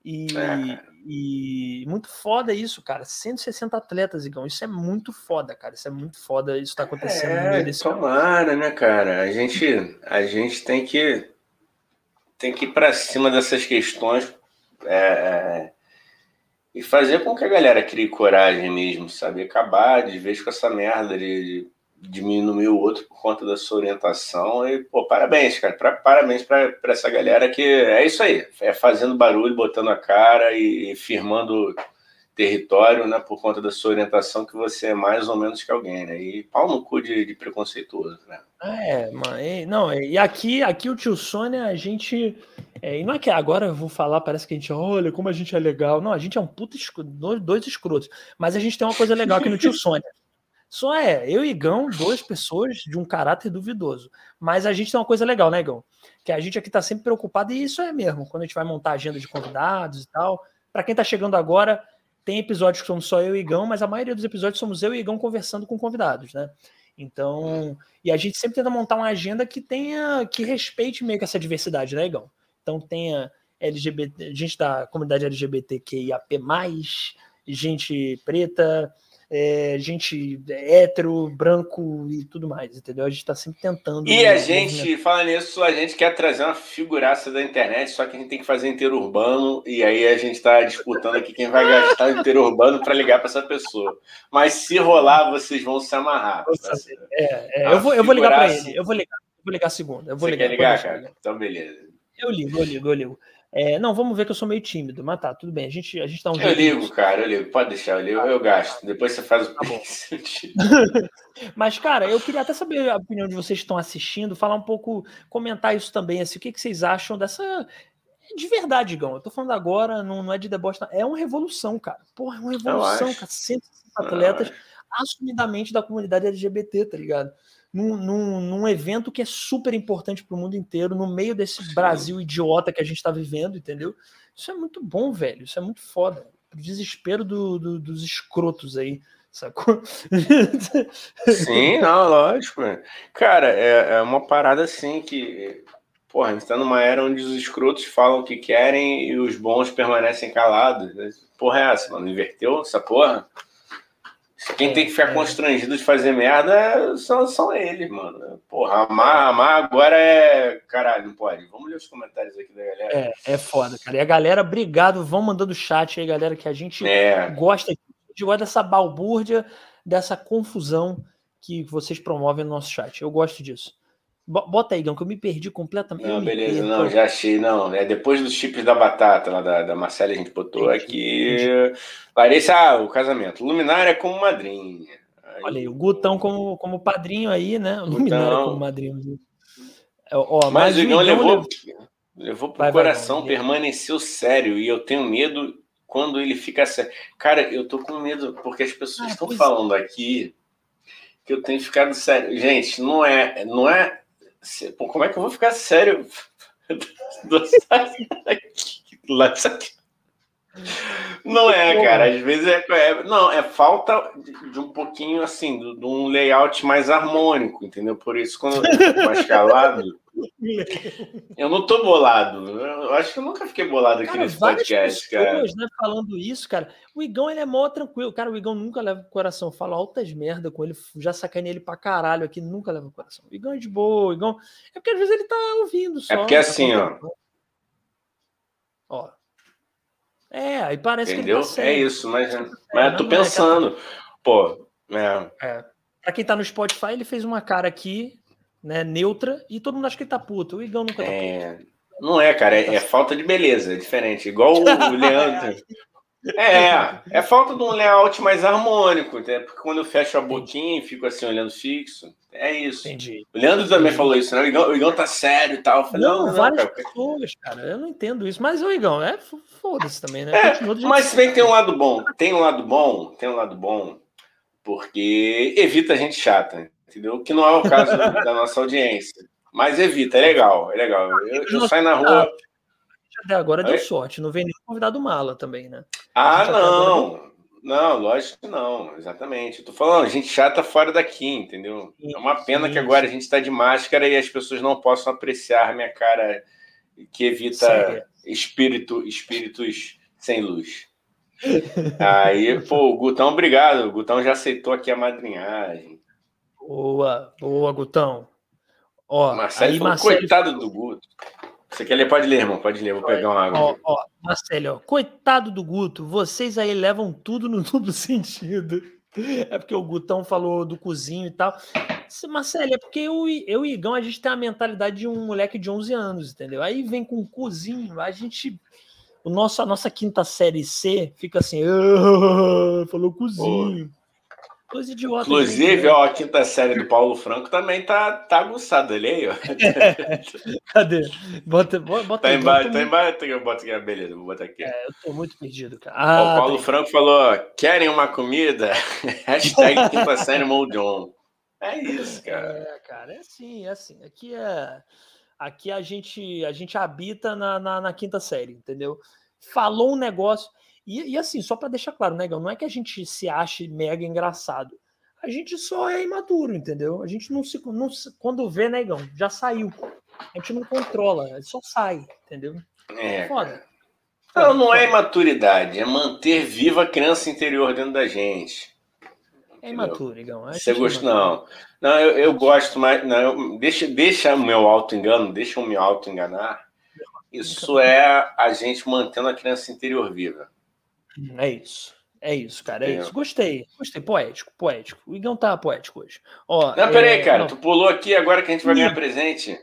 Speaker 2: E, é. e, muito foda isso, cara. 160 atletas, Igão. Isso é muito foda, cara. Isso é muito foda. Isso tá acontecendo
Speaker 1: é,
Speaker 2: no
Speaker 1: Tomara, né, cara? A gente, a gente tem que tem que ir para cima dessas questões é, é, e fazer com que a galera crie coragem mesmo, sabe? Acabar de vez com essa merda de, diminuir o outro por conta da sua orientação. E, pô, parabéns, cara. Pra, parabéns para essa galera que é isso aí. É fazendo barulho, botando a cara e, e, firmando território, né? Por conta da sua orientação, que você é mais ou menos que alguém, né? E pau no cu de, de preconceituoso, né?
Speaker 2: É, mano. Não, e aqui, aqui o tio Sônia, a gente. É, e não é que agora eu vou falar, parece que a gente, olha como a gente é legal. Não, a gente é um puta dois, dois escrotos. Mas a gente tem uma coisa legal aqui no tio Sônia. Só é, eu e Gão, duas pessoas de um caráter duvidoso. Mas a gente tem uma coisa legal, né, Gão? Que a gente aqui está sempre preocupado, e isso é mesmo, quando a gente vai montar agenda de convidados e tal. Para quem está chegando agora, tem episódios que somos só eu e Gão, mas a maioria dos episódios somos eu e Gão conversando com convidados, né? Então, e a gente sempre tenta montar uma agenda que tenha, que respeite meio que essa diversidade, né, Gão? Então tenha LGBT, gente da comunidade LGBTQIAP+, gente preta, é, gente hétero, branco e tudo mais, entendeu? A gente está sempre tentando.
Speaker 1: E a gente, fala nisso, a gente quer trazer uma figuraça da internet, só que a gente tem que fazer inteiro urbano, e aí a gente está disputando aqui quem vai gastar inteiro urbano para ligar para essa pessoa. Mas se rolar, vocês vão se amarrar.
Speaker 2: É, é, eu, vou, eu vou ligar para ele, eu vou ligar, eu vou ligar segunda. Eu vou
Speaker 1: Você
Speaker 2: ligar,
Speaker 1: quer ligar, cara? Então, beleza.
Speaker 2: Eu ligo, eu ligo, eu ligo. É, não, vamos ver que eu sou meio tímido, mas tá, tudo bem. A gente, a gente dá um
Speaker 1: Eu ligo, cara, eu ligo. Pode deixar, eu ligo, eu gasto. Depois você faz o tá [LAUGHS] [LAUGHS]
Speaker 2: Mas, cara, eu queria até saber a opinião de vocês que estão assistindo, falar um pouco, comentar isso também, assim, o que, que vocês acham dessa. De verdade, Gão, eu tô falando agora, não, não é de deboche, não. é uma revolução, cara. Porra, é uma revolução, cara. 150 atletas assumidamente da comunidade LGBT, tá ligado? Num, num, num evento que é super importante para o mundo inteiro, no meio desse Sim. Brasil idiota que a gente está vivendo, entendeu? Isso é muito bom, velho. Isso é muito foda. O desespero do, do, dos escrotos aí, sacou?
Speaker 1: Sim, não, lógico. Cara, é, é uma parada assim que. Porra, a gente tá numa era onde os escrotos falam o que querem e os bons permanecem calados. Né? Porra, é essa, mano? Inverteu essa porra? Quem tem que ficar é. constrangido de fazer merda são, são eles, mano. Porra, amar, amar agora é. Caralho, não pode. Vamos ler os comentários aqui da galera.
Speaker 2: É, é foda, cara. E a galera, obrigado. Vão mandando chat aí, galera, que a gente é. gosta. A gente gosta dessa balbúrdia, dessa confusão que vocês promovem no nosso chat. Eu gosto disso. Bota aí, Gão, que eu me perdi completamente.
Speaker 1: Não, beleza, não, já achei, não. É depois dos chips da batata lá da, da Marcela, a gente botou entendi, aqui. Entendi. Parece, ah, o casamento. Luminária como madrinha.
Speaker 2: Aí, Olha aí, o Gutão como, como padrinho aí, né? O Luminário como madrinho.
Speaker 1: É, ó, mas, mas o Igão levou, levou, levou pro vai, coração, vai, vai, permaneceu sério, e eu tenho medo quando ele fica sério. Cara, eu tô com medo, porque as pessoas ah, estão falando é. aqui que eu tenho ficado sério. Gente, não é. Não é Pô, como é que eu vou ficar sério? [LAUGHS] Não é, cara. Às vezes é, é, não é falta de, de um pouquinho assim, de, de, um layout mais harmônico, entendeu? Por isso quando eu tô mais calado, eu não tô bolado. Eu acho que eu nunca fiquei bolado aqui cara, nesse podcast, pessoas, cara.
Speaker 2: Né, falando isso, cara. O Igão ele é mó tranquilo, cara. O Igão nunca leva o coração. Fala altas merda com ele, já sacanei ele pra caralho aqui, nunca leva o coração. O Igão é de boa, o Igão é porque às vezes ele tá ouvindo só.
Speaker 1: É porque
Speaker 2: tá
Speaker 1: assim, ó.
Speaker 2: Ó, é, aí parece
Speaker 1: Entendeu?
Speaker 2: que ele tá
Speaker 1: É isso, mas, mas eu tô é pensando. Pô, é.
Speaker 2: é. Pra quem tá no Spotify, ele fez uma cara aqui, né, neutra, e todo mundo acha que ele tá puto. O Igão nunca tá
Speaker 1: é... puto. Não é, cara, é, é, falta de beleza, é diferente. Igual o, [LAUGHS] Leandro. É, é falta de um layout mais harmônico, até porque quando eu fecho a boquinha e fico assim olhando fixo, é isso.
Speaker 2: Entendi.
Speaker 1: O Leandro também Entendi. falou isso, né? O Igão, o Igão tá sério e tal.
Speaker 2: falei, não, não, várias cara. pessoas, cara. Eu não entendo isso. Mas o Igão, é foda-se também, né?
Speaker 1: É, mas se bem tem um lado bom. Tem um lado bom, tem um lado bom, porque evita gente chata, entendeu? Que não é o caso [LAUGHS] da nossa audiência. Mas evita, é legal, é legal. Eu, eu saio na rua.
Speaker 2: Até agora deu sorte, não vem nenhum convidado mala também, né?
Speaker 1: Ah, não. Não, lógico que não, exatamente. Eu tô falando, gente chata fora daqui, entendeu? Sim, é uma pena sim, que agora a gente está de máscara e as pessoas não possam apreciar minha cara que evita espírito, espíritos sem luz. Aí, pô, o Gutão, obrigado. O Gutão já aceitou aqui a madrinhagem.
Speaker 2: Boa, boa, Gutão. Ó,
Speaker 1: Marcelo, aí, Marcelo... coitado do Guto. Você quer ler? Pode ler, irmão. Pode ler. Vou pegar uma água.
Speaker 2: Ó, ó, Marcelo, ó, coitado do Guto. Vocês aí levam tudo no [LAUGHS] duplo sentido. É porque o Gutão falou do cozinho e tal. Marcelo, é porque eu, eu e Igão, a gente tem a mentalidade de um moleque de 11 anos, entendeu? Aí vem com cozinho, a gente. O nosso, a nossa quinta série C fica assim, ah, falou cozinho. Coisa idiota.
Speaker 1: Inclusive, ó, a quinta série do Paulo Franco também tá, tá aguçado ali aí, [LAUGHS] ó.
Speaker 2: Cadê? Bota, bota
Speaker 1: tá embaixo, tá embaixo. Eu boto aqui, beleza, vou botar aqui.
Speaker 2: É, eu tô muito perdido, cara.
Speaker 1: Ah, o Paulo tá Franco falou: querem uma comida? [LAUGHS] Hashtag quinta série Moldon. É isso, cara.
Speaker 2: É, cara, é assim, é assim. Aqui é. Aqui a gente, a gente habita na, na, na quinta série, entendeu? Falou um negócio. E, e assim, só para deixar claro, negão, não é que a gente se ache mega engraçado. A gente só é imaturo, entendeu? A gente não se. Não, quando vê, negão, já saiu. A gente não controla, só sai, entendeu?
Speaker 1: É. é foda. Não, não é imaturidade, é manter viva a criança interior dentro da gente.
Speaker 2: É imaturo, Igão.
Speaker 1: Você gosta? Não. Não, eu, eu gosto mais. Não, deixa, deixa o meu auto-engano, deixa eu me auto-enganar. Isso é a gente mantendo a criança interior viva.
Speaker 2: É isso. É isso, cara. É, é, isso. Gostei. Gostei. Poético, poético. O Igão tá poético hoje. Ó,
Speaker 1: não, peraí, é... cara. Não. Tu pulou aqui agora que a gente vai ganhar presente.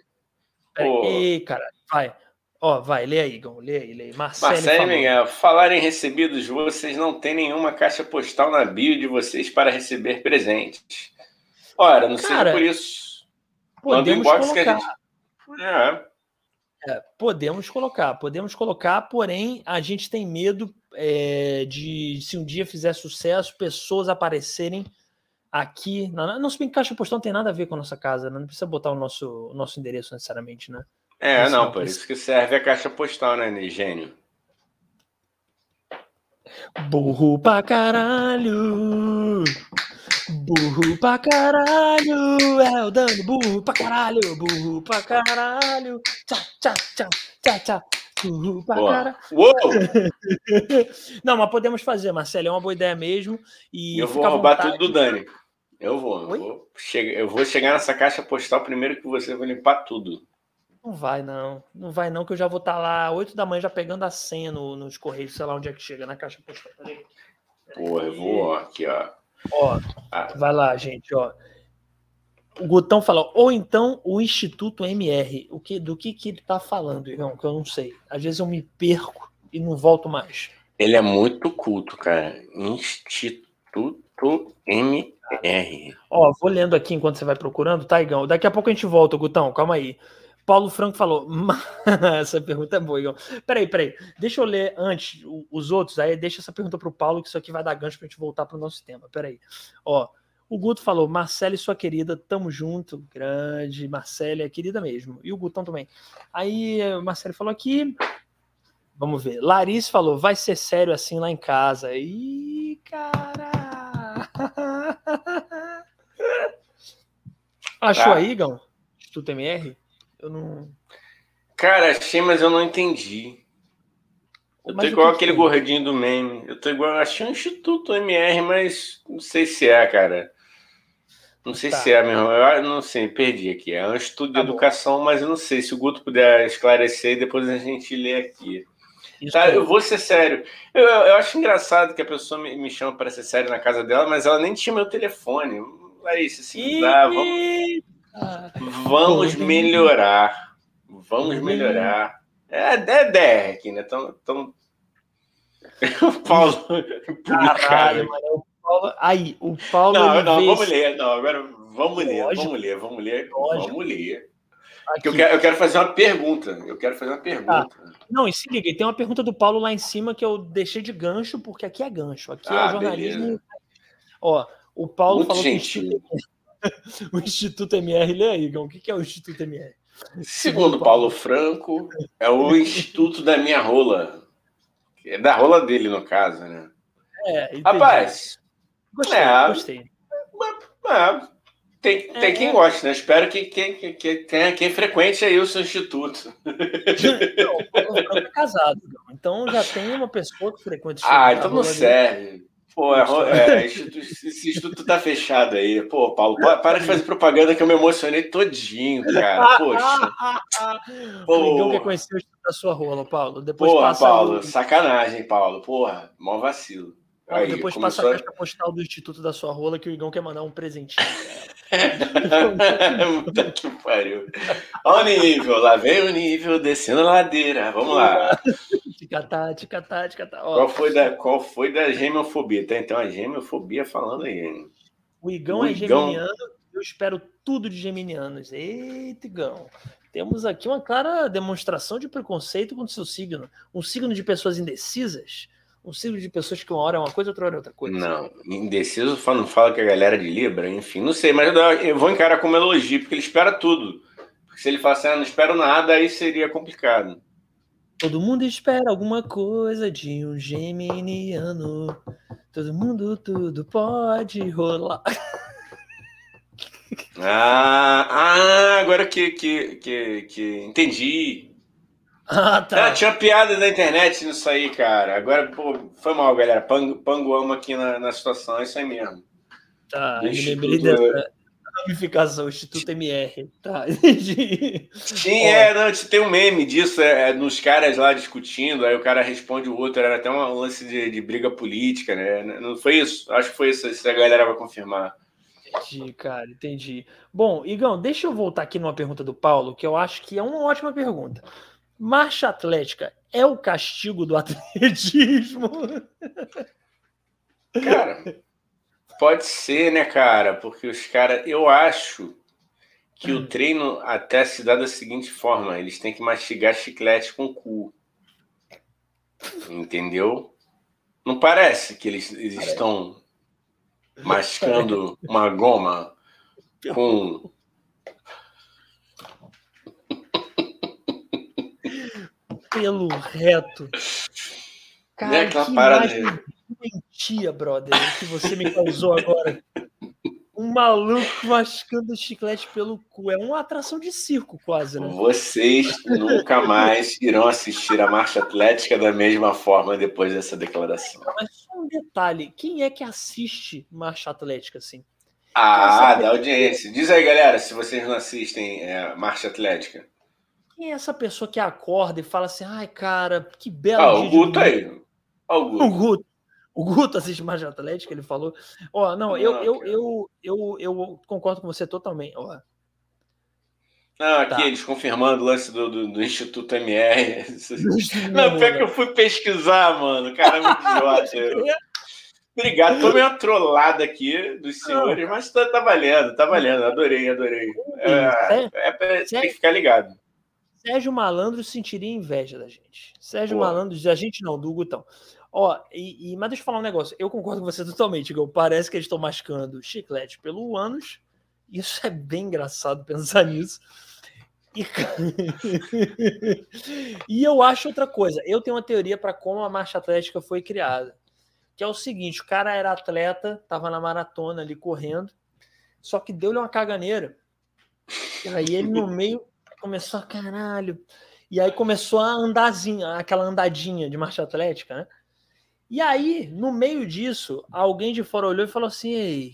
Speaker 2: Ei, cara. Vai. Ó, vai. Lê aí, Igão. Lê aí, lê aí.
Speaker 1: Marcelo, Marcelo Miguel. Falar em recebidos, vocês não têm nenhuma caixa postal na bio de vocês para receber presentes. Ora, não cara, seja por isso.
Speaker 2: Podemos colocar. Que a gente... É. É, podemos colocar, podemos colocar, porém a gente tem medo é, de se um dia fizer sucesso, pessoas aparecerem aqui. Na, não se bem que caixa postal não tem nada a ver com a nossa casa, né? não precisa botar o nosso, o nosso endereço necessariamente, né?
Speaker 1: É, não, por isso que serve a caixa postal, né, gênio?
Speaker 2: Burro pra caralho! Burro pra caralho! É o Dani, burro pra caralho! Burro pra caralho! Tchau, tchau, tchau, tchau, tchau! Pra!
Speaker 1: Uou! [LAUGHS]
Speaker 2: Não, mas podemos fazer, Marcelo, é uma boa ideia mesmo. E
Speaker 1: eu vou roubar tudo do Dani. Eu vou, eu vou, chegar, eu vou chegar nessa caixa postal primeiro que você vai limpar tudo.
Speaker 2: Não vai, não. Não vai, não, que eu já vou estar tá lá 8 da manhã já pegando a senha no, nos correios, sei lá onde é que chega, na caixa postal.
Speaker 1: Porra, eu vou, ó, aqui, ó.
Speaker 2: Ó, ah. vai lá, gente, ó. O Gutão fala, ou então o Instituto MR. O que, do que, que ele tá falando, irmão? Que eu não sei. Às vezes eu me perco e não volto mais.
Speaker 1: Ele é muito culto, cara. Instituto MR.
Speaker 2: Ó, vou lendo aqui enquanto você vai procurando, tá, Igão? Daqui a pouco a gente volta, Gutão, calma aí. Paulo Franco falou. [LAUGHS] essa pergunta é boa, Igão. Peraí, peraí. Deixa eu ler antes os outros, aí deixa essa pergunta pro Paulo, que isso aqui vai dar gancho pra gente voltar pro nosso tema. Peraí. Ó, o Guto falou, Marcele, sua querida, tamo junto, grande, Marcele é querida mesmo, e o Gutão também. Aí o Marcele falou aqui, vamos ver, Larissa falou, vai ser sério assim lá em casa. Ih, cara! [LAUGHS] Achou tá. aí, Gão? Instituto MR? Eu não...
Speaker 1: Cara, achei, mas eu não entendi. Eu tô igual aquele gordinho do meme. Eu tô igual, achei um Instituto MR, mas não sei se é, cara. Não sei tá. se é mesmo. Eu não sei, perdi aqui. É um estudo tá de educação, bom. mas eu não sei. Se o Guto puder esclarecer, depois a gente lê aqui. tá, eu vou ser sério. Eu, eu, acho engraçado que a pessoa me, me chama para ser sério na casa dela, mas ela nem tinha meu telefone. Larissa, se dá, vamos, vamos melhorar. Vamos melhorar. É, é DR aqui, né? Então, então... o [LAUGHS] Paulo.
Speaker 2: Caralho, mano. Paulo. Aí, o Paulo.
Speaker 1: Não, não, vamos ler. Não, agora vamos ler, Lógico. vamos ler, vamos ler, Lógico. vamos ler. Eu quero, eu quero, fazer uma pergunta. Eu quero fazer uma pergunta. Ah,
Speaker 2: não, e se liga, tem uma pergunta do Paulo lá em cima que eu deixei de gancho, porque aqui é gancho. Aqui é ah, é jornalismo. Beleza. Ó, o Paulo Muito falou gentil. que o Instituto MR, [LAUGHS] lê aí, Gão. O que é o Instituto MR?
Speaker 1: Segundo Paulo Franco, é o Instituto da minha rola. É da rola dele, no caso, né? É, Rapaz,
Speaker 2: Gostei, é, gostei.
Speaker 1: É, tem, tem é, quem é. goste, né? Espero que, que, que, que tenha quem frequente aí o seu instituto. [LAUGHS]
Speaker 2: Não, o é casado, então já tem uma pessoa que frequenta
Speaker 1: o Ah, então não serve. Pô, é, é, instituto, esse instituto tá fechado aí. Pô, Paulo, para de fazer propaganda que eu me emocionei todinho, cara. Poxa. [LAUGHS]
Speaker 2: Pô. Ninguém quer conhecer o instituto da sua rola, Paulo. Depois
Speaker 1: Porra, Paulo, sacanagem, Paulo. Porra, mó vacilo.
Speaker 2: Aí, depois passa a caixa postal do Instituto da sua rola que o Igão quer mandar um presentinho. [LAUGHS]
Speaker 1: Puta que pariu. Olha o nível, lá vem o nível, descendo a ladeira. Vamos lá.
Speaker 2: Ticatá, ticatá, ticatá.
Speaker 1: Qual foi da, qual foi da gemiofobia? Então a gemiofobia falando aí.
Speaker 2: O Igão o é Igão... geminiano, eu espero tudo de geminianos. Eita, Igão. Temos aqui uma clara demonstração de preconceito contra o seu signo. Um signo de pessoas indecisas um ciclo de pessoas que uma hora é uma coisa, outra hora é outra coisa.
Speaker 1: Não, indeciso não fala que a galera é de Libra, enfim, não sei, mas eu vou encarar como elogio, porque ele espera tudo. Porque se ele fala assim, ah, não espero nada, aí seria complicado.
Speaker 2: Todo mundo espera alguma coisa de um geminiano. Todo mundo, tudo pode rolar.
Speaker 1: Ah, ah agora que, que, que, que entendi. Ah, tá. Ah, tinha piada na internet nisso aí, cara. Agora, pô, foi mal, galera. Pango, pango amo aqui na, na situação, é isso aí mesmo.
Speaker 2: Tá, eu lembrei dessa ramificação, Instituto MR. Tá, [LAUGHS] entendi.
Speaker 1: Sim, é, não, tem um meme disso, é, é, nos caras lá discutindo, aí o cara responde o outro, era até um lance de, de briga política, né? Não foi isso? Acho que foi isso, se a galera vai confirmar.
Speaker 2: Entendi, cara, entendi. Bom, Igão, deixa eu voltar aqui numa pergunta do Paulo, que eu acho que é uma ótima pergunta. Marcha atlética é o castigo do atletismo? [LAUGHS]
Speaker 1: Cara, pode ser, né, cara? Porque os caras, eu acho que hum. o treino até se dá da seguinte forma: eles têm que mastigar chiclete com o cu. Entendeu? Não parece que eles, eles estão mascando uma goma com [LAUGHS]
Speaker 2: pelo reto. Cara, é que imagem doentia, brother, que você me causou agora. Um maluco mascando chiclete pelo cu. É uma atração de circo, quase, né?
Speaker 1: Vocês nunca mais irão assistir a marcha atlética da mesma forma depois dessa declaração.
Speaker 2: Mas só um detalhe: quem é que assiste marcha atlética assim?
Speaker 1: Ah, da audiência. Diz aí, galera, se vocês não assistem é, marcha atlética.
Speaker 2: Quem é essa pessoa que acorda e fala assim, ai, cara, que belo
Speaker 1: ah, o Guto aí.
Speaker 2: Ah, o Guto. O Guto. O Guto assiste mais Atlético, ele falou. Ó, não, eu, não, eu, eu, eu, eu, concordo com você totalmente. Ó.
Speaker 1: Não, aqui tá. eles confirmando o lance do, do, Instituto MR. [LAUGHS] Não, pior que eu fui pesquisar, mano. Cara, é muito idiota. [LAUGHS] Obrigado. Tomei uma trollada aqui dos senhores, não. mas tá, tá, valendo, tá valendo. Adorei, adorei. É, é, é, tem que ficar ligado.
Speaker 2: Sérgio Malandro sentiria inveja da gente. Sérgio Pô. Malandro, da gente não, do Gutão. Ó, e, e, mas deixa eu falar um negócio. Eu concordo com você totalmente, Igual. Parece que eles estão mascando chiclete pelo ânus. Isso é bem engraçado pensar nisso. E... [LAUGHS] e eu acho outra coisa. Eu tenho uma teoria para como a marcha atlética foi criada. Que é o seguinte: o cara era atleta, tava na maratona ali correndo, só que deu-lhe uma caganeira. E aí ele no meio começou a caralho. E aí começou a andazinha, aquela andadinha de marcha atlética, né? E aí, no meio disso, alguém de fora olhou e falou assim: Ei,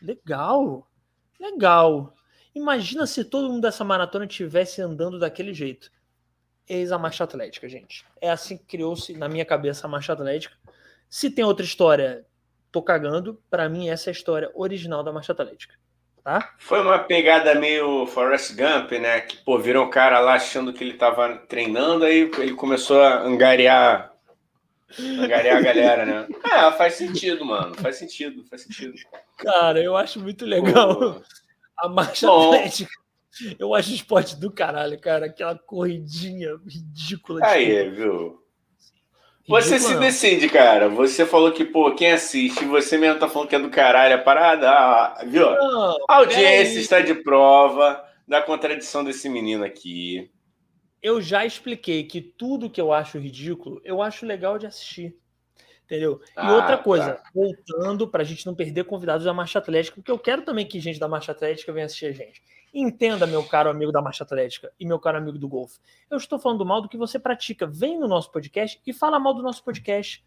Speaker 2: legal, legal. Imagina se todo mundo dessa maratona tivesse andando daquele jeito. Eis a marcha atlética, gente. É assim que criou-se na minha cabeça a marcha atlética. Se tem outra história, tô cagando. Para mim, essa é a história original da marcha atlética. Tá?
Speaker 1: Foi uma pegada meio Forrest Gump, né? Que, pô, viram um cara lá achando que ele tava treinando, aí ele começou a angariar Angariar a galera, né? É, [LAUGHS] faz sentido, mano. Faz sentido, faz sentido.
Speaker 2: Cara, eu acho muito legal Pô. a marcha Bom. atlética. Eu acho esporte do caralho, cara. Aquela corridinha ridícula.
Speaker 1: Aí, viu? Você se decide, cara. Você falou que, pô, quem assiste, você mesmo tá falando que é do caralho a parada, ah, viu? Não, a audiência está de prova da contradição desse menino aqui
Speaker 2: eu já expliquei que tudo que eu acho ridículo, eu acho legal de assistir. Entendeu? Ah, e outra coisa, tá. voltando para a gente não perder convidados da Marcha Atlética, porque eu quero também que gente da Marcha Atlética venha assistir a gente. Entenda, meu caro amigo da Marcha Atlética e meu caro amigo do golfe. Eu estou falando mal do que você pratica. Vem no nosso podcast e fala mal do nosso podcast.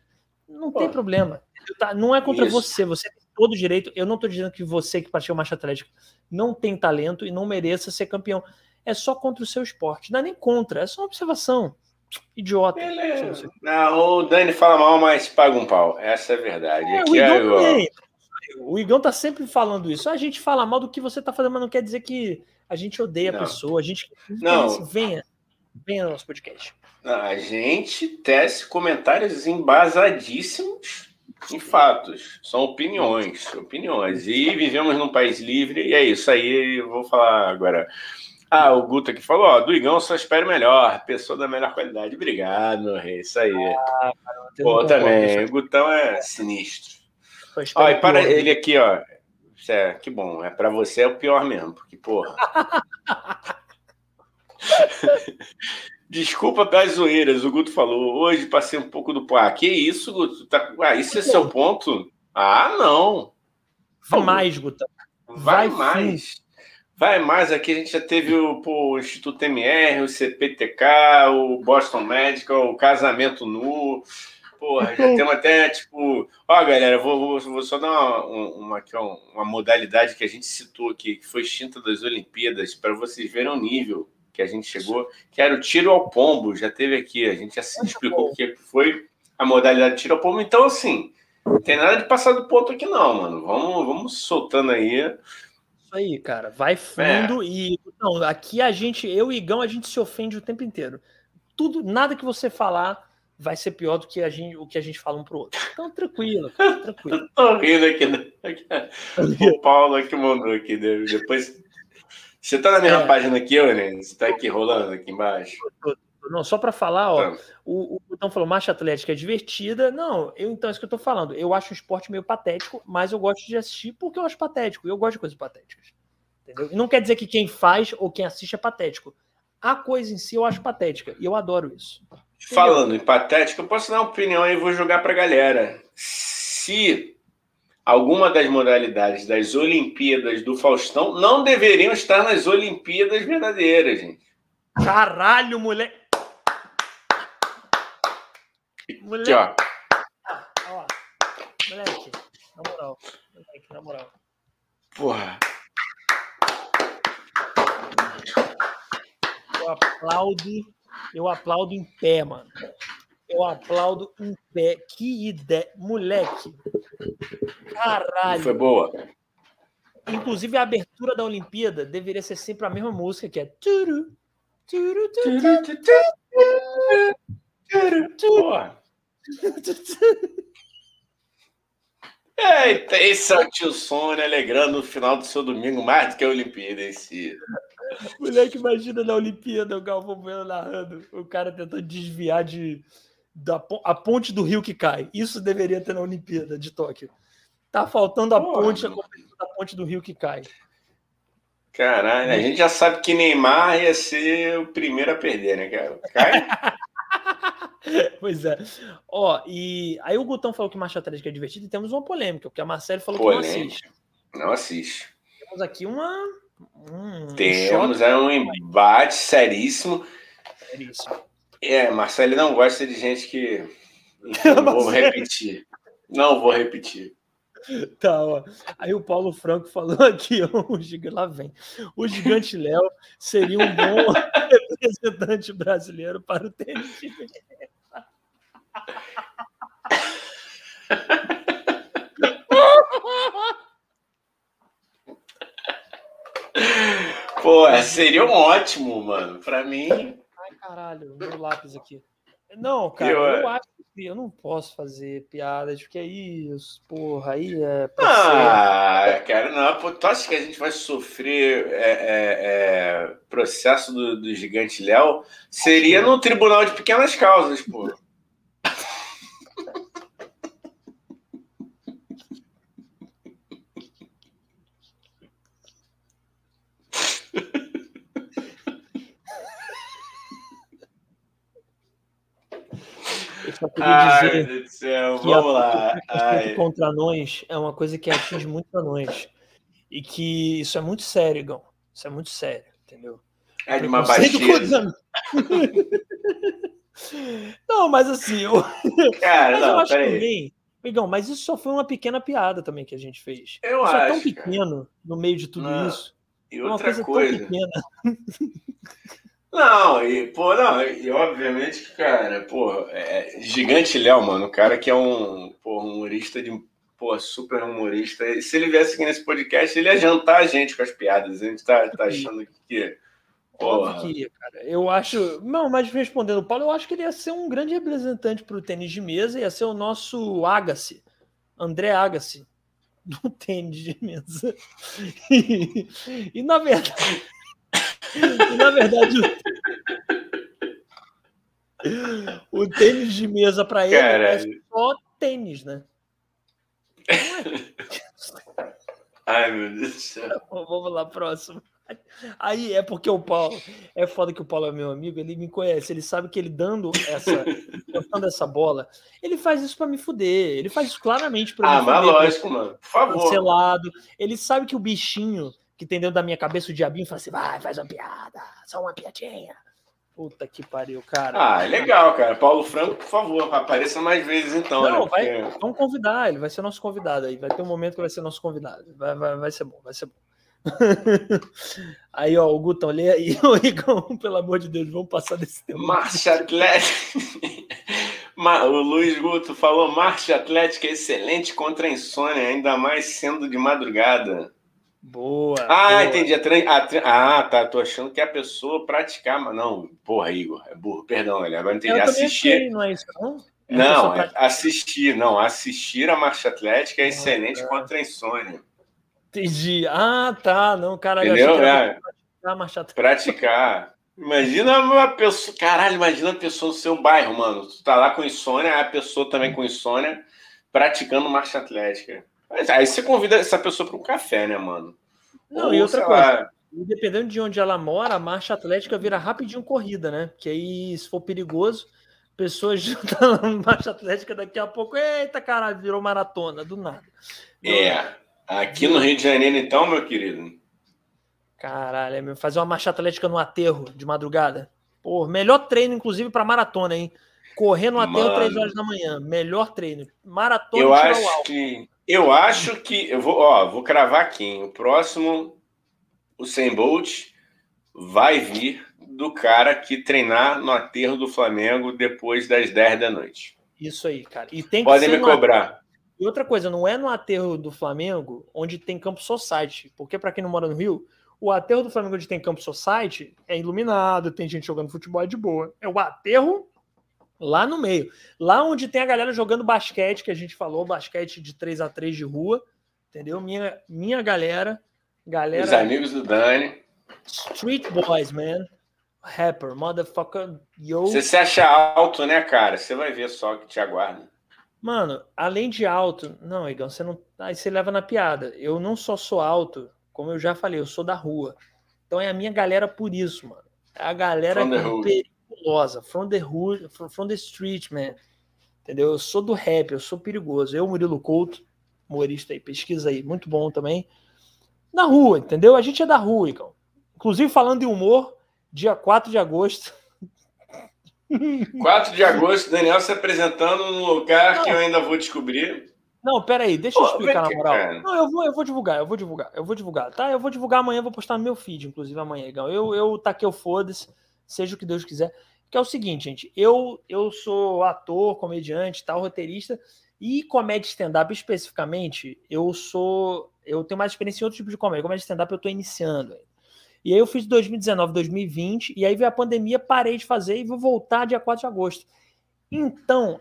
Speaker 2: Não Pô. tem problema. Tá? Não é contra Isso. você. Você tem todo o direito. Eu não estou dizendo que você que pratica Marcha Atlética não tem talento e não mereça ser campeão é só contra o seu esporte. Não é nem contra, é só uma observação. Idiota.
Speaker 1: Beleza. Não, o Dani fala mal, mas paga um pau. Essa é a verdade. É,
Speaker 2: o, Igão é o Igão tá sempre falando isso. A gente fala mal do que você tá fazendo, mas não quer dizer que a gente odeia não. a pessoa. A gente
Speaker 1: não.
Speaker 2: venha, venha no nosso podcast.
Speaker 1: A gente tece comentários embasadíssimos em fatos. São opiniões, opiniões. E vivemos num país livre, e é isso aí. Eu vou falar agora. Ah, o Guto aqui falou, ó, do Igão só espero melhor, pessoa da melhor qualidade. Obrigado, meu rei, isso aí. Ah, Pô, também, o Gutão é sinistro. Ó, e para ele aqui, ó, é, que bom, é para você é o pior mesmo, porque, porra... [LAUGHS] Desculpa pelas zoeiras, o Guto falou, hoje passei um pouco do pá. Que isso, Guto? Tá... Ah, isso é seu ponto? Ah, não.
Speaker 2: Vai mais, Guto.
Speaker 1: Vai, Vai mais. Vai mais aqui, a gente já teve o, pô, o Instituto MR, o CPTK, o Boston Medical, o Casamento Nu. Porra, já temos até, tipo. Ó, galera, vou, vou, vou só dar uma, uma, uma, uma, modalidade que a gente citou aqui, que foi extinta das Olimpíadas, para vocês verem o nível que a gente chegou, que era o tiro ao pombo. Já teve aqui, a gente já se explicou o que foi a modalidade de tiro ao pombo. Então, assim, não tem nada de passar do ponto aqui, não, mano. Vamos, vamos soltando aí
Speaker 2: isso aí, cara. Vai fundo é. e. Não, aqui a gente, eu e Igão, a gente se ofende o tempo inteiro. Tudo, nada que você falar vai ser pior do que a gente, o que a gente fala um pro outro. Então, tranquilo, cara, [LAUGHS] tranquilo.
Speaker 1: tô rindo aqui. Né? O Paulo aqui mandou aqui. Né? Depois. Você tá na mesma é. página que eu, né? Você tá aqui rolando aqui embaixo?
Speaker 2: Não, só para falar, ó, tá. o, Botão falou, marcha atlética é divertida. Não, eu então é isso que eu tô falando. Eu acho o esporte meio patético, mas eu gosto de assistir porque eu acho patético. Eu gosto de coisas patéticas. Entendeu? Não quer dizer que quem faz ou quem assiste é patético. A coisa em si eu acho patética e eu adoro isso.
Speaker 1: Falando em patética, eu posso dar uma opinião aí e vou jogar pra galera. Se alguma das modalidades das Olimpíadas do Faustão não deveriam estar nas Olimpíadas verdadeiras, gente.
Speaker 2: Caralho, moleque.
Speaker 1: Moleque. Aqui, ó.
Speaker 2: Ó. Moleque, na moral. Moleque, na moral.
Speaker 1: Porra.
Speaker 2: Eu aplaudo. Eu aplaudo em pé, mano. Eu aplaudo em pé. Que ideia. Moleque. Caralho.
Speaker 1: Foi boa.
Speaker 2: Inclusive, a abertura da Olimpíada deveria ser sempre a mesma música, que é. Turu, turu, turu, turu, turu, turu, turu,
Speaker 1: Eita, esse é o tio Sônia alegrando o final do seu domingo mais do que a Olimpíada em si. [LAUGHS]
Speaker 2: Moleque, imagina na Olimpíada o Galvão Bueno narrando, o cara tentando desviar de da, a ponte do rio que cai. Isso deveria ter na Olimpíada de Tóquio. Tá faltando a Porra, ponte, a da ponte do rio que cai.
Speaker 1: Caralho, a gente já sabe que Neymar ia ser o primeiro a perder, né, cara? Cai. [LAUGHS]
Speaker 2: pois é. Ó, e aí o Gutão falou que marcha atlética é divertido e temos uma polêmica, porque a Marcelo falou polêmica. que não assiste.
Speaker 1: Não assiste.
Speaker 2: Temos aqui uma.
Speaker 1: Um, temos, é um embate seríssimo. Seríssimo. É, Marcelo não gosta de gente que. Enfim, não vou [LAUGHS] repetir. Não vou repetir.
Speaker 2: Tá, ó. Aí o Paulo Franco falou aqui, [LAUGHS] o gigante, lá vem. O gigante Léo seria um bom [LAUGHS] representante brasileiro para o tênis de
Speaker 1: Pô, seria um ótimo, mano. Para mim.
Speaker 2: Ai, caralho, meu lápis aqui. Não, cara, eu, eu acho que eu não posso fazer piadas, porque aí, porra, aí é.
Speaker 1: Ah, cara, não. Pô, tu acha que a gente vai sofrer é, é, é, processo do, do gigante Léo? Seria no tribunal de pequenas causas, pô.
Speaker 2: só queria Ai, dizer Deus do céu, vamos lá. contra nós é uma coisa que atinge muito a nós. E que isso é muito sério, Igão. Isso é muito sério, entendeu?
Speaker 1: É de uma baixeza. [LAUGHS]
Speaker 2: Não, mas assim, eu,
Speaker 1: cara, mas
Speaker 2: não,
Speaker 1: eu acho também,
Speaker 2: Igão, mas isso só foi uma pequena piada também que a gente fez.
Speaker 1: Eu
Speaker 2: isso
Speaker 1: acho.
Speaker 2: é tão pequeno cara. no meio de tudo não. isso.
Speaker 1: E outra uma coisa, coisa tão pequena. [LAUGHS] Não, e, pô, não, e obviamente que, cara, pô, é, Gigante Léo, mano, o cara que é um, pô, humorista de, pô, super humorista. E se ele viesse aqui nesse podcast, ele ia jantar a gente com as piadas. A gente tá, tá achando que.
Speaker 2: Óbvio que ia, cara. Eu acho. Não, mas respondendo o Paulo, eu acho que ele ia ser um grande representante para o tênis de mesa, ia ser o nosso Agassi, André Agassi, [LAUGHS] do tênis de mesa. E, e na verdade. E, na verdade, o, o tênis de mesa para ele é só tênis, né? [LAUGHS]
Speaker 1: Ai, meu Deus do céu. [LAUGHS]
Speaker 2: Vamos lá, próximo. Aí é porque o Paulo é foda que o Paulo é meu amigo, ele me conhece, ele sabe que ele dando essa, [LAUGHS] dando essa bola, ele faz isso para me fuder, ele faz isso claramente para
Speaker 1: ah, me fuder. Ah, mas lógico, mano, por favor.
Speaker 2: Cancelado. Ele sabe que o bichinho que tem dentro da minha cabeça o diabinho fala assim: vai, faz uma piada, só uma piadinha. Puta que pariu, cara.
Speaker 1: Ah, é legal, cara. Paulo Franco, por favor, apareça mais vezes então.
Speaker 2: Não,
Speaker 1: né?
Speaker 2: vai, vamos convidar, ele vai ser nosso convidado aí. Vai ter um momento que vai ser nosso convidado. Vai, vai, vai ser bom, vai ser bom. [LAUGHS] aí, ó, o Gutão, lê aí, [LAUGHS] o Igão, pelo amor de Deus, vamos passar desse
Speaker 1: tempo. Marcha Atlética. [LAUGHS] o Luiz Guto falou: marcha atlética excelente contra a insônia, ainda mais sendo de madrugada.
Speaker 2: Boa.
Speaker 1: Ah,
Speaker 2: boa.
Speaker 1: entendi. A tre... a. Ah, tá. Tô achando que a pessoa praticar. Mas não, porra, Igor, é burro. Perdão, ele agora entendi. assistir. Achei,
Speaker 2: não é isso, não?
Speaker 1: É não, é assistir, não. Assistir a marcha atlética é ah, excelente tá. contra a insônia.
Speaker 2: Entendi. Ah, tá. Não, caralho.
Speaker 1: Entendeu? É. Praticar, marcha atlética. praticar. Imagina uma pessoa. Caralho, imagina a pessoa no seu bairro, mano. Tu tá lá com insônia, a pessoa também com insônia, praticando marcha atlética. Mas aí você convida essa pessoa para um café, né, mano?
Speaker 2: Não, Ou, e outra coisa, lá... dependendo de onde ela mora, a marcha atlética vira rapidinho corrida, né? Que aí, se for perigoso, pessoas [LAUGHS] estão na marcha atlética daqui a pouco, eita caralho, virou maratona, do nada.
Speaker 1: É, aqui no Rio de Janeiro, então, meu querido.
Speaker 2: Caralho, é fazer uma marcha atlética no aterro de madrugada. Pô, melhor treino, inclusive, para maratona, hein? Correr no aterro três horas da manhã. Melhor treino. Maratona
Speaker 1: Eu acho que eu acho que eu vou, ó, vou cravar aqui. Hein? O próximo, o Sem Bolt vai vir do cara que treinar no aterro do Flamengo depois das 10 da noite.
Speaker 2: Isso aí, cara. E tem
Speaker 1: Podem me cobrar.
Speaker 2: E outra coisa, não é no aterro do Flamengo onde tem campo society, porque para quem não mora no Rio, o aterro do Flamengo onde tem campo society é iluminado, tem gente jogando futebol é de boa. É o aterro Lá no meio. Lá onde tem a galera jogando basquete, que a gente falou, basquete de 3 a 3 de rua. Entendeu? Minha, minha galera. galera
Speaker 1: Os amigos do Dani.
Speaker 2: Street Boys, man. Rapper, motherfucker, yo.
Speaker 1: Você se acha alto, né, cara? Você vai ver só que te aguarda.
Speaker 2: Mano, além de alto, não, Igão, você não. Aí você leva na piada. Eu não só sou alto, como eu já falei, eu sou da rua. Então é a minha galera por isso, mano. É a galera perigosa. From the hood, from the street, man. Entendeu? Eu sou do rap, eu sou perigoso. Eu, Murilo Couto, humorista aí, pesquisa aí, muito bom também. Na rua, entendeu? A gente é da rua, Igão. Inclusive, falando em humor, dia 4 de agosto. [LAUGHS]
Speaker 1: 4 de agosto, Daniel se apresentando num lugar não. que eu ainda vou descobrir.
Speaker 2: Não, peraí, deixa eu explicar na moral. Cara. Não, eu vou, eu vou divulgar, eu vou divulgar, eu vou divulgar, tá? Eu vou divulgar amanhã, vou postar no meu feed, inclusive amanhã, Igão. Eu, eu taquei o foda-se, seja o que Deus quiser. Que é o seguinte, gente, eu, eu sou ator, comediante, tal, roteirista, e comédia stand-up especificamente, eu sou. Eu tenho mais experiência em outro tipo de comédia. Comédia stand-up eu tô iniciando. E aí eu fiz 2019, 2020, e aí veio a pandemia, parei de fazer e vou voltar dia 4 de agosto. Então,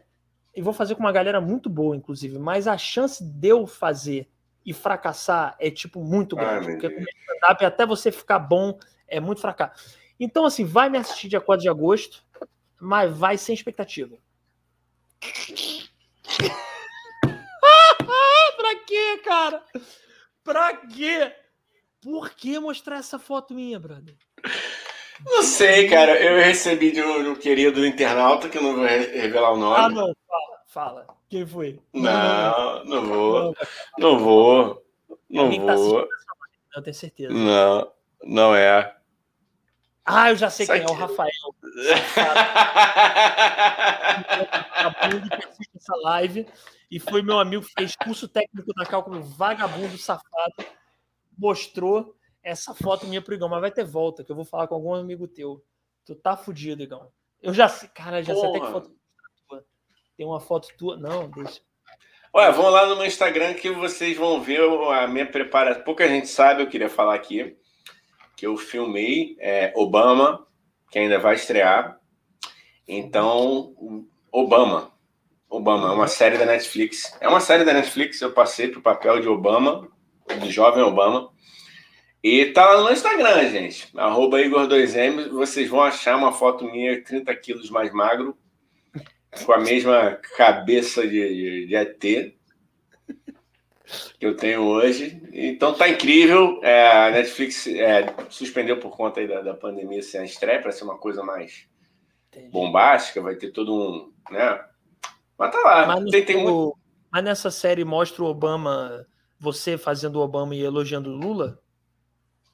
Speaker 2: eu vou fazer com uma galera muito boa, inclusive, mas a chance de eu fazer e fracassar é, tipo, muito grande. Ai, porque stand-up, até você ficar bom, é muito fracasso. Então, assim, vai me assistir dia 4 de agosto, mas vai sem expectativa. [LAUGHS] pra quê, cara? Pra quê? Por que mostrar essa foto minha, brother?
Speaker 1: Não sei, cara. Eu recebi de um, querido internauta, que eu não vou revelar o nome.
Speaker 2: Ah, não. Fala, fala. Quem foi?
Speaker 1: Não, não, vou. Não vou. Não tá vou.
Speaker 2: Eu tenho certeza.
Speaker 1: Não, não é.
Speaker 2: Ah, eu já sei quem é, o Rafael. [LAUGHS] essa live e foi meu amigo que fez curso técnico da cálculo vagabundo safado mostrou essa foto minha pro Igão, mas vai ter volta, que eu vou falar com algum amigo teu. Tu tá fudido, Igão. Eu já sei, cara, já Porra. sei até que foto tua. Tem uma foto tua. Não, deixa.
Speaker 1: Olha, vão lá no meu Instagram que vocês vão ver a minha preparação. Pouca gente sabe, eu queria falar aqui, que eu filmei é, Obama, que ainda vai estrear. Então, Obama. Obama é uma série da Netflix. É uma série da Netflix, eu passei pro papel de Obama do jovem Obama. E tá lá no Instagram, gente. Arroba Igor2M. Vocês vão achar uma foto minha 30 quilos mais magro, com a mesma cabeça de, de, de ET que eu tenho hoje. Então tá incrível. É, a Netflix é, suspendeu por conta da, da pandemia sem a estreia para ser uma coisa mais Entendi. bombástica. Vai ter todo um. Né? Mas tá lá.
Speaker 2: Mas, tem, tem muito... mas nessa série mostra o Obama você fazendo Obama e elogiando Lula?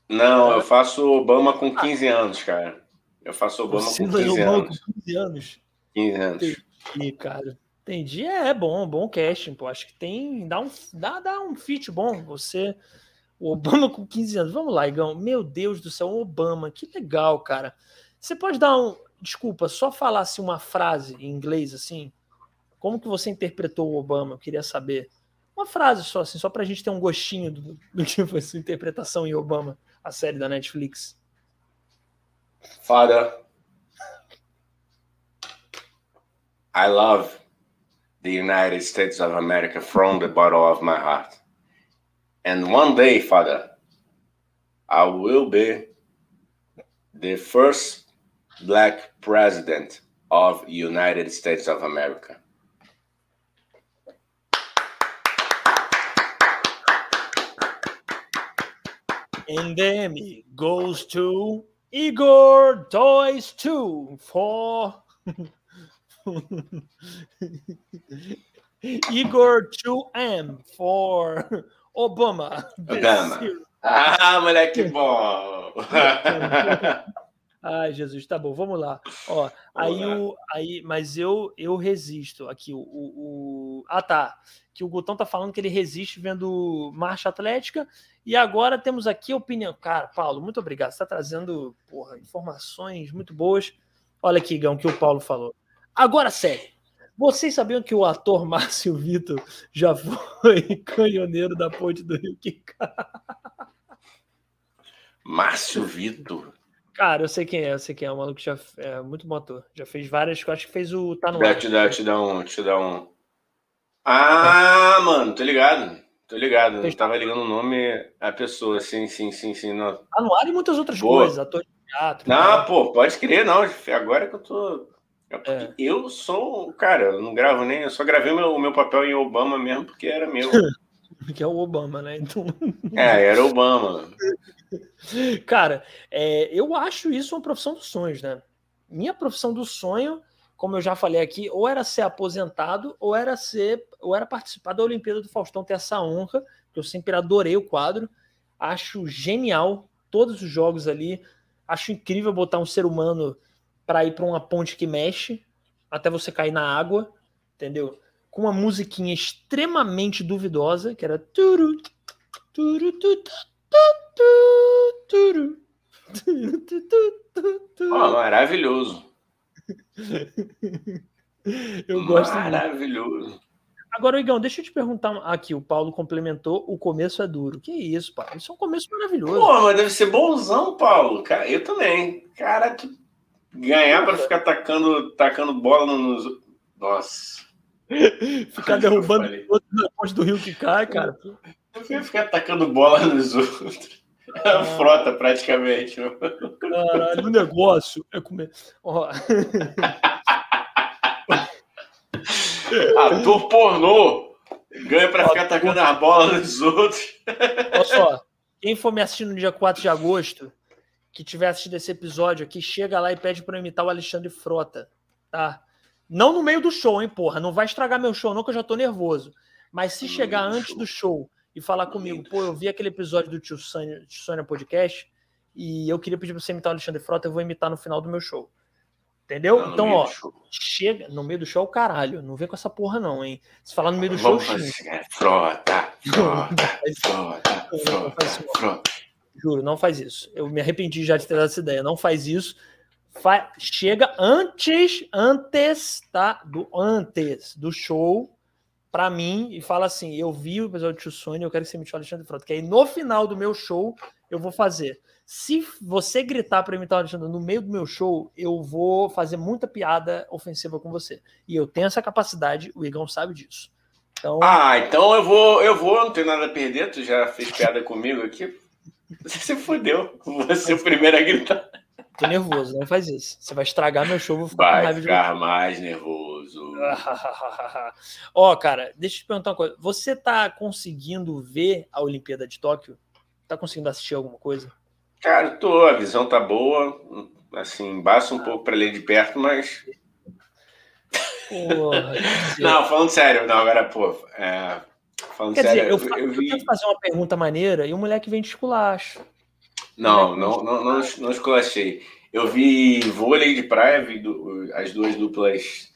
Speaker 1: Não, eu faço Obama com 15 anos, cara. Eu faço Obama Você com 15 anos. com 15
Speaker 2: anos.
Speaker 1: 15 anos.
Speaker 2: Entendi, cara. Entendi. É, é bom, bom casting, pô. Acho que tem. Dá um, dá, dá um fit bom. Você. O Obama com 15 anos. Vamos lá, Igão. Meu Deus do céu, Obama. Que legal, cara. Você pode dar um. Desculpa, só falasse uma frase em inglês assim? Como que você interpretou o Obama? Eu queria saber. Uma frase só, assim, só pra gente ter um gostinho do, do que foi sua interpretação em Obama, a série da Netflix.
Speaker 1: Father, I love the United States of America from the bottom of my heart. And one day, Father, I will be the first black president of United States of America.
Speaker 2: And then it goes to Igor Toys 2 for [LAUGHS] [LAUGHS] Igor 2M for Obama.
Speaker 1: Obama. Ah, moleque bom! [LAUGHS]
Speaker 2: Ai, Jesus, tá bom, vamos lá. Ó, aí o, aí, mas eu eu resisto aqui o, o, o, ah tá, que o Gutão tá falando que ele resiste vendo marcha atlética e agora temos aqui a opinião. Cara, Paulo, muito obrigado. Você está trazendo porra, informações muito boas. Olha aqui, Gão, que o Paulo falou. Agora, sério. Vocês sabiam que o ator [LAUGHS] Márcio Vitor já foi [LAUGHS] canhoneiro da ponte do Rio Quicá?
Speaker 1: Márcio Vitor?
Speaker 2: Cara, eu sei quem é, eu sei quem é. O maluco já é muito bom ator. Já fez várias. Acho que fez o Tá no
Speaker 1: Ar. Te dá, te dá um. Te dá um. Ah, é. mano, tô ligado. Tô ligado. Eu tava ligando o nome à pessoa. Sim, sim, sim, sim. Não.
Speaker 2: Tá no ar e muitas outras Boa. coisas. Ator de teatro.
Speaker 1: Não, cara. pô, pode crer, não. Agora que eu tô. É. Eu sou. Cara, eu não gravo nem. Eu só gravei o meu, meu papel em Obama mesmo porque era meu. [LAUGHS]
Speaker 2: que é o Obama, né? Então...
Speaker 1: É, era Obama. [LAUGHS]
Speaker 2: Cara, é, eu acho isso uma profissão dos sonhos, né? Minha profissão do sonho, como eu já falei aqui, ou era ser aposentado, ou era ser, ou era participar da Olimpíada do Faustão, ter essa honra, que eu sempre adorei o quadro. Acho genial todos os jogos ali. Acho incrível botar um ser humano para ir para uma ponte que mexe até você cair na água, entendeu? Com uma musiquinha extremamente duvidosa, que era turu, turu, turu,
Speaker 1: Oh, maravilhoso. [LAUGHS]
Speaker 2: Eu gosto
Speaker 1: Maravilhoso.
Speaker 2: Agora, Igão, deixa eu te perguntar aqui. O Paulo complementou: o começo é duro. Que isso, Paulo? Isso é um começo maravilhoso.
Speaker 1: Pô, mas deve ser bonzão, Paulo. Eu também. Cara, tu ganhar para ficar tacando, tacando bola nos. Nossa.
Speaker 2: ficar derrubando na ponte do rio que cai, cara.
Speaker 1: Eu ficar tacando bola nos outros. É frota, praticamente.
Speaker 2: Caralho, o negócio é comer. Ó.
Speaker 1: Ator pornô ganha pra ficar atacando as bolas nos outros.
Speaker 2: Olha só, quem for me assistindo no dia 4 de agosto, que tiver assistido esse episódio aqui, chega lá e pede pra eu imitar o Alexandre Frota, tá? Não no meio do show, hein, porra. Não vai estragar meu show, não, que eu já tô nervoso. Mas se chegar antes do show e falar comigo, pô, eu vi aquele episódio do Tio Sônia, Sônia Podcast e eu queria pedir pra você imitar o Alexandre Frota, eu vou imitar no final do meu show. Entendeu? Não, então, ó, chega no meio do show, caralho. Não vem com essa porra, não, hein? Se falar no meio do show.
Speaker 1: Fazer, [LAUGHS] frota, frota, frota, frota, frota.
Speaker 2: Juro, não faz isso. Eu me arrependi já de ter dado essa ideia. Não faz isso. Fa chega antes, antes, tá? Do antes do show para mim e fala assim: eu vi o episódio de Sônia, eu quero que você me chame Alexandre Frota. Que aí no final do meu show eu vou fazer. Se você gritar para imitar o Alexandre no meio do meu show, eu vou fazer muita piada ofensiva com você. E eu tenho essa capacidade, o Igão sabe disso.
Speaker 1: Então... Ah, então eu vou, eu vou, não tenho nada a perder. Tu já fez piada comigo aqui. Você se fodeu. Você é o primeiro a gritar.
Speaker 2: Tô nervoso, não faz isso. Você vai estragar meu show, vou
Speaker 1: ficar vai com raiva ficar de mais nervoso. [LAUGHS]
Speaker 2: Ó, oh, cara, deixa eu te perguntar uma coisa. Você tá conseguindo ver a Olimpíada de Tóquio? Tá conseguindo assistir alguma coisa?
Speaker 1: Cara, tô, a visão tá boa. Assim, basta um ah. pouco para ler de perto, mas. Porra, [LAUGHS] não, falando sério, não, agora, pô. É, falando
Speaker 2: Quer
Speaker 1: sério,
Speaker 2: dizer, eu, eu, eu, vi... eu fazer uma pergunta maneira e o moleque vem de esculacho.
Speaker 1: Não, não, não, não, não esculachei. Eu vi vôlei de praia, vi do, as duas duplas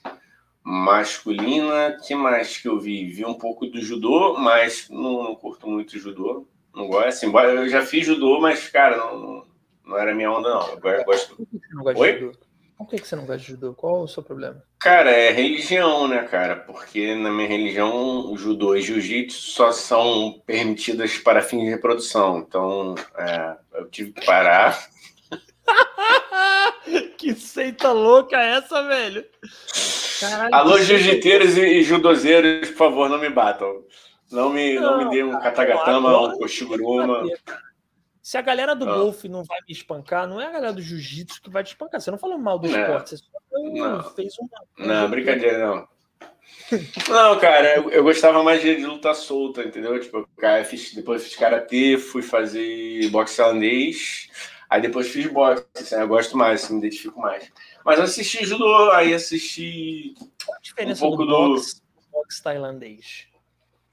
Speaker 1: masculina. que mais que eu vi? Vi um pouco do judô, mas não, não curto muito judô. Não gosto, assim, eu já fiz judô, mas, cara, não, não era minha onda, não. Eu gosto.
Speaker 2: Você não gosta Oi? Por que você não gosta de judô? Qual o seu problema?
Speaker 1: Cara, é religião, né, cara? Porque na minha religião, o judô e jiu-jitsu só são permitidas para fins de reprodução. Então, é, eu tive que parar. [LAUGHS]
Speaker 2: que seita louca é essa, velho?
Speaker 1: Caralho, Alô, jiu-jiteiros e judozeiros, por favor, não me batam. Não me, não, não me dê um katagatama, um koshiguruma.
Speaker 2: Se a galera do ah. golfe não vai me espancar, não é a galera do jiu-jitsu que vai te espancar. Você não falou mal do esporte, você só
Speaker 1: não. fez uma. Não, brincadeira, não. Não, cara, eu, eu, gostava mais de, luta solta, entendeu? Tipo, cara, fiz, depois fiz karatê, fui fazer boxe tailandês, aí depois fiz boxe, assim, eu gosto mais, assim, me identifico mais. Mas assisti judô, aí assisti
Speaker 2: Qual a diferença um pouco do, boxe, do boxe tailandês.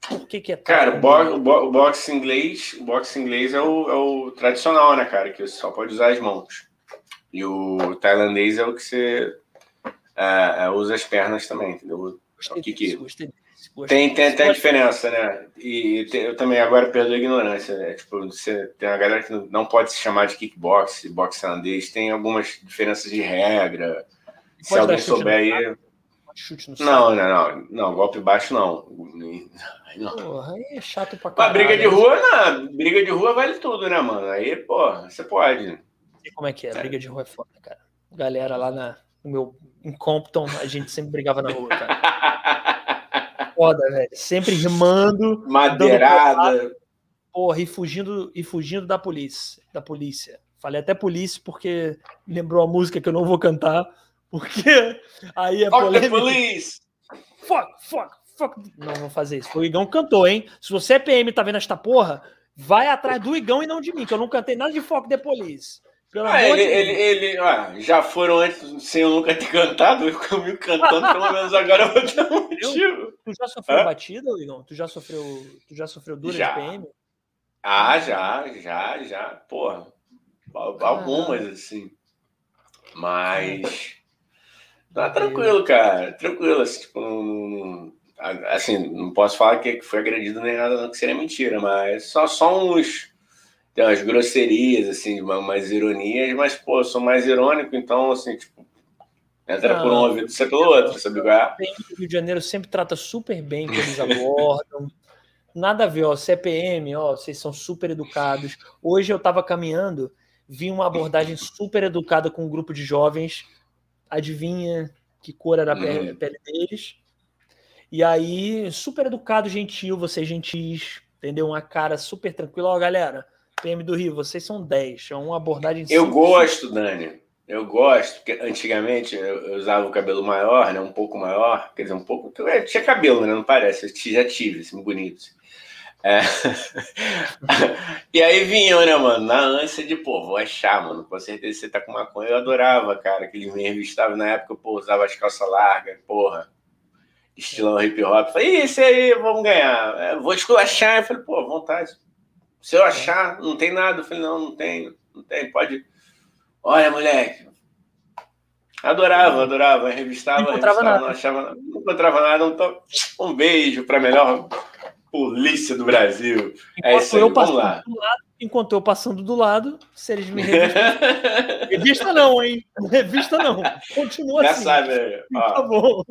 Speaker 2: Por que, que é
Speaker 1: Cara, o, bo bo boxe inglês, o boxe inglês é o, é o tradicional, né, cara? Que você só pode usar as mãos. E o tailandês é o que você é, é, usa as pernas também, entendeu? Gostei o que que... Gostei tem, tem até diferença, né? E tem, eu também agora perdo a ignorância, né? Tipo, você tem uma galera que não pode se chamar de kickbox, boxe tailandês, tem algumas diferenças de regra. Se alguém souber aí. Chute no não, não, não, não, golpe baixo não. [LAUGHS]
Speaker 2: não. Porra, aí é chato pra caralho.
Speaker 1: Mas briga de rua, não. Briga de rua vale tudo, né, mano? Aí, pô, você pode.
Speaker 2: sei como é que é. é. Briga de rua é foda, cara. Galera lá na, no meu, em Compton, a gente sempre brigava na rua, cara. [LAUGHS] foda, velho. Sempre rimando.
Speaker 1: Madeirada.
Speaker 2: Porra, e fugindo, e fugindo da polícia. Da polícia. Falei até polícia porque lembrou a música que eu não vou cantar. Porque aí é
Speaker 1: Fuck polêmica. the police!
Speaker 2: Fuck, fuck, fuck. Não vou fazer isso. O Igão cantou, hein? Se você é PM e tá vendo esta porra, vai atrás do Igão e não de mim, que eu não cantei nada de Fuck the Police.
Speaker 1: Pelo ah, ele, de ele, ele ah, já foram antes sem eu nunca ter cantado, eu comigo cantando, pelo menos agora eu vou ter um motivo.
Speaker 2: Tu já sofreu Hã? batida, Igão? Tu já sofreu, tu já sofreu dura já. de PM?
Speaker 1: Ah, já, já, já. Porra. Algumas, assim. Mas. Tá tranquilo, cara. Tranquilo. Assim, tipo, não, assim, não posso falar que foi agredido nem nada, não, que seria mentira, mas só, só uns. Tem umas grosserias, assim, umas ironias, mas, pô, eu sou mais irônico, então, assim, tipo, entra por um ouvido, sai pelo outro, sabe qual é?
Speaker 2: O Rio de Janeiro sempre trata super bem que eles abordam. [LAUGHS] Nada a ver, ó, CPM, ó, vocês são super educados. Hoje eu tava caminhando, vi uma abordagem super educada com um grupo de jovens. Adivinha que cor era a pele, uhum. pele deles? E aí, super educado, gentil, vocês gentis, entendeu? Uma cara super tranquila. Ó, galera, PM do Rio, vocês são 10. É uma abordagem
Speaker 1: Eu gosto, Dani. Eu gosto, porque antigamente eu usava o cabelo maior, né? Um pouco maior, quer dizer, um pouco. Eu tinha cabelo, né? Não parece, eu já tive, assim, bonito. É. [LAUGHS] e aí vinham, né, mano, na ânsia de, pô, vou achar, mano, com certeza você tá com maconha. Eu adorava, cara, que ele me revistava na época, pô, usava as calças largas, porra estilão hip hop. Falei, esse aí, vamos ganhar. É, vou esculachar. Eu falei, pô, vontade. Se eu achar, não tem nada. Eu falei, não, não tem, não tem, pode. Olha, moleque. Adorava, adorava, revistava, não encontrava revistava, nada. não achava, não encontrava nada. Então, um beijo para a melhor polícia do Brasil.
Speaker 2: É Enquanto é isso aí, eu vamos lá. Lado, enquanto eu passando do lado, se eles me revistam. [LAUGHS] Revista não, hein? Revista não. Continua Já assim.
Speaker 1: sabe. Né?
Speaker 2: Tá bom.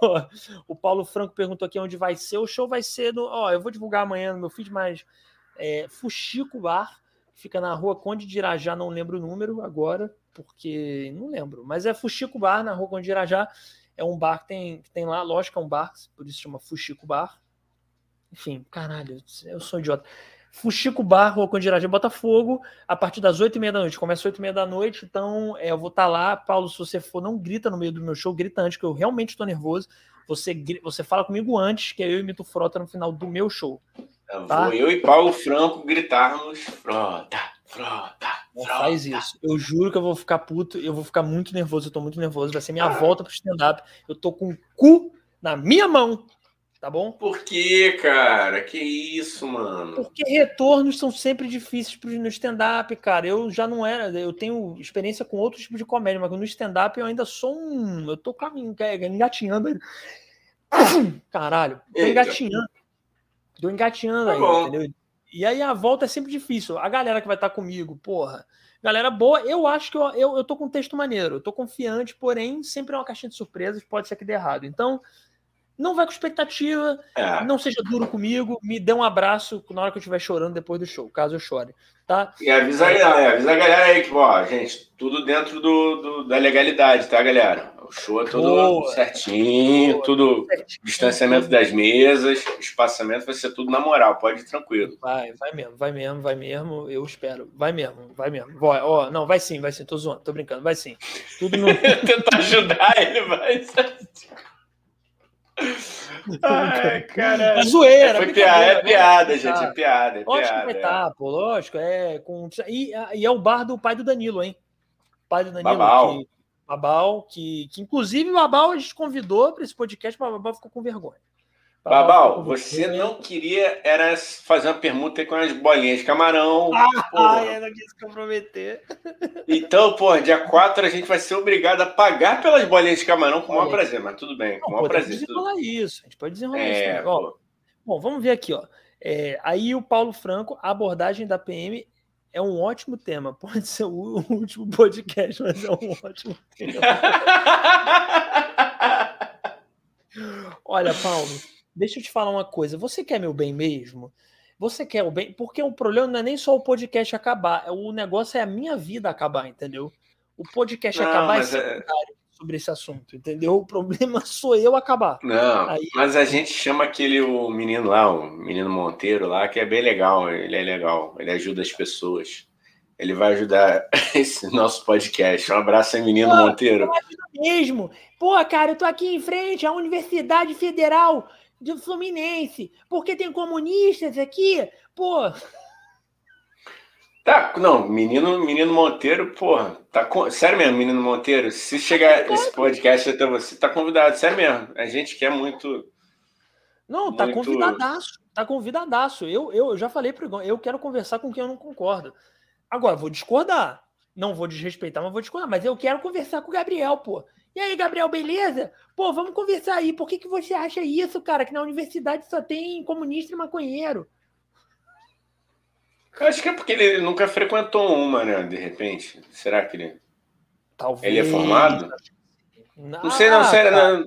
Speaker 2: Ó, o Paulo Franco perguntou aqui onde vai ser. O show vai ser no. Ó, eu vou divulgar amanhã no meu feed, mas é, Fuxico Bar, fica na rua Conde de Irajá, não lembro o número agora, porque não lembro. Mas é Fuxico Bar, na rua Conde de Irajá. É um bar que tem, que tem lá, lógico, é um bar, por isso chama Fuxico Bar. Enfim, caralho, eu sou idiota. Fuxico Bar, Rua Condiragem, Botafogo, a partir das 8 e meia da noite. Começa às 8 e meia da noite, então é, eu vou estar tá lá. Paulo, se você for, não grita no meio do meu show, grita antes, que eu realmente estou nervoso. Você, você fala comigo antes, que eu imito Frota no final do meu show.
Speaker 1: Tá? Vou eu e Paulo Franco gritarmos Frota, Frota, Frota.
Speaker 2: faz isso. Eu juro que eu vou ficar puto, eu vou ficar muito nervoso, eu tô muito nervoso. Vai ser minha ah. volta pro stand-up. Eu tô com o cu na minha mão tá bom?
Speaker 1: Por que, cara? Que isso, mano?
Speaker 2: Porque retornos são sempre difíceis no stand-up, cara. Eu já não era, eu tenho experiência com outros tipos de comédia, mas no stand-up eu ainda sou um. Eu tô engatinhando. [COUGHS] Caralho, tô Eita. engatinhando. Tô engatinhando tá aí, bom. entendeu? E aí a volta é sempre difícil. A galera que vai estar comigo, porra. Galera boa, eu acho que eu, eu, eu tô com um texto maneiro. Eu tô confiante, porém, sempre é uma caixinha de surpresas, pode ser que dê errado. Então, não vai com expectativa, é. não seja duro comigo, me dê um abraço na hora que eu estiver chorando depois do show, caso eu chore, tá?
Speaker 1: E avisa, é. avisa a galera aí que, ó, gente, tudo dentro do, do da legalidade, tá, galera? O show é tudo Boa. certinho, Boa. tudo certinho. distanciamento das mesas, espaçamento vai ser tudo na moral, pode ir tranquilo.
Speaker 2: Vai, vai mesmo, vai mesmo, vai mesmo, eu espero. Vai mesmo, vai mesmo. Vai, ó, não, vai sim, vai sim, tô zoando, tô brincando, vai sim. Tudo no... [LAUGHS]
Speaker 1: Tentar ajudar ele, vai.
Speaker 2: Ai, cara. É zoeira.
Speaker 1: Foi piada, é piada, gente. É piada. É
Speaker 2: lógico que vai estar, tá, pô. Lógico. É com... e, e é o bar do pai do Danilo, hein? O pai do Danilo.
Speaker 1: Babal. Que,
Speaker 2: Babal, que, que inclusive o Babal a gente convidou para esse podcast, mas o Babal ficou com vergonha.
Speaker 1: Babal, você não queria era fazer uma permuta com as bolinhas de camarão.
Speaker 2: Ah, eu não quis comprometer.
Speaker 1: Então, pô, dia 4 a gente vai ser obrigado a pagar pelas bolinhas de camarão com o maior prazer, mas tudo bem, com o maior prazer.
Speaker 2: Pode desenrolar isso, a gente pode desenrolar é, isso. Ó, bom, vamos ver aqui, ó. É, aí o Paulo Franco, a abordagem da PM é um ótimo tema. [LAUGHS] Pode ser o último podcast, mas é um ótimo tema. [LAUGHS] Olha, Paulo, Deixa eu te falar uma coisa. Você quer meu bem mesmo? você quer o bem, porque o problema não é nem só o podcast acabar, o negócio é a minha vida acabar, entendeu? O podcast não, acabar é, é sobre esse assunto, entendeu? [LAUGHS] O problema sou eu acabar.
Speaker 1: Não, Aí... mas a gente chama aquele o menino lá, o menino Monteiro lá, que é bem legal, ele é legal, ele ajuda as pessoas. Ele vai ajudar [LAUGHS] esse nosso podcast. Um abraço aí, menino Pô, Monteiro.
Speaker 2: Mesmo. Pô, cara, eu tô aqui em frente à Universidade Federal do Fluminense, porque tem comunistas aqui. Pô,
Speaker 1: Tá, não, menino, menino Monteiro, porra, tá com... sério mesmo, menino Monteiro, se chegar esse podcast até você, tá convidado, sério mesmo. A gente quer muito.
Speaker 2: Não, tá muito... convidadaço, tá convidadaço. Eu, eu, eu já falei pro Igor, eu quero conversar com quem eu não concordo. Agora, vou discordar. Não vou desrespeitar, mas vou discordar. Mas eu quero conversar com o Gabriel, pô. E aí, Gabriel, beleza? Pô, vamos conversar aí. Por que, que você acha isso, cara? Que na universidade só tem comunista e maconheiro?
Speaker 1: Eu acho que é porque ele nunca frequentou uma, né? De repente. Será que ele. Talvez. Ele é formado? Não, não sei, não, ah, sério, não,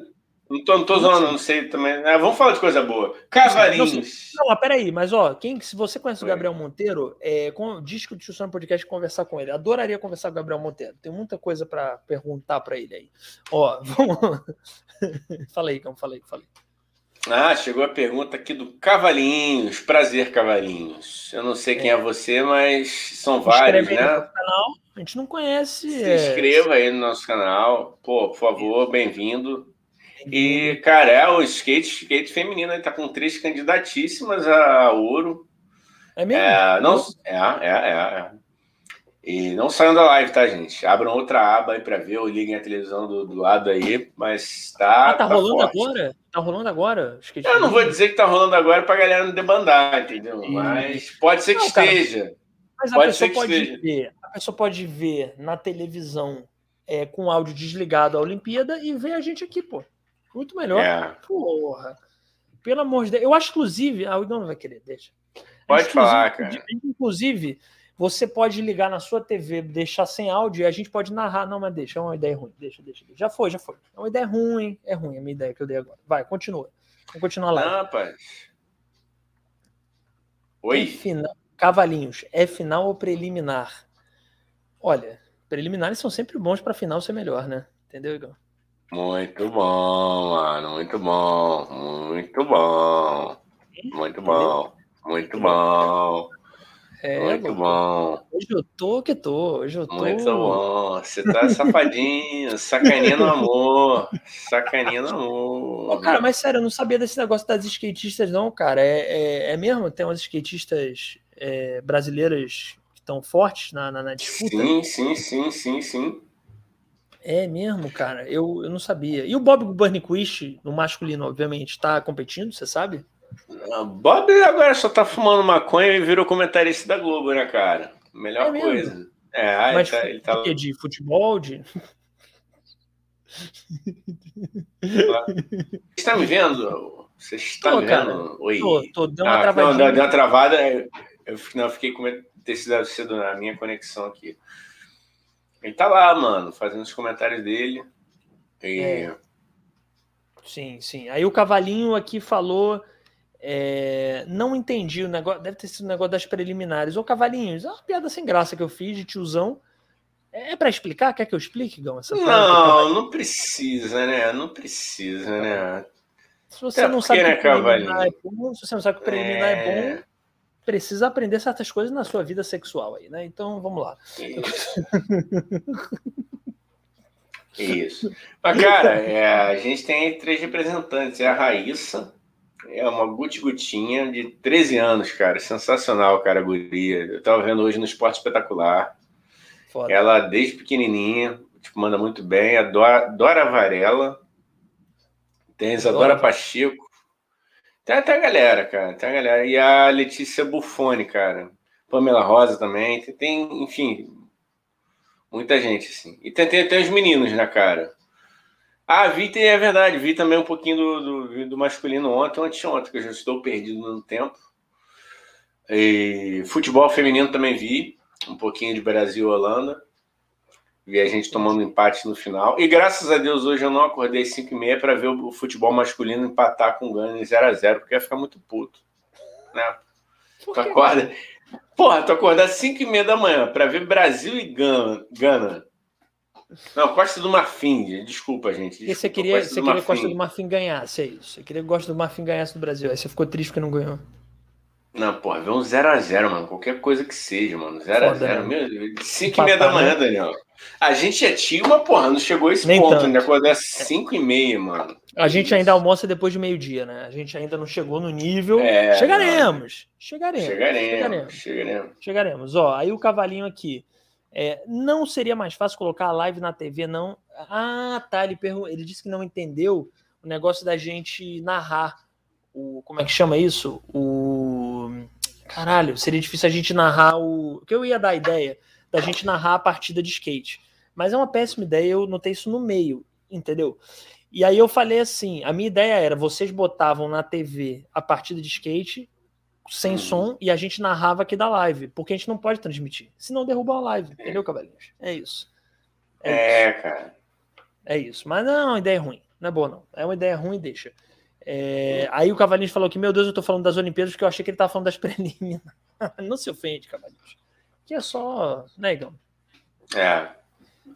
Speaker 1: não tô, não tô zoando, não sei também. Ah, vamos falar de coisa boa. Cavalinhos.
Speaker 2: Não, não, não peraí, mas ó, quem, se você conhece o Gabriel Monteiro, é, com, diz que o Tio no podcast conversar com ele. Adoraria conversar com o Gabriel Monteiro. Tem muita coisa para perguntar para ele aí. Ó, [LAUGHS] vamos. falei, como falei, falei.
Speaker 1: Ah, chegou a pergunta aqui do Cavalinhos. Prazer, Cavalinhos. Eu não sei quem é, é você, mas são vários, né?
Speaker 2: Canal. A gente não conhece.
Speaker 1: Se é... inscreva aí no nosso canal. Pô, por favor, bem-vindo. E, cara, é o skate, skate feminino, ele tá com três candidatíssimas a ouro.
Speaker 2: É mesmo?
Speaker 1: É, não, é, é, é, é. E não saiam da live, tá, gente? Abram outra aba aí para ver ou liguem a televisão do, do lado aí, mas tá.
Speaker 2: Ah, tá, tá rolando forte. agora? Tá rolando agora?
Speaker 1: Eu não vou dizer que tá rolando agora pra galera não debandar, entendeu? Mas pode ser que não, esteja. Cara,
Speaker 2: mas pode a pessoa pode esteja. ver, a pessoa pode ver na televisão é, com áudio desligado a Olimpíada e ver a gente aqui, pô. Muito melhor. É. Porra. Pelo amor de Deus. Eu acho, inclusive. Ah, o não vai querer, deixa.
Speaker 1: Pode falar, cara.
Speaker 2: Inclusive, você pode ligar na sua TV, deixar sem áudio e a gente pode narrar. Não, mas deixa, é uma ideia ruim. Deixa, deixa, deixa. Já foi, já foi. É uma ideia ruim, é ruim a minha ideia que eu dei agora. Vai, continua. Vamos continuar lá.
Speaker 1: Não, rapaz. Oi.
Speaker 2: Final... Cavalinhos, é final ou preliminar? Olha, preliminares são sempre bons para final ser melhor, né? Entendeu, Igor?
Speaker 1: Muito bom, mano. Muito bom. Muito bom. Muito bom. Muito bom. É, Muito bom.
Speaker 2: Hoje eu tô que tô. Hoje eu tô.
Speaker 1: Muito bom. Você tá safadinho, sacaninha no amor. Sacaninha no amor.
Speaker 2: cara, mas sério, eu não sabia desse negócio das skatistas, não, cara. É, é, é mesmo? Tem umas skatistas é, brasileiras que estão fortes na, na, na, disputa?
Speaker 1: Sim, sim, sim, sim, sim.
Speaker 2: É mesmo, cara. Eu, eu não sabia. E o Bob Burnquist, no masculino, obviamente, tá competindo, você sabe?
Speaker 1: Bob agora só tá fumando maconha e virou comentarista da Globo, né, cara? Melhor é coisa. É,
Speaker 2: Mas ele tá, ele tá... de futebol, de...
Speaker 1: Você está me vendo? Você está tô, me
Speaker 2: cara.
Speaker 1: vendo? Oi.
Speaker 2: Tô, tô, deu uma ah, travadinha.
Speaker 1: Não, deu uma travada. Eu, não, fiquei com medo de ter sido na minha conexão aqui. Ele tá lá, mano, fazendo os comentários dele. E... É.
Speaker 2: Sim, sim. Aí o Cavalinho aqui falou é, não entendi o negócio, deve ter sido o negócio das preliminares. Ô, Cavalinhos, é uma piada sem graça que eu fiz de tiozão. É, é para explicar? Quer que eu explique, Gão?
Speaker 1: Não, não precisa, né? Não precisa, né?
Speaker 2: Se você Até não porque, sabe né, que preliminar é bom, se você não sabe que preliminar é... é bom, precisa aprender certas coisas na sua vida sexual aí, né? Então, vamos lá.
Speaker 1: Isso. [LAUGHS] Isso. Mas, cara, é, a gente tem três representantes. É a Raíssa, é uma guti-gutinha de 13 anos, cara. Sensacional, cara, a guria. Eu tava vendo hoje no Esporte Espetacular. Foda. Ela, desde pequenininha, tipo, manda muito bem. A Dora, Dora Varela. Tem a Isadora Pacheco. Tem até a galera, cara. Tem a galera. E a Letícia Buffoni, cara. Pamela Rosa também. Tem, tem enfim, muita gente, assim. E tem, tem, tem os meninos, né, cara? Ah, vi, é verdade, vi também um pouquinho do, do, do masculino ontem, ontem, ontem, que eu já estou perdido no tempo. E futebol feminino também vi, um pouquinho de Brasil e Holanda. Vi a gente tomando empate no final. E graças a Deus hoje eu não acordei 5 e meia para ver o futebol masculino empatar com o Gana em 0x0, porque ia ficar muito puto. Né? Tu acorda. Porra, tu acordar às 5 e meia da manhã para ver Brasil e Gana. Gana. Não, Costa do Marfim, desculpa, gente. Desculpa,
Speaker 2: você queria, Costa, você do queria Costa do Marfim ganhasse, é isso. Você queria que Costa do Marfim ganhasse no Brasil. Aí você ficou triste porque não ganhou.
Speaker 1: Não, porra, vê um 0x0, mano. Qualquer coisa que seja, mano. 0x0. 5 e meia da manhã, né? Daniel. A gente é tio, mas, porra, não chegou a esse Nem ponto. Ainda acordar às 5 e meia, mano.
Speaker 2: A gente ainda almoça depois de meio-dia, né? A gente ainda não chegou no nível. É, chegaremos, chegaremos.
Speaker 1: Chegaremos. Chegaremos. Chegaremos.
Speaker 2: Chegaremos. Ó, aí o cavalinho aqui. É, não seria mais fácil colocar a live na TV, não? Ah, tá. Ele, pergun ele disse que não entendeu o negócio da gente narrar. O, como é que chama isso? O. Caralho, seria difícil a gente narrar o. Que eu ia dar a ideia da gente narrar a partida de skate. Mas é uma péssima ideia, eu notei isso no meio, entendeu? E aí eu falei assim: a minha ideia era, vocês botavam na TV a partida de skate sem hum. som e a gente narrava aqui da live, porque a gente não pode transmitir. Senão derruba a live, é. entendeu, cavalinhos? É isso.
Speaker 1: É, é isso. cara.
Speaker 2: É isso. Mas não é uma ideia ruim. Não é boa, não. É uma ideia ruim, deixa. É... Aí o Cavalinhos falou que, meu Deus, eu tô falando das Olimpíadas porque eu achei que ele tava falando das [LAUGHS] preliminares. não se ofende, Cavalinhos. Que é só, né, Igão?
Speaker 1: É.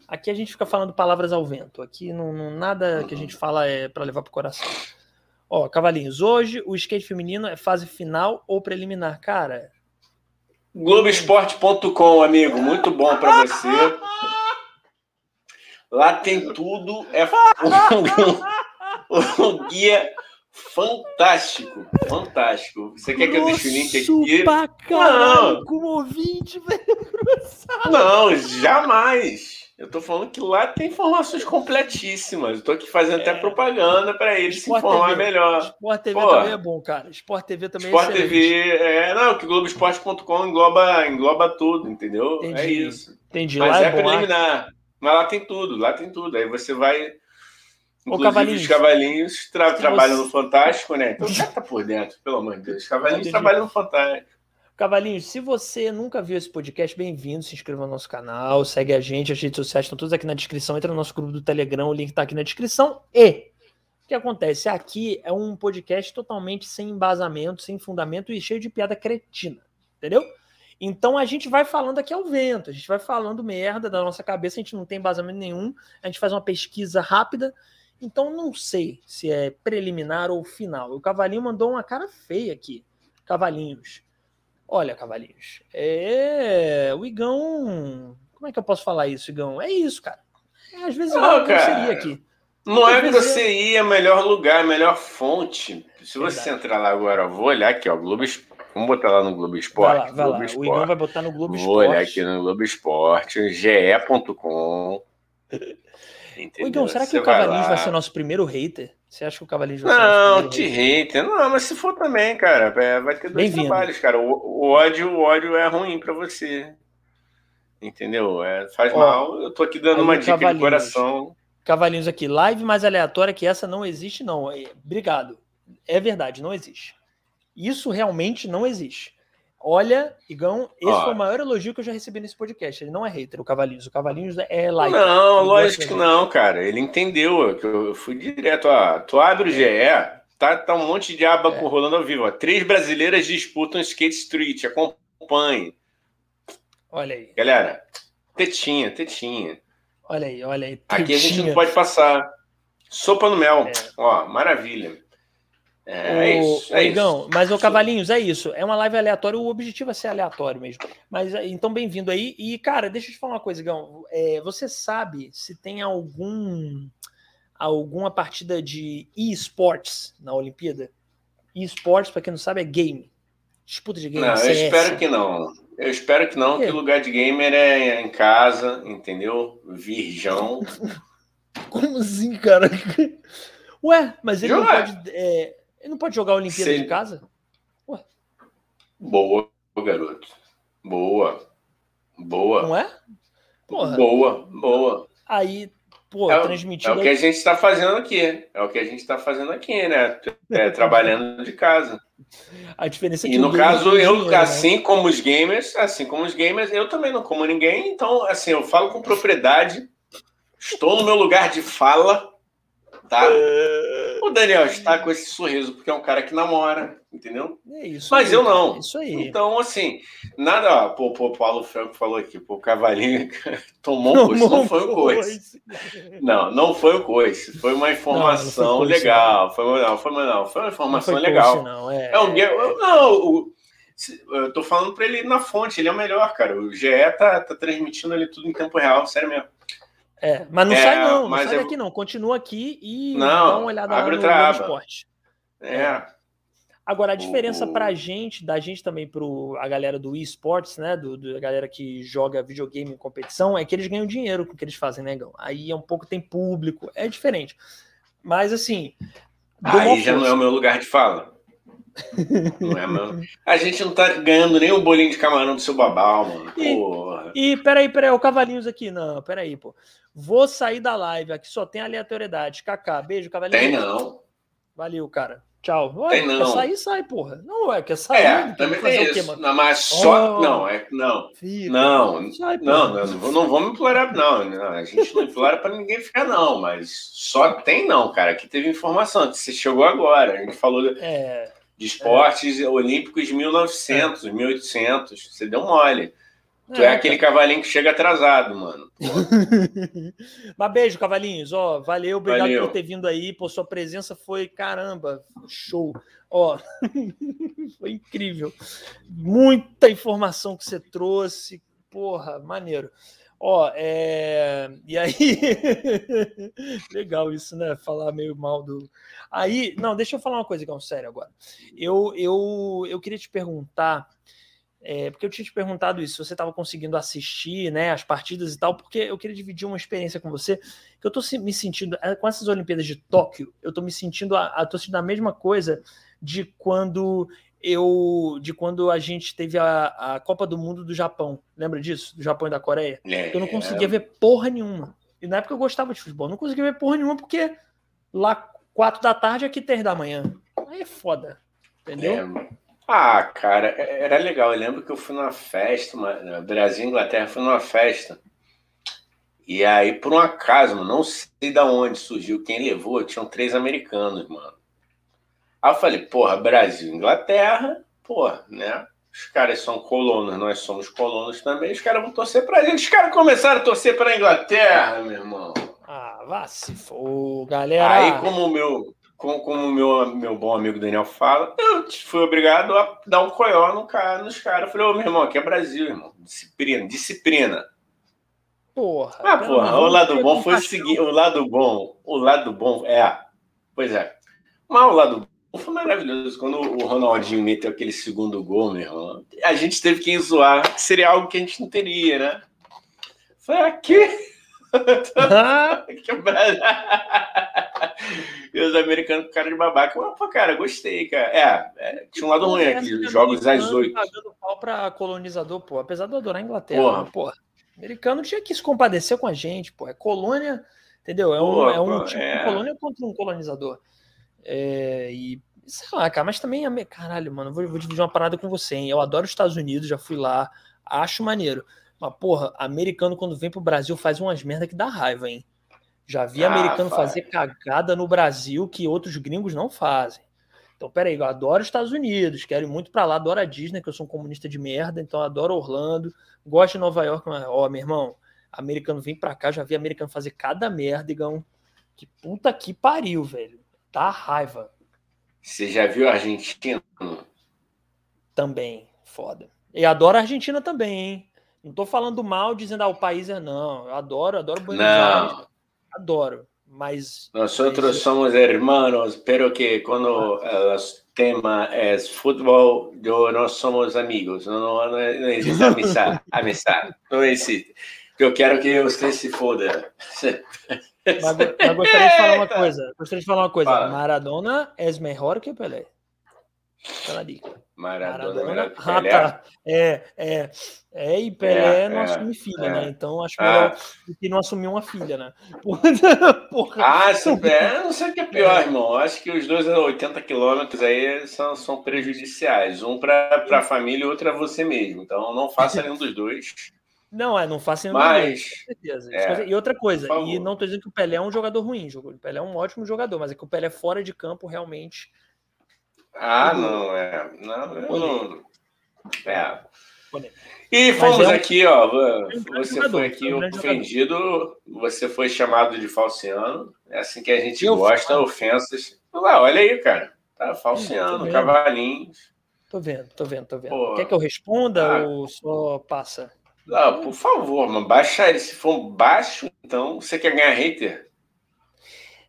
Speaker 2: Aqui a gente fica falando palavras ao vento. Aqui não, não nada que a gente fala é para levar pro coração. Ó, Cavalinhos, hoje o skate feminino é fase final ou preliminar? Cara.
Speaker 1: Globoesporte.com, amigo, muito bom para você. Lá tem tudo, é [LAUGHS] o guia fantástico, fantástico. Você quer que eu deixe o link aqui?
Speaker 2: Pra caralho, não. como ouvinte, [LAUGHS] velho.
Speaker 1: Não, jamais. Eu tô falando que lá tem informações completíssimas. Eu tô aqui fazendo é. até propaganda para eles Sport se informar TV. melhor.
Speaker 2: Sport TV Pô, também é bom, cara. Sport TV também
Speaker 1: Sport é TV, é, não, que Globoesporte.com engloba, engloba tudo, entendeu? É Entendi. É isso.
Speaker 2: Entendi.
Speaker 1: Mas lá é, é preliminar. Mas lá tem tudo, lá tem tudo. Aí você vai. Inclusive, cavalinhos. os cavalinhos tra trabalham você... no Fantástico, né? Então já tá por dentro, pelo amor de Deus. Os cavalinhos trabalham no Fantástico.
Speaker 2: Cavalinhos, se você nunca viu esse podcast, bem-vindo, se inscreva no nosso canal, segue a gente, as redes sociais estão todas aqui na descrição, entra no nosso grupo do Telegram, o link está aqui na descrição. E o que acontece? Aqui é um podcast totalmente sem embasamento, sem fundamento e cheio de piada cretina, entendeu? Então a gente vai falando aqui ao vento, a gente vai falando merda da nossa cabeça, a gente não tem embasamento nenhum, a gente faz uma pesquisa rápida, então não sei se é preliminar ou final. O Cavalinho mandou uma cara feia aqui. Cavalinhos. Olha, Cavalinhos, é. O Igão. Como é que eu posso falar isso, Igão? É isso, cara. É, às vezes não,
Speaker 1: eu seria aqui. Não é grosseria, é melhor lugar, melhor fonte. Se Verdade. você entrar lá agora, eu vou olhar aqui, ó, Globo Vamos botar lá no Globo Esporte. Vai lá,
Speaker 2: vai Globo lá. Esporte. O Igão vai botar no Globo Esporte.
Speaker 1: Vou olhar aqui no Globo Esporte, ge.com.
Speaker 2: Entendeu? Igão, será que você o Cavalinho vai, vai ser nosso primeiro hater? Você acha que o Cavalinho
Speaker 1: vai ser Não, te hater. Não, mas se for também, cara, é, vai ter dois trabalhos, cara. O, o, ódio, o ódio é ruim para você. Entendeu? É, faz Ó, mal. Eu tô aqui dando uma dica de coração.
Speaker 2: Cavalinhos aqui, live mais aleatória que essa não existe, não. É, obrigado. É verdade, não existe. Isso realmente não existe. Olha, Igão, esse Ó, foi o maior elogio que eu já recebi nesse podcast. Ele não é hater, o Cavalinhos. O Cavalinhos é like.
Speaker 1: Não, lógico que não, cara. Ele entendeu. Eu fui direto. Ó, tu abre o GE, tá, tá um monte de aba é. rolando ao vivo. Ó. Três brasileiras disputam Skate Street. Acompanhe.
Speaker 2: Olha aí.
Speaker 1: Galera, tetinha, tetinha.
Speaker 2: Olha aí, olha aí.
Speaker 1: Tetinha. Aqui a gente não pode passar. Sopa no mel. É. Ó, maravilha. É, o, é isso, é
Speaker 2: Igão, isso. Mas, o Cavalinhos, é isso. É uma live aleatória, o objetivo é ser aleatório mesmo. Mas então, bem-vindo aí. E, cara, deixa eu te falar uma coisa, Igão. É, você sabe se tem algum alguma partida de esports na Olimpíada? esports, para quem não sabe, é game. Disputa de game.
Speaker 1: Não, CS. eu espero que não. Eu espero que não, que o lugar de gamer é em casa, entendeu? Virgão. [LAUGHS]
Speaker 2: Como assim, cara? [LAUGHS] Ué, mas ele não pode. É, ele não pode jogar a Olimpíada Sim. de casa? Ué.
Speaker 1: Boa, garoto. Boa. Boa.
Speaker 2: Não é?
Speaker 1: Porra. Boa, boa.
Speaker 2: Aí, pô,
Speaker 1: é,
Speaker 2: transmitindo.
Speaker 1: É o que a gente está fazendo aqui. É o que a gente está fazendo aqui, né? É, [LAUGHS] trabalhando de casa.
Speaker 2: A diferença
Speaker 1: é que. E no caso, eu, dinheiro, né? assim né? como os gamers, assim como os gamers, eu também não como ninguém. Então, assim, eu falo com propriedade. Estou no meu lugar de fala tá? O Daniel está com esse sorriso porque é um cara que namora, entendeu?
Speaker 2: É isso
Speaker 1: Mas
Speaker 2: aí,
Speaker 1: eu não.
Speaker 2: cara, Isso aí.
Speaker 1: Então, assim, nada. Pô, pô, o Paulo Franco falou aqui, pô, o Cavalinho [LAUGHS] tomou um coice. Não foi um coice. Não, não foi um coice. Foi uma informação
Speaker 2: não, não foi coice,
Speaker 1: legal. Foi, não, foi, não, foi uma informação
Speaker 2: Não foi
Speaker 1: legal.
Speaker 2: não. É,
Speaker 1: É um. Não, o- eu tô falando pra ele na fonte, ele é o melhor, cara. O GE tá, tá transmitindo ali tudo em tempo real, sério mesmo.
Speaker 2: É, mas não
Speaker 1: É,
Speaker 2: sai não, não sai
Speaker 1: é-
Speaker 2: daqui não. Continua aqui e
Speaker 1: Não,
Speaker 2: dá uma olhada lá no
Speaker 1: aba.
Speaker 2: Esporte.
Speaker 1: É.
Speaker 2: Agora, a diferença
Speaker 1: O-
Speaker 2: pra gente, da gente também pro a galera do esportes, né? Do, do- a galera que joga videogame em competição, é que eles ganham dinheiro com o que eles fazem, né, Gão? Aí é um pouco tem público, é diferente. Mas assim.
Speaker 1: Aí já não é
Speaker 2: força.
Speaker 1: o meu lugar de fala. Não é. A gente não tá ganhando nem um bolinho de camarão do seu babau, mano.
Speaker 2: E-
Speaker 1: Porra.
Speaker 2: E peraí, peraí, o Cavalinhos aqui. Não, peraí, pô. Vou sair da live, aqui só tem aleatoriedade. Kaká, beijo, Cavalinhos.
Speaker 1: Tem não.
Speaker 2: Valeu, cara. Tchau. Ué,
Speaker 1: Tem não.
Speaker 2: Quer sair, sai, porra. Não, é, quer sair.
Speaker 1: É, também
Speaker 2: fazer
Speaker 1: tem
Speaker 2: o quê,
Speaker 1: isso.
Speaker 2: mano?
Speaker 1: Não, mas só.
Speaker 2: Oh.
Speaker 1: Não, é. Não.
Speaker 2: Fica,
Speaker 1: Não,
Speaker 2: sai,
Speaker 1: não, não, não, não vamos implorar, não, não. A gente não implora para ninguém ficar, não, mas só tem não, cara. Aqui teve informação, que você chegou agora. A gente falou
Speaker 2: É,
Speaker 1: de esportes olímpicos 1900, 1800. Você deu mole. Tu é,
Speaker 2: É,
Speaker 1: aquele cavalinho que chega atrasado, mano. [LAUGHS]
Speaker 2: Mas beijo, Cavalinhos. Ó, valeu, obrigado
Speaker 1: Valeu.
Speaker 2: por ter vindo aí. Pô, sua presença foi caramba, show. Ó, [LAUGHS] foi incrível. Muita informação que você trouxe. Porra, maneiro. Ó, é... e aí. [LAUGHS] Legal isso, né? Falar meio mal do. Aí, não, deixa eu falar uma coisa, Gão, sério agora. Eu, eu, eu queria te perguntar. É, porque eu tinha te perguntado isso, você estava conseguindo assistir né, as partidas e tal, porque eu queria dividir uma experiência com você, que eu estou me sentindo, é, com essas Olimpíadas de Tóquio, eu estou me sentindo, a, a, sentindo a mesma coisa de quando eu, de quando a gente teve a, a Copa do Mundo do Japão, lembra disso? Do Japão e da Coreia?
Speaker 1: É,
Speaker 2: Eu não conseguia ver porra nenhuma. E na época eu gostava de futebol, não conseguia ver porra nenhuma porque lá quatro da tarde aqui três da manhã. Aí é foda, entendeu?
Speaker 1: É. Ah, cara, era legal. Eu lembro que eu fui numa festa, uma, Brasil e Inglaterra, fui numa festa. E aí, por um acaso, mano, não sei da onde surgiu, quem levou, tinham três americanos, mano. Aí eu falei, porra, Brasil, Inglaterra, porra, né? Os caras são colonos, nós somos colonos também, os caras vão torcer pra gente. Os caras começaram a torcer pra Inglaterra, meu irmão.
Speaker 2: Ah, vá se for, galera.
Speaker 1: Aí, como o meu, como, como o meu, meu bom amigo Daniel fala, eu fui obrigado a dar um coió no cara, nos caras. Eu falei, ô meu irmão, aqui é Brasil, irmão. Disciplina, disciplina.
Speaker 2: Porra.
Speaker 1: Ah, porra, o lado bom foi o
Speaker 2: compaixão.
Speaker 1: seguinte, o lado bom, o lado bom, é, pois é. Mas o lado bom foi maravilhoso. Quando o Ronaldinho meteu aquele segundo gol, meu irmão, a gente teve que zoar, que seria algo que a gente não teria, né? Foi aqui. [LAUGHS] que Brasil. [LAUGHS] e os americanos com cara de babaca. Mas, pô, cara, gostei, cara. É, é, tinha um lado ruim aqui,
Speaker 2: que
Speaker 1: jogos às oito.
Speaker 2: Pagando pau pra colonizador, pô. Apesar de eu adorar a Inglaterra,
Speaker 1: Porra.
Speaker 2: né, porra. Americano tinha que se compadecer com a gente, pô. É colônia, entendeu? É um,
Speaker 1: Pô,
Speaker 2: é um
Speaker 1: pô,
Speaker 2: tipo
Speaker 1: é.
Speaker 2: de colônia contra um colonizador. É, e sei lá, cara, mas também, caralho, mano, vou, vou dividir uma parada com você, hein? Eu adoro os Estados Unidos, já fui lá, acho maneiro. Mas, porra, americano quando vem pro Brasil faz umas merda que dá raiva, hein? Já vi
Speaker 1: Ah,
Speaker 2: americano
Speaker 1: faz.
Speaker 2: fazer cagada no Brasil que outros gringos não fazem. Então, peraí, eu adoro os Estados Unidos, quero ir muito pra lá, adoro a Disney, que eu sou um comunista de merda, então adoro Orlando, gosto de Nova York, mas, ó, meu irmão, americano vem pra cá, já vi americano fazer cada merda, igão. Que puta que pariu, velho. Dá raiva
Speaker 1: Você já viu a Argentina?
Speaker 2: também, foda. E adoro a Argentina também, hein? Não tô falando mal dizendo, ah, o país é não. Eu adoro, adoro Buenos Aires,
Speaker 1: Não.
Speaker 2: adoro. Mas
Speaker 1: Nosotros somos hermanos, pero que cuando el tema es fútbol, yo no somos amigos. No, no, no existe amistad. amistad. No existe. Eu quero que você se foda. [LAUGHS]
Speaker 2: Mas, mas gostaria de falar uma coisa. Gostaria de falar uma coisa.
Speaker 1: Fala.
Speaker 2: Maradona é melhor que Pelé. Fala dica.
Speaker 1: Maradona, melhor que
Speaker 2: Ah,
Speaker 1: Pelé.
Speaker 2: tá. É, é, é, e Pelé
Speaker 1: É,
Speaker 2: não
Speaker 1: é,
Speaker 2: assume filha,
Speaker 1: é.
Speaker 2: né? Então acho
Speaker 1: Ah.
Speaker 2: melhor do que não assumir uma filha, né? [LAUGHS] Porra.
Speaker 1: Ah, se, é, não sei o que é pior, irmão. Acho que os dois a 80 quilômetros aí são, são prejudiciais. Um para a família e outro é você mesmo. Então não faça nenhum dos dois.
Speaker 2: Não, é, não faça nenhum
Speaker 1: Mas-
Speaker 2: certeza.
Speaker 1: é,
Speaker 2: e outra coisa, e não tô dizendo que o Pelé é um jogador ruim, o Pelé é um ótimo jogador, mas é que o Pelé fora de campo realmente
Speaker 1: Ah, não, é. Não, eu não. É. E fomos é um... aqui, ó. Você foi aqui é um ofendido, você foi chamado de falciano. É assim que a gente eu gosta, falo. ofensas. olha aí, cara. Tá falciano, cavalinhos.
Speaker 2: Tô vendo, tô vendo, tô vendo. Pô, Quer que eu responda ah, ou só passa?
Speaker 1: Não, por favor, mano, baixa ele. Se for baixo, então você quer ganhar hater?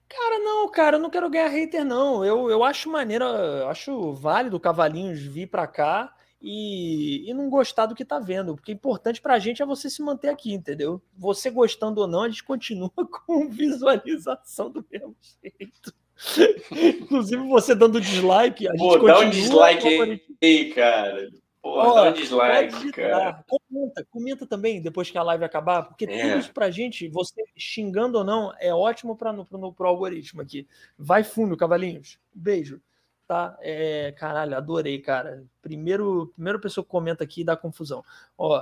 Speaker 2: Cara, não, cara, eu não quero ganhar hater, não. Eu, eu acho maneira, acho válido o Cavalinhos vir para cá e, e não gostar do que tá vendo. Porque importante pra gente é você se manter aqui, entendeu? Você gostando ou não, a gente continua [LAUGHS] com visualização do mesmo jeito. [LAUGHS] Inclusive, você dando dislike, a gente
Speaker 1: Pô, dá um dislike aí, cara. Ó, dá um dislike, cara.
Speaker 2: Comenta, comenta também depois que a live acabar, porque é. tudo isso pra gente, você xingando ou não, é ótimo para no, pro, pro algoritmo aqui. Vai fundo, cavalinhos. Beijo. Tá? É, caralho, adorei, cara. Primeiro, primeira pessoa que comenta aqui dá confusão. Ó,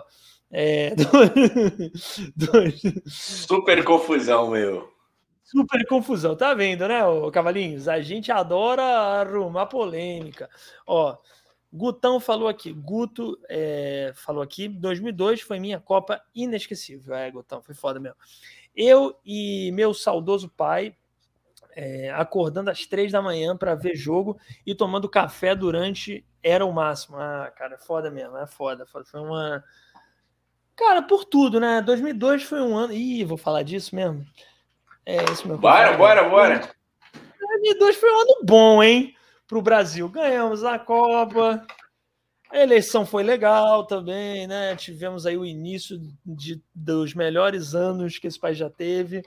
Speaker 2: é... [LAUGHS]
Speaker 1: Super confusão, meu.
Speaker 2: Super confusão, tá vendo, né, ô, Cavalinhos? A gente adora arrumar polêmica. Ó, Gutão falou aqui, Guto é, falou aqui, 2002 foi minha Copa inesquecível. É, Gutão, foi foda mesmo. Eu e meu saudoso pai é, acordando às três da manhã para ver jogo e tomando café durante era o máximo. Ah, cara, foda mesmo, é foda, foda. Foi uma. Cara, por tudo, né? 2002 foi um ano. Ih, vou falar disso mesmo.
Speaker 1: É isso mesmo. Bora, bora, bora.
Speaker 2: 2002 foi um ano bom, hein? Para o Brasil. Ganhamos a Copa, a eleição foi legal também, né? Tivemos aí o início de, dos melhores anos que esse país já teve.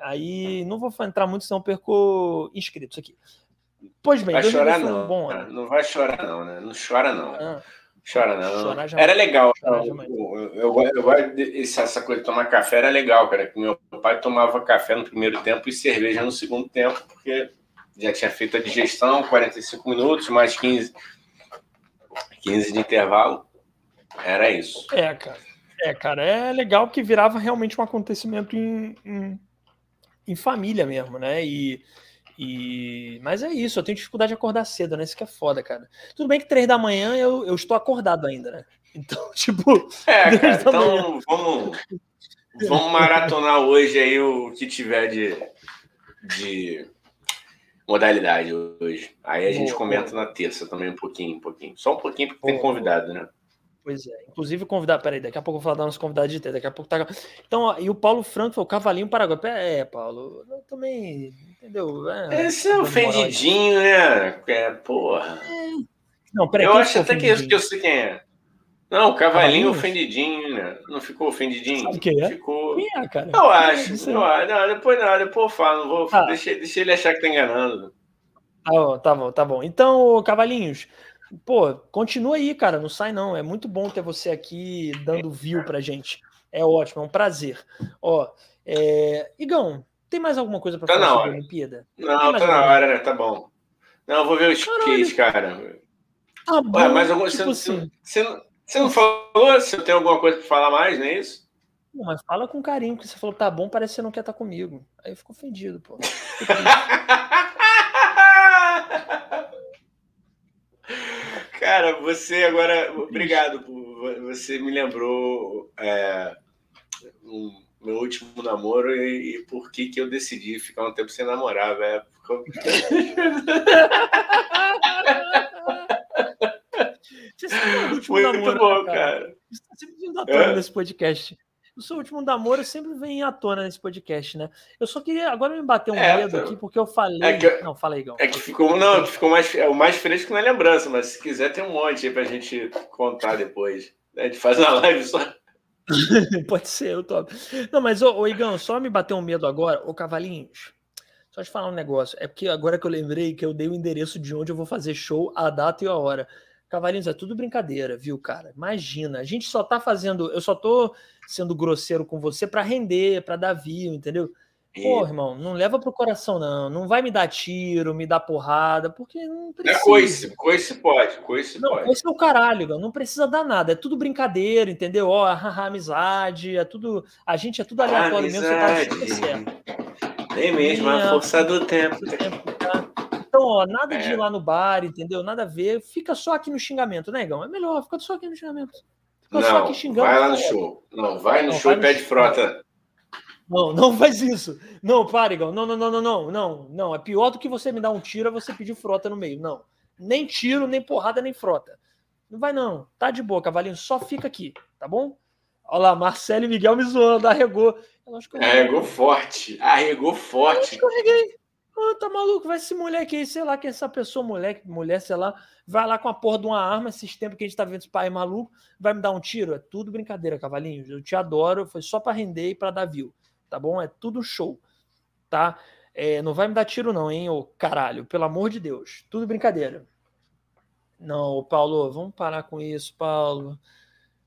Speaker 2: Aí não vou entrar muito, senão perco inscritos aqui.
Speaker 1: Pois bem, vai chorar não. Bom, né? Não vai chorar não, né? Não chora não. Ah, chora não. era legal. Eu, eu, eu, essa coisa de tomar café era legal, cara. Que meu pai tomava café no primeiro tempo e cerveja no segundo tempo, porque já tinha feito a digestão, 45 minutos, mais 15, 15 de intervalo. Era isso.
Speaker 2: É, cara. É, cara, é legal que virava realmente um acontecimento em, em, em família mesmo, né? E, e... Mas é isso, eu tenho dificuldade de acordar cedo, né? Isso que é foda, cara. Tudo bem que três da manhã eu, eu estou acordado ainda, né? Então, [LAUGHS] tipo.
Speaker 1: É, cara, então vamos, vamos maratonar hoje aí o que tiver de, de modalidade hoje. Aí a gente boa, comenta boa. na terça também um pouquinho, um pouquinho. Só um pouquinho porque boa, tem convidado, né?
Speaker 2: Pois é. Inclusive convidado, peraí, daqui a pouco eu vou falar da nossa convidada de ter, daqui a pouco tá. Então, ó, e o Paulo Franco foi o Cavalinho Paraguai. É, Paulo, eu também, entendeu?
Speaker 1: É, Esse é ofendidinho, né? É, porra. É. Não, peraí. Eu acho até que, que eu sei quem é. Não, o cavalinho ofendidinho, né? Não ficou ofendidinho? Sabe
Speaker 2: quem
Speaker 1: é? Ficou.
Speaker 2: Quem é, cara?
Speaker 1: Eu acho. É eu acho. Não, depois não, depois eu falo. Vou... Ah. Deixa, deixa ele achar que tá enganando.
Speaker 2: Tá bom, tá bom, tá bom. Então, Cavalinhos, pô, continua aí, cara. Não sai, não. É muito bom ter você aqui dando view pra gente. É ótimo, é um prazer. Ó, é... Igão, tem mais alguma coisa pra
Speaker 1: tá
Speaker 2: falar
Speaker 1: sobre a Olimpíada? Não, tá na hora, né? Tá bom. Não, eu vou ver o skate, cara.
Speaker 2: Tá bom, Ué, mas algum,
Speaker 1: tipo você, assim. você, você não falou se eu tenho alguma coisa para falar mais, não é isso?
Speaker 2: Não, mas fala com carinho, porque você falou tá bom, parece que você não quer estar tá comigo. Aí eu fico ofendido, pô. [LAUGHS]
Speaker 1: Cara, você agora. Obrigado por. Você me lembrou é, um, meu último namoro e, e, por que, que eu decidi ficar um tempo sem namorar, velho. [LAUGHS]
Speaker 2: Você sabe o último
Speaker 1: Muito
Speaker 2: namoro,
Speaker 1: bom, né, cara. cara.
Speaker 2: Isso tá sempre vindo à tona é. nesse podcast. O seu último namoro sempre vem à tona nesse podcast, né? Eu só queria agora me bater um é, medo aqui, porque eu falei. É
Speaker 1: que,
Speaker 2: não, fala aí, Gão.
Speaker 1: É que ficou, não, ficou mais, é o mais fresco na lembrança, mas se quiser tem um monte aí pra gente contar depois. A gente faz uma live só. [LAUGHS]
Speaker 2: Pode ser, eu topo. Não, mas, ô, ô, Igão, só me bater um medo agora, ô Cavalinhos. Só te falar um negócio. É porque agora que eu lembrei que eu dei o endereço de onde eu vou fazer show, a data e a hora. Cavalinhos, é tudo brincadeira, viu, cara? Imagina, a gente só tá fazendo, eu só tô sendo grosseiro com você para render, para dar view, entendeu? Pô, irmão, não leva pro coração, não. Não vai me dar tiro, me dar porrada, porque não precisa. É
Speaker 1: coice, coice pode, coice
Speaker 2: não,
Speaker 1: pode.
Speaker 2: Coice é o caralho, não precisa dar nada. É tudo brincadeira, entendeu? Ó, [LAUGHS] haha, amizade, é tudo. A gente é tudo aleatório mesmo, você tá super certo.
Speaker 1: Nem mesmo, a força do tempo. Do tempo
Speaker 2: ó, nada é. de ir lá no bar, entendeu? Nada a ver. Fica só aqui no xingamento, né, Igão? É melhor, fica só aqui no xingamento.
Speaker 1: Fica não, só aqui xingando. Vai lá no show. Não, vai no não, show vai e pede show. frota.
Speaker 2: Não, não faz isso. Não, para, Igão. Não, não, não, não, não, não, não. É pior do que você me dar um tiro é você pedir frota no meio. Não. Nem tiro, nem porrada, nem frota. Não vai, não. Tá de boa, cavalinho. Só fica aqui, tá bom? Olha lá, Marcelo e Miguel me zoando, arregou.
Speaker 1: Arregou forte, arregou forte.
Speaker 2: Eu escorreguei. Oh, tá maluco? Vai esse moleque aí, sei lá, que essa pessoa, moleque, mulher, sei lá, vai lá com a porra de uma arma, esses tempos que a gente tá vendo esse pai maluco, vai me dar um tiro? É tudo brincadeira, cavalinho. Eu te adoro, foi só para render e pra dar view, tá bom? É tudo show, tá? É, não vai me dar tiro, não, hein, ô caralho, pelo amor de Deus. Tudo brincadeira. Não, Paulo, vamos parar com isso, Paulo.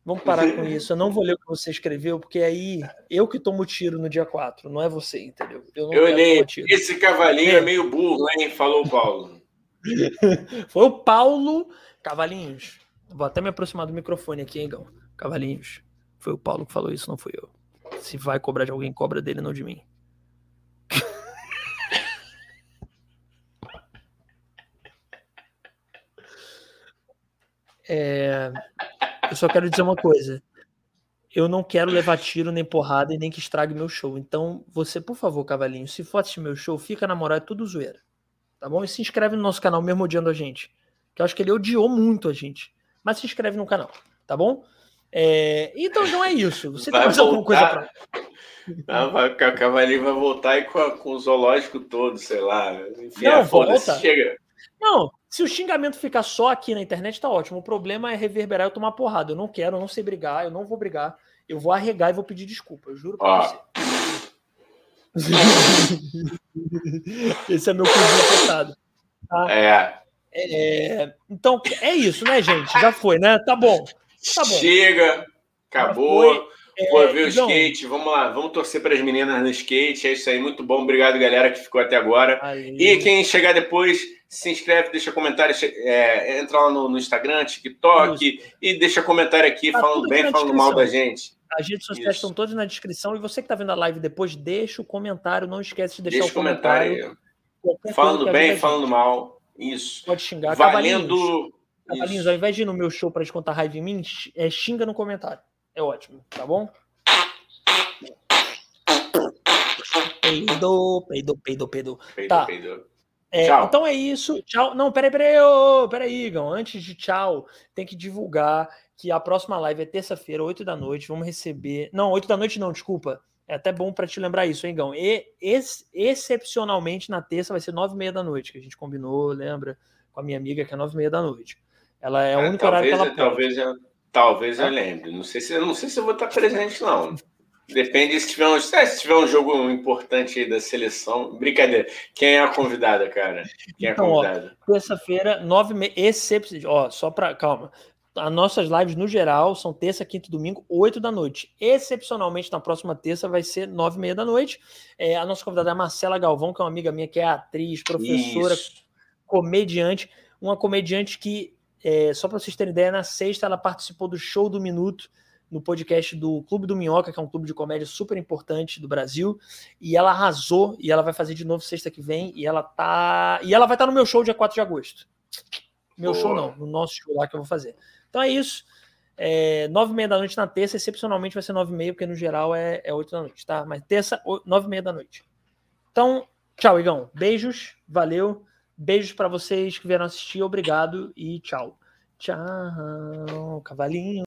Speaker 2: Vamos parar com [LAUGHS] isso. Eu não vou ler o que você escreveu, porque aí eu que tomo tiro no dia 4, não é você, entendeu?
Speaker 1: Eu, eu nem. Esse cavalinho é. é meio burro, hein? Falou o Paulo. [LAUGHS]
Speaker 2: Foi o Paulo Cavalinhos. Vou até me aproximar do microfone aqui, hein, Gão? Cavalinhos. Foi o Paulo que falou isso, não fui eu. Se vai cobrar de alguém, cobra dele, não de mim. [LAUGHS] É, eu só quero dizer uma coisa. Eu não quero levar tiro nem porrada e nem que estrague meu show. Então, você, por favor, cavalinho, se for assistir meu show, fica na moral, é tudo zoeira. Tá bom? E se inscreve no nosso canal, mesmo odiando a gente. Que eu acho que ele odiou muito a gente. Mas se inscreve no canal, tá bom? É... Então, não é isso. Você vai tem mais alguma coisa pra.
Speaker 1: Não, vai, o cavalinho vai voltar e com, a, com o zoológico todo, sei lá. Enfim, não, volta. Chega.
Speaker 2: Não, se o xingamento ficar só aqui na internet, tá ótimo. O problema é reverberar e tomar porrada. Eu não quero, eu não sei brigar, eu não vou brigar. Eu vou arregar e vou pedir desculpa, eu juro pra ah. você. [LAUGHS] Esse é meu cozinho coitado.
Speaker 1: Tá? É.
Speaker 2: é. Então, é isso, né, gente? Já foi, né? Tá bom. Tá bom.
Speaker 1: Chega, acabou. Vou ver o então, skate, vamos lá, vamos torcer para as meninas no skate. É isso aí, muito bom. Obrigado, galera, que ficou até agora. Aí. E quem chegar depois, se inscreve, deixa comentário, é, entra lá no, no Instagram, TikTok isso. e deixa comentário aqui, tá falando bem, falando mal da gente.
Speaker 2: As redes sociais isso. estão todas na descrição. E você que está vendo a live depois, deixa o comentário. Não esquece de deixar deixa o comentário.
Speaker 1: comentário falando bem, falando mal. Isso.
Speaker 2: Pode xingar.
Speaker 1: Valendo.
Speaker 2: Cavalinhos, Cavalinhos ao invés de ir no meu show para descontar raiva em mim, é, xinga no comentário. É ótimo, tá bom? Peidou, peidou, peidou, peidou. Tá. É, então é isso. Tchau. Não, peraí, peraí, oh, peraí, Igão. Antes de tchau, tem que divulgar que a próxima live é terça-feira, 8 da noite. Vamos receber. Não, 8 da noite não, desculpa. É até bom para te lembrar isso, hein, Igão. E ex excepcionalmente na terça vai ser 9 e meia da noite, que a gente combinou, lembra? Com a minha amiga, que é 9 e meia da noite. Ela é, é o único
Speaker 1: talvez,
Speaker 2: horário que ela
Speaker 1: talvez pode. Talvez eu é. lembre. Não sei se não sei se eu vou estar presente, não. Depende se tiver, um, se tiver um jogo importante aí da seleção. Brincadeira. Quem é a convidada, cara? Quem então, é a então, convidada?
Speaker 2: Terça-feira, nove me... Excep... Ó, só para calma. As nossas lives, no geral, são terça, quinta e domingo, oito da noite. Excepcionalmente, na próxima terça, vai ser nove e meia da noite. É, a nossa convidada é a Marcela Galvão, que é uma amiga minha, que é atriz, professora, Isso. comediante. Uma comediante que é, só para vocês terem ideia, na sexta ela participou do Show do Minuto no podcast do Clube do Minhoca, que é um clube de comédia super importante do Brasil, e ela arrasou e ela vai fazer de novo sexta que vem e ela tá e ela vai estar no meu show dia 4 de agosto. Meu Boa. show não, no nosso show lá que eu vou fazer. Então é isso. É, nove e meia da noite na terça, excepcionalmente vai ser nove e meia, porque no geral é, é oito da noite, tá? Mas terça, nove e meia da noite. Então, tchau, Igão. Beijos, valeu. Beijos para vocês que vieram assistir, obrigado e tchau. Tchau, cavalinho.